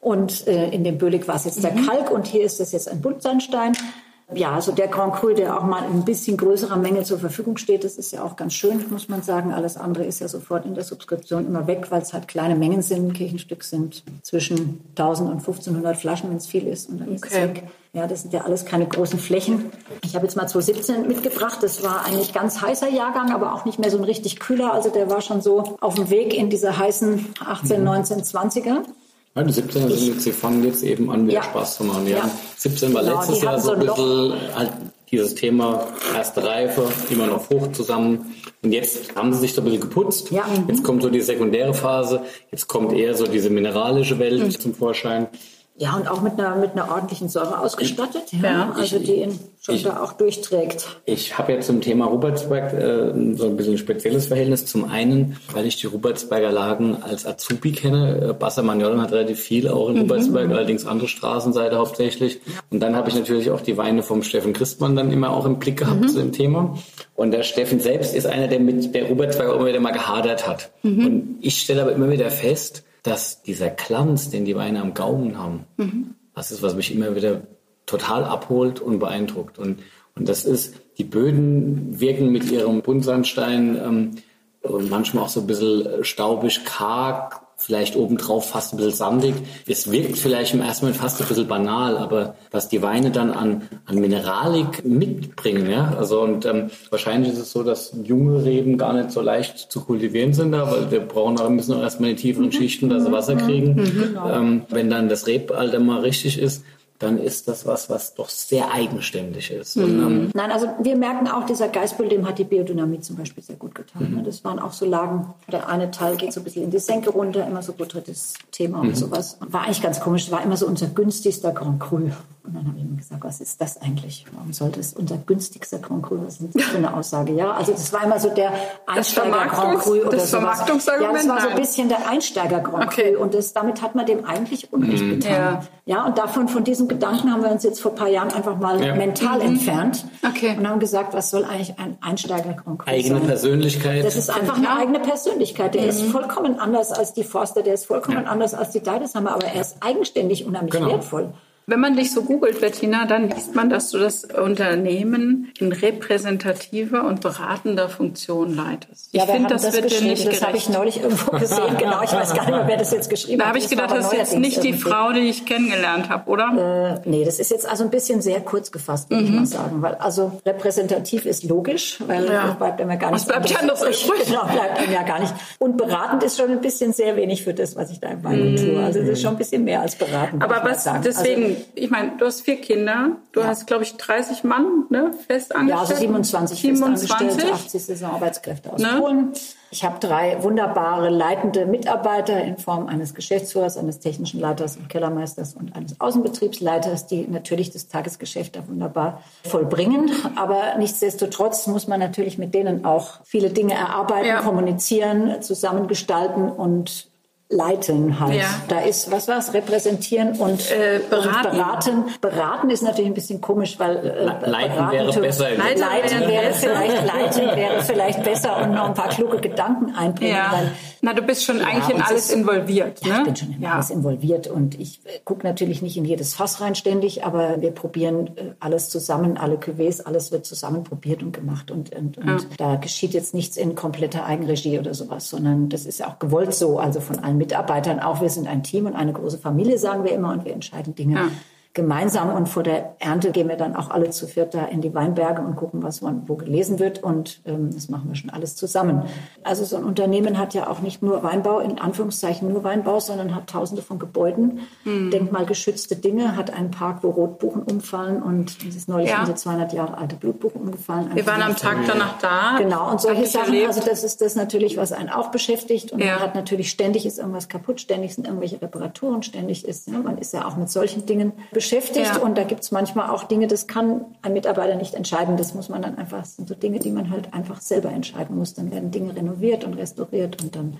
Und äh, in dem Bölig war es jetzt der mhm. Kalk und hier ist es jetzt ein Buntsandstein. Ja, also der Grand Cru, der auch mal in ein bisschen größerer Menge zur Verfügung steht, das ist ja auch ganz schön, muss man sagen. Alles andere ist ja sofort in der Subskription immer weg, weil es halt kleine Mengen sind. Kirchenstück sind zwischen 1000 und 1500 Flaschen, wenn es viel ist. Und dann okay. ist es weg. Ja, das sind ja alles keine großen Flächen. Ich habe jetzt mal 2017 mitgebracht. Das war eigentlich ganz heißer Jahrgang, aber auch nicht mehr so ein richtig kühler. Also der war schon so auf dem Weg in diese heißen 18, 19, 20er. Ja, die 17er sind jetzt, die fangen jetzt eben an, wieder ja. Spaß zu machen. Die ja. haben 17 war genau, letztes Jahr so ein bisschen halt dieses Thema erste Reife, immer noch Frucht zusammen. Und jetzt haben sie sich so ein bisschen geputzt. Ja. Jetzt kommt so die sekundäre Phase. Jetzt kommt eher so diese mineralische Welt mhm. zum Vorschein. Ja, und auch mit einer, mit einer ordentlichen Säure ausgestattet, ja, ja also die ihn schon ich, da auch durchträgt. Ich habe ja zum Thema Rupertsberg äh, so ein bisschen ein spezielles Verhältnis. Zum einen, weil ich die Rupertsberger Lagen als Azubi kenne. Äh, Bassa Magnolen hat relativ viel auch in mhm. Rupertsberg, allerdings andere Straßenseite hauptsächlich. Und dann habe ich natürlich auch die Weine vom Steffen Christmann dann immer auch im Blick gehabt mhm. zu dem Thema. Und der Steffen selbst ist einer, der mit der Rupertsberg auch immer wieder mal gehadert hat. Mhm. Und ich stelle aber immer wieder fest, dass dieser Glanz, den die Weine am Gaumen haben, mhm. das ist, was mich immer wieder total abholt und beeindruckt. Und, und das ist, die Böden wirken mit ihrem Buntsandstein ähm, und manchmal auch so ein bisschen staubig, karg, vielleicht obendrauf fast ein bisschen sandig. Es wirkt vielleicht im ersten Moment fast ein bisschen banal, aber was die Weine dann an, an Mineralik mitbringen, ja, also und ähm, wahrscheinlich ist es so, dass junge Reben gar nicht so leicht zu kultivieren sind da, weil wir brauchen aber müssen auch erstmal die tieferen Schichten, dass sie Wasser kriegen. Mhm, genau. ähm, wenn dann das Rebalter mal richtig ist, dann ist das was, was doch sehr eigenständig ist. Mhm. Und, ähm, Nein, also wir merken auch, dieser Geistbild, dem hat die Biodynamie zum Beispiel sehr gut getan. Mhm. Das waren auch so Lagen, der eine Teil geht so ein bisschen in die Senke runter, immer so gut drittes Thema und mhm. sowas. War eigentlich ganz komisch, war immer so unser günstigster Grand Cru. Und dann habe ich mir gesagt, was ist das eigentlich? Warum sollte es unser günstigster Grand Cru? Was ist das für eine Aussage? Ja, also das war immer so der Einsteiger Grand Cru oder das sowas. Ja, das war so ein bisschen der Einsteiger Grand okay. Cru und das, damit hat man dem eigentlich Unrecht mhm. getan. Ja. ja, und davon, von diesem Gedanken haben wir uns jetzt vor ein paar Jahren einfach mal ja. mental mhm. entfernt okay. und haben gesagt, was soll eigentlich ein Einsteiger Grand Cru Eigene sein? Persönlichkeit. Das ist einfach eine eigene Persönlichkeit. Der mhm. ist vollkommen anders als die Forster, der ist vollkommen ja. anders als die Deideshammer, aber er ist eigenständig unheimlich genau. wertvoll. Wenn man dich so googelt, Bettina, dann liest man, dass du das Unternehmen in repräsentativer und beratender Funktion leitest. Ich ja, finde, das, das wird dir nicht gerecht. Das habe ich neulich irgendwo gesehen. *laughs* genau, ich weiß gar nicht mehr, wer das jetzt geschrieben da hat. Da habe ich gedacht, das ist jetzt nicht die irgendwie. Frau, die ich kennengelernt habe, oder? Äh, nee, das ist jetzt also ein bisschen sehr kurz gefasst, würde mhm. ich mal sagen. Weil also repräsentativ ist logisch, weil ja. das bleibt einem ja gar nicht. Was bleibt ja anders übrig? Genau, bleibt einem ja gar nicht. Und beratend ist schon ein bisschen sehr wenig für das, was ich da im Weingut mhm. tue. Also das ist schon ein bisschen mehr als beratend. Aber was deswegen... Also, ich meine, du hast vier Kinder, du ja. hast, glaube ich, 30 Mann ne, fest angestellt. Ja, also 27, 27. fest angestellt, 80 Saisonarbeitskräfte aus ne? Polen. Ich habe drei wunderbare leitende Mitarbeiter in Form eines Geschäftsführers, eines technischen Leiters und Kellermeisters und eines Außenbetriebsleiters, die natürlich das Tagesgeschäft da wunderbar vollbringen. Aber nichtsdestotrotz muss man natürlich mit denen auch viele Dinge erarbeiten, ja. kommunizieren, zusammengestalten und leiten halt. Ja. Da ist, was war es, repräsentieren und, äh, beraten. und, beraten. beraten. ist natürlich ein bisschen komisch, weil äh, leiten wäre besser. Leiten, leiten wäre vielleicht, leiten wäre vielleicht besser und noch ein paar kluge Gedanken einbringen. Ja. Weil, Na, du bist schon ja, eigentlich in alles involviert. Ne? Ja, ich bin schon in alles involviert und ich äh, gucke natürlich nicht in jedes Fass rein ständig, aber wir probieren äh, alles zusammen, alle Cuvées, alles wird zusammen probiert und gemacht und, und, und da geschieht jetzt nichts in kompletter Eigenregie oder sowas, sondern das ist ja auch gewollt so, also von allen Mitarbeitern auch. Wir sind ein Team und eine große Familie, sagen wir immer, und wir entscheiden Dinge ja gemeinsam und vor der Ernte gehen wir dann auch alle zu viert da in die Weinberge und gucken, was man wo gelesen wird und ähm, das machen wir schon alles zusammen. Also so ein Unternehmen hat ja auch nicht nur Weinbau, in Anführungszeichen nur Weinbau, sondern hat tausende von Gebäuden, hm. denkmalgeschützte Dinge, hat einen Park, wo Rotbuchen umfallen und es ist neulich ja. unsere 200 Jahre alte Blutbuchen umgefallen. Wir waren am Tag danach da. Genau und solche Sachen, erlebt. also das ist das natürlich, was einen auch beschäftigt und ja. man hat natürlich ständig ist irgendwas kaputt, ständig sind irgendwelche Reparaturen, ständig ist, ja, man ist ja auch mit solchen Dingen beschäftigt beschäftigt. Ja. Und da gibt es manchmal auch Dinge, das kann ein Mitarbeiter nicht entscheiden. Das muss man dann einfach, das sind so Dinge, die man halt einfach selber entscheiden muss. Dann werden Dinge renoviert und restauriert und dann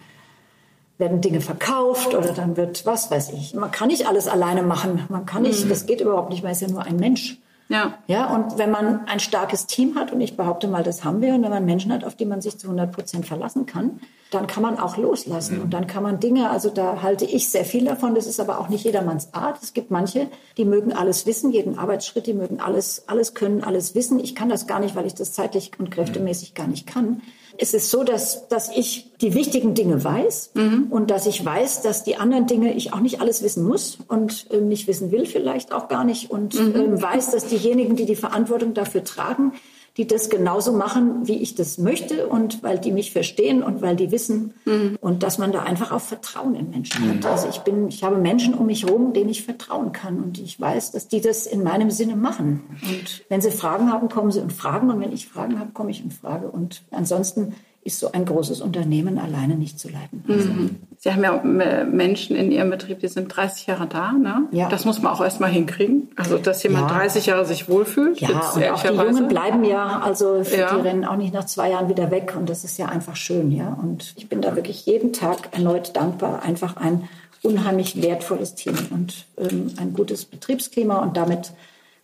werden Dinge verkauft oder dann wird, was weiß ich. Man kann nicht alles alleine machen. Man kann nicht, mhm. das geht überhaupt nicht, man ist ja nur ein Mensch. Ja. ja, und wenn man ein starkes Team hat, und ich behaupte mal, das haben wir, und wenn man Menschen hat, auf die man sich zu 100 Prozent verlassen kann, dann kann man auch loslassen. Mhm. Und dann kann man Dinge, also da halte ich sehr viel davon, das ist aber auch nicht jedermanns Art. Es gibt manche, die mögen alles wissen, jeden Arbeitsschritt, die mögen alles, alles können, alles wissen. Ich kann das gar nicht, weil ich das zeitlich und kräftemäßig gar nicht kann. Es ist so, dass, dass ich die wichtigen Dinge weiß mhm. und dass ich weiß, dass die anderen Dinge ich auch nicht alles wissen muss und äh, nicht wissen will vielleicht auch gar nicht und mhm. äh, weiß, dass diejenigen, die die Verantwortung dafür tragen, die das genauso machen, wie ich das möchte und weil die mich verstehen und weil die wissen mhm. und dass man da einfach auch Vertrauen in Menschen hat. Mhm. Also ich bin, ich habe Menschen um mich herum, denen ich vertrauen kann und ich weiß, dass die das in meinem Sinne machen. Und wenn sie Fragen haben, kommen sie und fragen und wenn ich Fragen habe, komme ich und frage und ansonsten ist so ein großes Unternehmen alleine nicht zu leiten. Mhm. Sie haben ja Menschen in Ihrem Betrieb, die sind 30 Jahre da. Ne? Ja. Das muss man auch erstmal hinkriegen. Also, dass jemand ja. 30 Jahre sich wohlfühlt. Ja, und auch die Jungen bleiben ja, also ja. die rennen auch nicht nach zwei Jahren wieder weg. Und das ist ja einfach schön. ja. Und ich bin da wirklich jeden Tag erneut dankbar. Einfach ein unheimlich wertvolles Team und ähm, ein gutes Betriebsklima. Und damit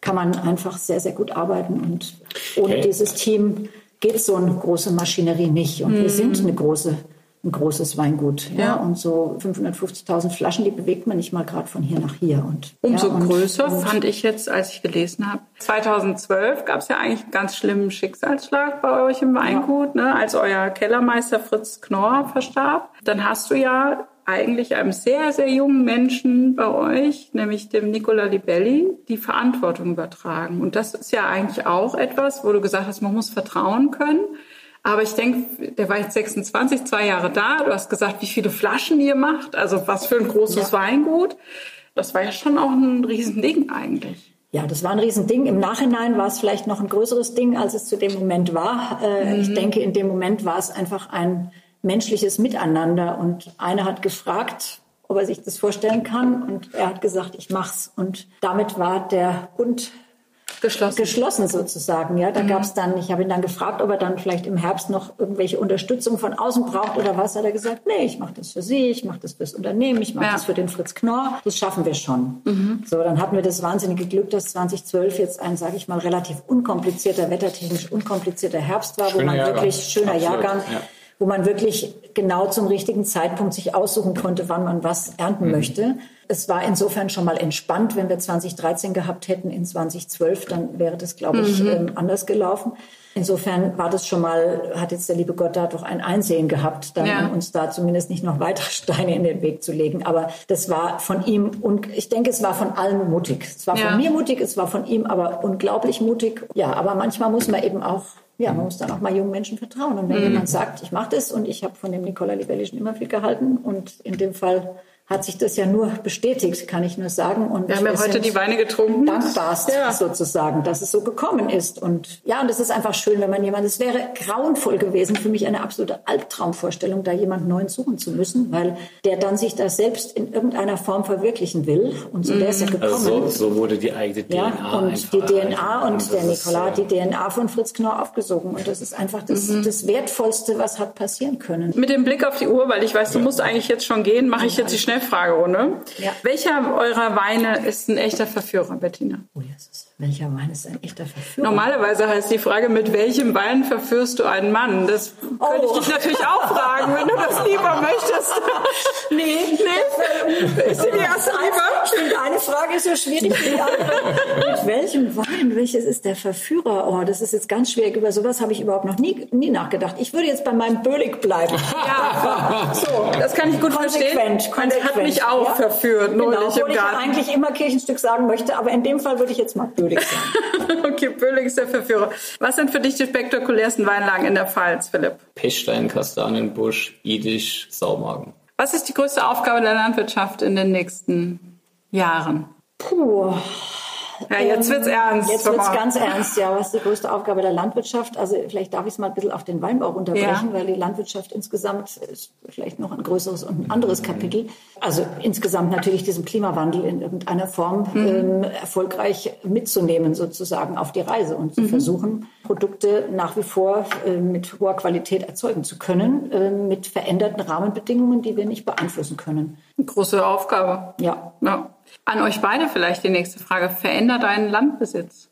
kann man einfach sehr, sehr gut arbeiten. Und ohne okay. dieses Team geht so eine große Maschinerie nicht. Und mhm. wir sind eine große, ein großes Weingut. Ja? ja. Und so 550.000 Flaschen, die bewegt man nicht mal gerade von hier nach hier. Und, Umso ja, und, größer und, fand ich jetzt, als ich gelesen habe. 2012 gab es ja eigentlich einen ganz schlimmen Schicksalsschlag bei euch im Weingut, ja. ne, als euer Kellermeister Fritz Knorr verstarb. Dann hast du ja eigentlich einem sehr, sehr jungen Menschen bei euch, nämlich dem Nicola Libelli, die Verantwortung übertragen. Und das ist ja eigentlich auch etwas, wo du gesagt hast, man muss vertrauen können. Aber ich denke, der war jetzt 26, zwei Jahre da. Du hast gesagt, wie viele Flaschen ihr macht, also was für ein großes ja. Weingut. Das war ja schon auch ein Riesending eigentlich. Ja, das war ein Riesending. Im Nachhinein war es vielleicht noch ein größeres Ding, als es zu dem Moment war. Äh, mhm. Ich denke, in dem Moment war es einfach ein menschliches Miteinander. Und einer hat gefragt, ob er sich das vorstellen kann. Und er hat gesagt, ich mach's. Und damit war der Bund geschlossen, geschlossen sozusagen. Ja, da mhm. gab es dann, ich habe ihn dann gefragt, ob er dann vielleicht im Herbst noch irgendwelche Unterstützung von außen braucht oder was. Hat er gesagt, nee, ich mache das für Sie, ich mache das fürs Unternehmen, ich mache ja. das für den Fritz Knorr. Das schaffen wir schon. Mhm. So, dann hatten wir das wahnsinnige Glück, dass 2012 jetzt ein, sage ich mal, relativ unkomplizierter, wettertechnisch unkomplizierter Herbst war, schöner wo man Jahrgang. wirklich schöner Absolut. Jahrgang. Ja wo man wirklich genau zum richtigen Zeitpunkt sich aussuchen konnte, wann man was ernten mhm. möchte. Es war insofern schon mal entspannt. Wenn wir 2013 gehabt hätten in 2012, dann wäre das, glaube ich, mhm. ähm, anders gelaufen. Insofern war das schon mal, hat jetzt der liebe Gott da doch ein Einsehen gehabt, dann ja. uns da zumindest nicht noch weitere *laughs* Steine in den Weg zu legen. Aber das war von ihm und ich denke, es war von allen mutig. Es war ja. von mir mutig, es war von ihm aber unglaublich mutig. Ja, aber manchmal muss man eben auch ja, man muss dann auch mal jungen Menschen vertrauen. Und wenn mhm. jemand sagt, ich mache das und ich habe von dem Nicola Libelli schon immer viel gehalten und in dem Fall hat sich das ja nur bestätigt, kann ich nur sagen. Und wir haben ja heute die Weine getrunken. Dankbarst ja. sozusagen, dass es so gekommen ist. Und ja, und es ist einfach schön, wenn man jemand, es wäre grauenvoll gewesen, für mich eine absolute Albtraumvorstellung, da jemand Neuen suchen zu müssen, weil der dann sich da selbst in irgendeiner Form verwirklichen will. Und so wäre es ja mhm. gekommen. Also so, so, wurde die eigene DNA ja, und die DNA und der Nikola hat die DNA von Fritz Knorr aufgesogen. Und das ist einfach das, mhm. das Wertvollste, was hat passieren können. Mit dem Blick auf die Uhr, weil ich weiß, du musst eigentlich jetzt schon gehen, mache ich jetzt die schnell Schnellfragerunde. Ja. Welcher eurer Weine ist ein echter Verführer, Bettina? Oh, Jesus. Welcher Wein ist ein echter Verführer? Normalerweise heißt die Frage, mit welchem Wein verführst du einen Mann? Das oh. könnte ich dich natürlich auch fragen, wenn du das lieber möchtest. *laughs* nee, nee. Ist die erste? Stimmt, eine Frage ist so schwierig wie die andere. mit welchem Wein? Welches ist der Verführer? Oh, das ist jetzt ganz schwierig. Über sowas habe ich überhaupt noch nie, nie nachgedacht. Ich würde jetzt bei meinem Bölig bleiben. Ja, so, das kann ich gut konsequent, verstehen. Konsequent. hat mich auch ja? verführt, neulich genau, im Garten. ich eigentlich immer Kirchenstück sagen möchte, aber in dem Fall würde ich jetzt mal Bölig Böhlig sein. *laughs* okay, Böhlig ist der Verführer. Was sind für dich die spektakulärsten Weinlagen in der Pfalz, Philipp? Pechstein, Kastanienbusch, Idisch, Saumagen. Was ist die größte Aufgabe der Landwirtschaft in den nächsten Jahren? Puh, ja, jetzt wird's ähm, ernst. Jetzt wird's ganz ernst, ja. Was ist die größte Aufgabe der Landwirtschaft? Also vielleicht darf ich es mal ein bisschen auf den Weinbau unterbrechen, ja. weil die Landwirtschaft insgesamt ist vielleicht noch ein größeres und ein anderes Kapitel. Also insgesamt natürlich diesen Klimawandel in irgendeiner Form mhm. ähm, erfolgreich mitzunehmen, sozusagen auf die Reise und zu mhm. versuchen, Produkte nach wie vor äh, mit hoher Qualität erzeugen zu können, äh, mit veränderten Rahmenbedingungen, die wir nicht beeinflussen können. Eine große Aufgabe. Ja. ja. An euch beide vielleicht die nächste Frage. Verändert deinen Landbesitz?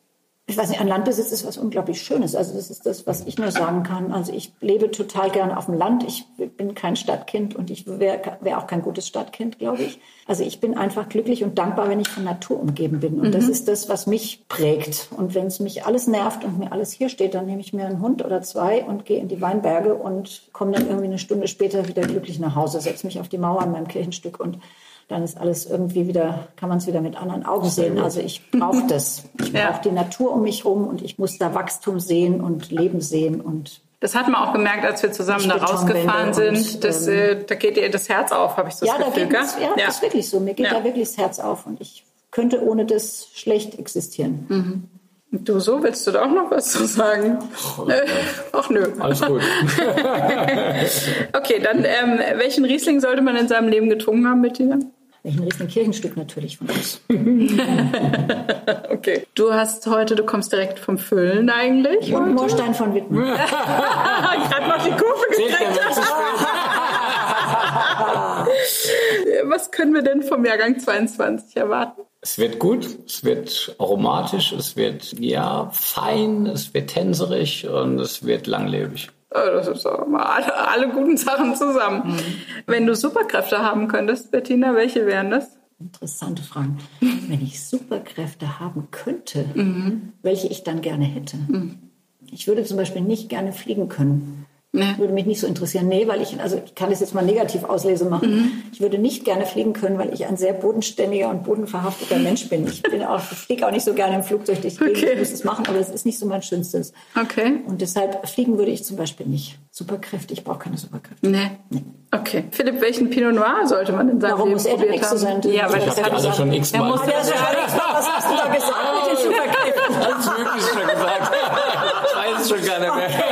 ich weiß nicht, ein Landbesitz ist was unglaublich Schönes. Also das ist das, was ich nur sagen kann. Also ich lebe total gerne auf dem Land. Ich bin kein Stadtkind und ich wäre wär auch kein gutes Stadtkind, glaube ich. Also ich bin einfach glücklich und dankbar, wenn ich von Natur umgeben bin. Und mhm. das ist das, was mich prägt. Und wenn es mich alles nervt und mir alles hier steht, dann nehme ich mir einen Hund oder zwei und gehe in die Weinberge und komme dann irgendwie eine Stunde später wieder glücklich nach Hause, setze mich auf die Mauer in meinem Kirchenstück und dann ist alles irgendwie wieder, kann man es wieder mit anderen Augen sehen. Also ich brauche *clears throat* das. Ich brauche ja. die Natur um mich herum und ich muss da Wachstum sehen und Leben sehen und das hat man auch gemerkt, als wir zusammen da rausgefahren sind. Und, das, ähm, äh, da geht ihr das Herz auf, habe ich so ja, das Gefühl. Da ja, ja, das ist wirklich so. Mir geht ja. da wirklich das Herz auf und ich könnte ohne das schlecht existieren. Mhm. Du so, willst du da auch noch was zu sagen? Äh, *laughs* ach nö. Alles gut. *laughs* okay, dann ähm, welchen Riesling sollte man in seinem Leben getrunken haben, Bettina? Welchen riesen Kirchenstück natürlich von uns. *laughs* okay. Du hast heute, du kommst direkt vom Füllen eigentlich. Und Moorstein von Witten. *laughs* ich habe noch die Kurve gekriegt. *laughs* Was können wir denn vom Jahrgang 22 erwarten? Es wird gut, es wird aromatisch, es wird ja fein, es wird tänzerig und es wird langlebig. Das ist mal alle, alle guten Sachen zusammen. Mhm. Wenn du Superkräfte haben könntest, Bettina, welche wären das? Interessante Fragen. Wenn ich Superkräfte haben könnte, mhm. welche ich dann gerne hätte. Mhm. Ich würde zum Beispiel nicht gerne fliegen können. Nee. Würde mich nicht so interessieren. Nee, weil ich, also ich kann das jetzt mal negativ auslese machen. Mhm. Ich würde nicht gerne fliegen können, weil ich ein sehr bodenständiger und bodenverhafteter Mensch bin. Ich bin auch, ich fliege auch nicht so gerne im Flugzeug die okay. Ich muss es machen, aber das ist nicht so mein Schönstes. Okay. Und deshalb fliegen würde ich zum Beispiel nicht. Superkräfte, ich brauche keine Superkräfte. Nee. nee. Okay. Philipp, welchen Pinot Noir sollte man in seinem Warum Leben muss er probiert haben? Sein? Ja, weil ich habe alle schon x-mal. Was hast du da gesagt mit den *laughs* Superkräften? Alles Mögliche schon gesagt. Ich weiß es schon gar nicht mehr.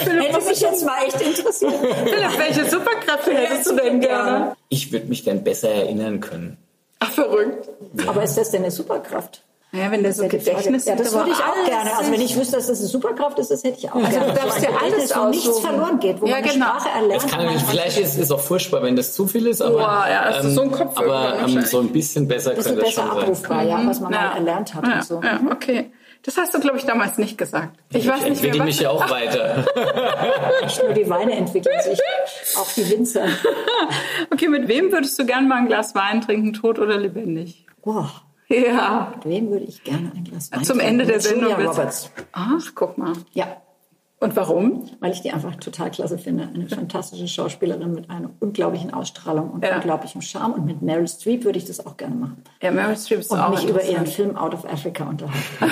Hätte mich jetzt mal echt interessiert. Philipp, welche Superkräfte hättest du denn gerne? Ich würde mich gern besser erinnern können. Ach, verrückt. Ja. Aber ist das denn eine Superkraft? Ja, wenn der so Gedächtnis Ja, das würde ich auch gerne. Also wenn ich wüsste, dass das eine Superkraft ist, das hätte ich auch also gerne. Du darfst ja alles wo nichts verloren geht, wo ja, man genau. Sprache erlernt. Das kann, vielleicht ist es auch furchtbar, wenn das zu viel ist, aber, Boah, ja, das ist so ein Kopf aber ähm, so ein bisschen besser bisschen könnte besser schon abrufbar, sein. ja, was man ja. mal erlernt hat ja, und so. Ja, mhm. okay. Das hast du, glaube ich, damals nicht gesagt. Ich, ich weiß nicht, entwickle mich ja auch weiter. *laughs* nicht nur die Weine entwickeln sich, auch die Winzer. *laughs* okay, mit wem würdest du gern mal ein Glas Wein trinken, tot oder lebendig? Boah. Ja. Mit wem würde ich gerne ein Glas Wein Zum trinken? Ende der Sendung. Julia Roberts. Ach, guck mal. Ja. Und warum? Weil ich die einfach total klasse finde. Eine fantastische Schauspielerin mit einer unglaublichen Ausstrahlung und Ja. unglaublichem Charme. Und mit Meryl Streep würde ich das auch gerne machen. Ja, Meryl Streep ist Und auch mich über ihren Film Out of Africa unterhalten. *laughs*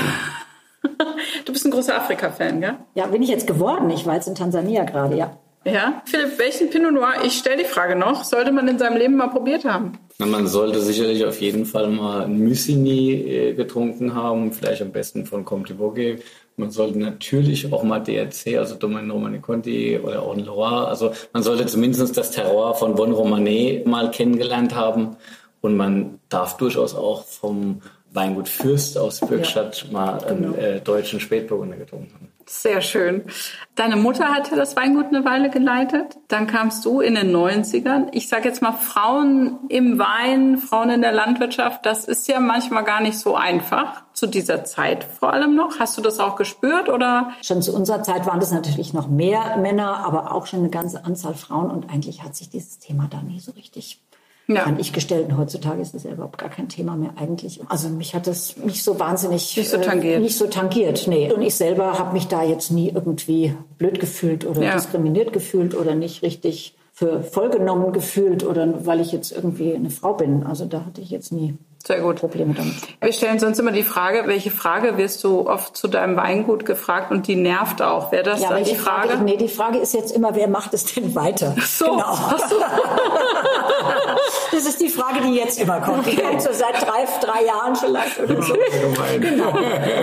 Du bist ein großer Afrika-Fan, gell? Ja, bin ich jetzt geworden. Ich war jetzt in Tansania gerade, ja. Ja. Philipp, welchen Pinot Noir, ich stelle die Frage noch, sollte man in seinem Leben mal probiert haben? Na, man sollte sicherlich auf jeden Fall mal ein Musigny äh, getrunken haben, vielleicht am besten von Comte Bogue. Man sollte natürlich auch mal DRC, also Domaine Romane Conti oder auch ein Loire. Also man sollte zumindest das Terroir von Bon Romanet mal kennengelernt haben. Und man darf durchaus auch vom Weingut Fürst aus Bürgstadt mal einen äh, deutschen Spätburgunder getrunken haben. Sehr schön. Deine Mutter hat ja das Weingut eine Weile geleitet. Dann kamst du in den 90ern. Ich sage jetzt mal Frauen im Wein, Frauen in der Landwirtschaft. Das ist ja manchmal gar nicht so einfach. Zu dieser Zeit vor allem noch. Hast du das auch gespürt oder? Schon zu unserer Zeit waren das natürlich noch mehr Männer, aber auch schon eine ganze Anzahl Frauen. Und eigentlich hat sich dieses Thema da nie so richtig Ja. fand ich gestellt. Und heutzutage ist das ja überhaupt gar kein Thema mehr eigentlich. Also mich hat das nicht so wahnsinnig Nicht so tangiert. Äh, nicht so tangiert, nee. Und ich selber habe mich da jetzt nie irgendwie blöd gefühlt oder Ja. diskriminiert gefühlt oder nicht richtig für vollgenommen gefühlt oder weil ich jetzt irgendwie eine Frau bin. Also da hatte ich jetzt nie Sehr gut. Probleme damit. Wir stellen sonst immer die Frage, welche Frage wirst du oft zu deinem Weingut gefragt und die nervt auch. Wäre das Ja, dann die Frage? Nee, die Frage ist jetzt immer, wer macht es denn weiter? So. Genau. Ach so. *laughs* Das ist die Frage, die jetzt immer kommt. Die kommt so seit drei, drei Jahren vielleicht oder so. Genau,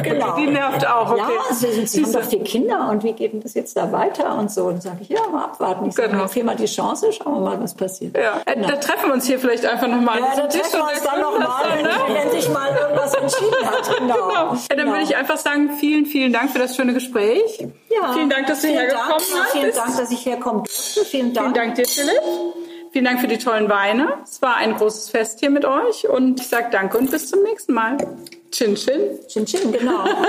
genau. Die nervt auch, okay. Ja, sie, sie haben doch vier Kinder und wie geht denn das jetzt da weiter und so. Und sage ich, ja, mal abwarten. Ich sage, Genau. genau. viermal die Chance, schauen wir mal, was passiert. Ja, äh, Genau. da treffen wir uns hier vielleicht einfach nochmal. Ja, da treffen wir uns dann nochmal, wenn, wenn sich mal irgendwas entschieden hat. *laughs* Genau. Genau. Ja, dann Genau. würde ich einfach sagen, vielen, vielen Dank für das schöne Gespräch. Ja. Vielen Dank, dass du Vielen hergekommen Dank. bist. Vielen Dank, dass ich herkommen durfte. Vielen Dank. Vielen Dank dir, Philipp. Vielen Dank für die tollen Weine. Es war ein großes Fest hier mit euch und ich sage danke und bis zum nächsten Mal. Chin Chin. Chin Chin, genau. *laughs*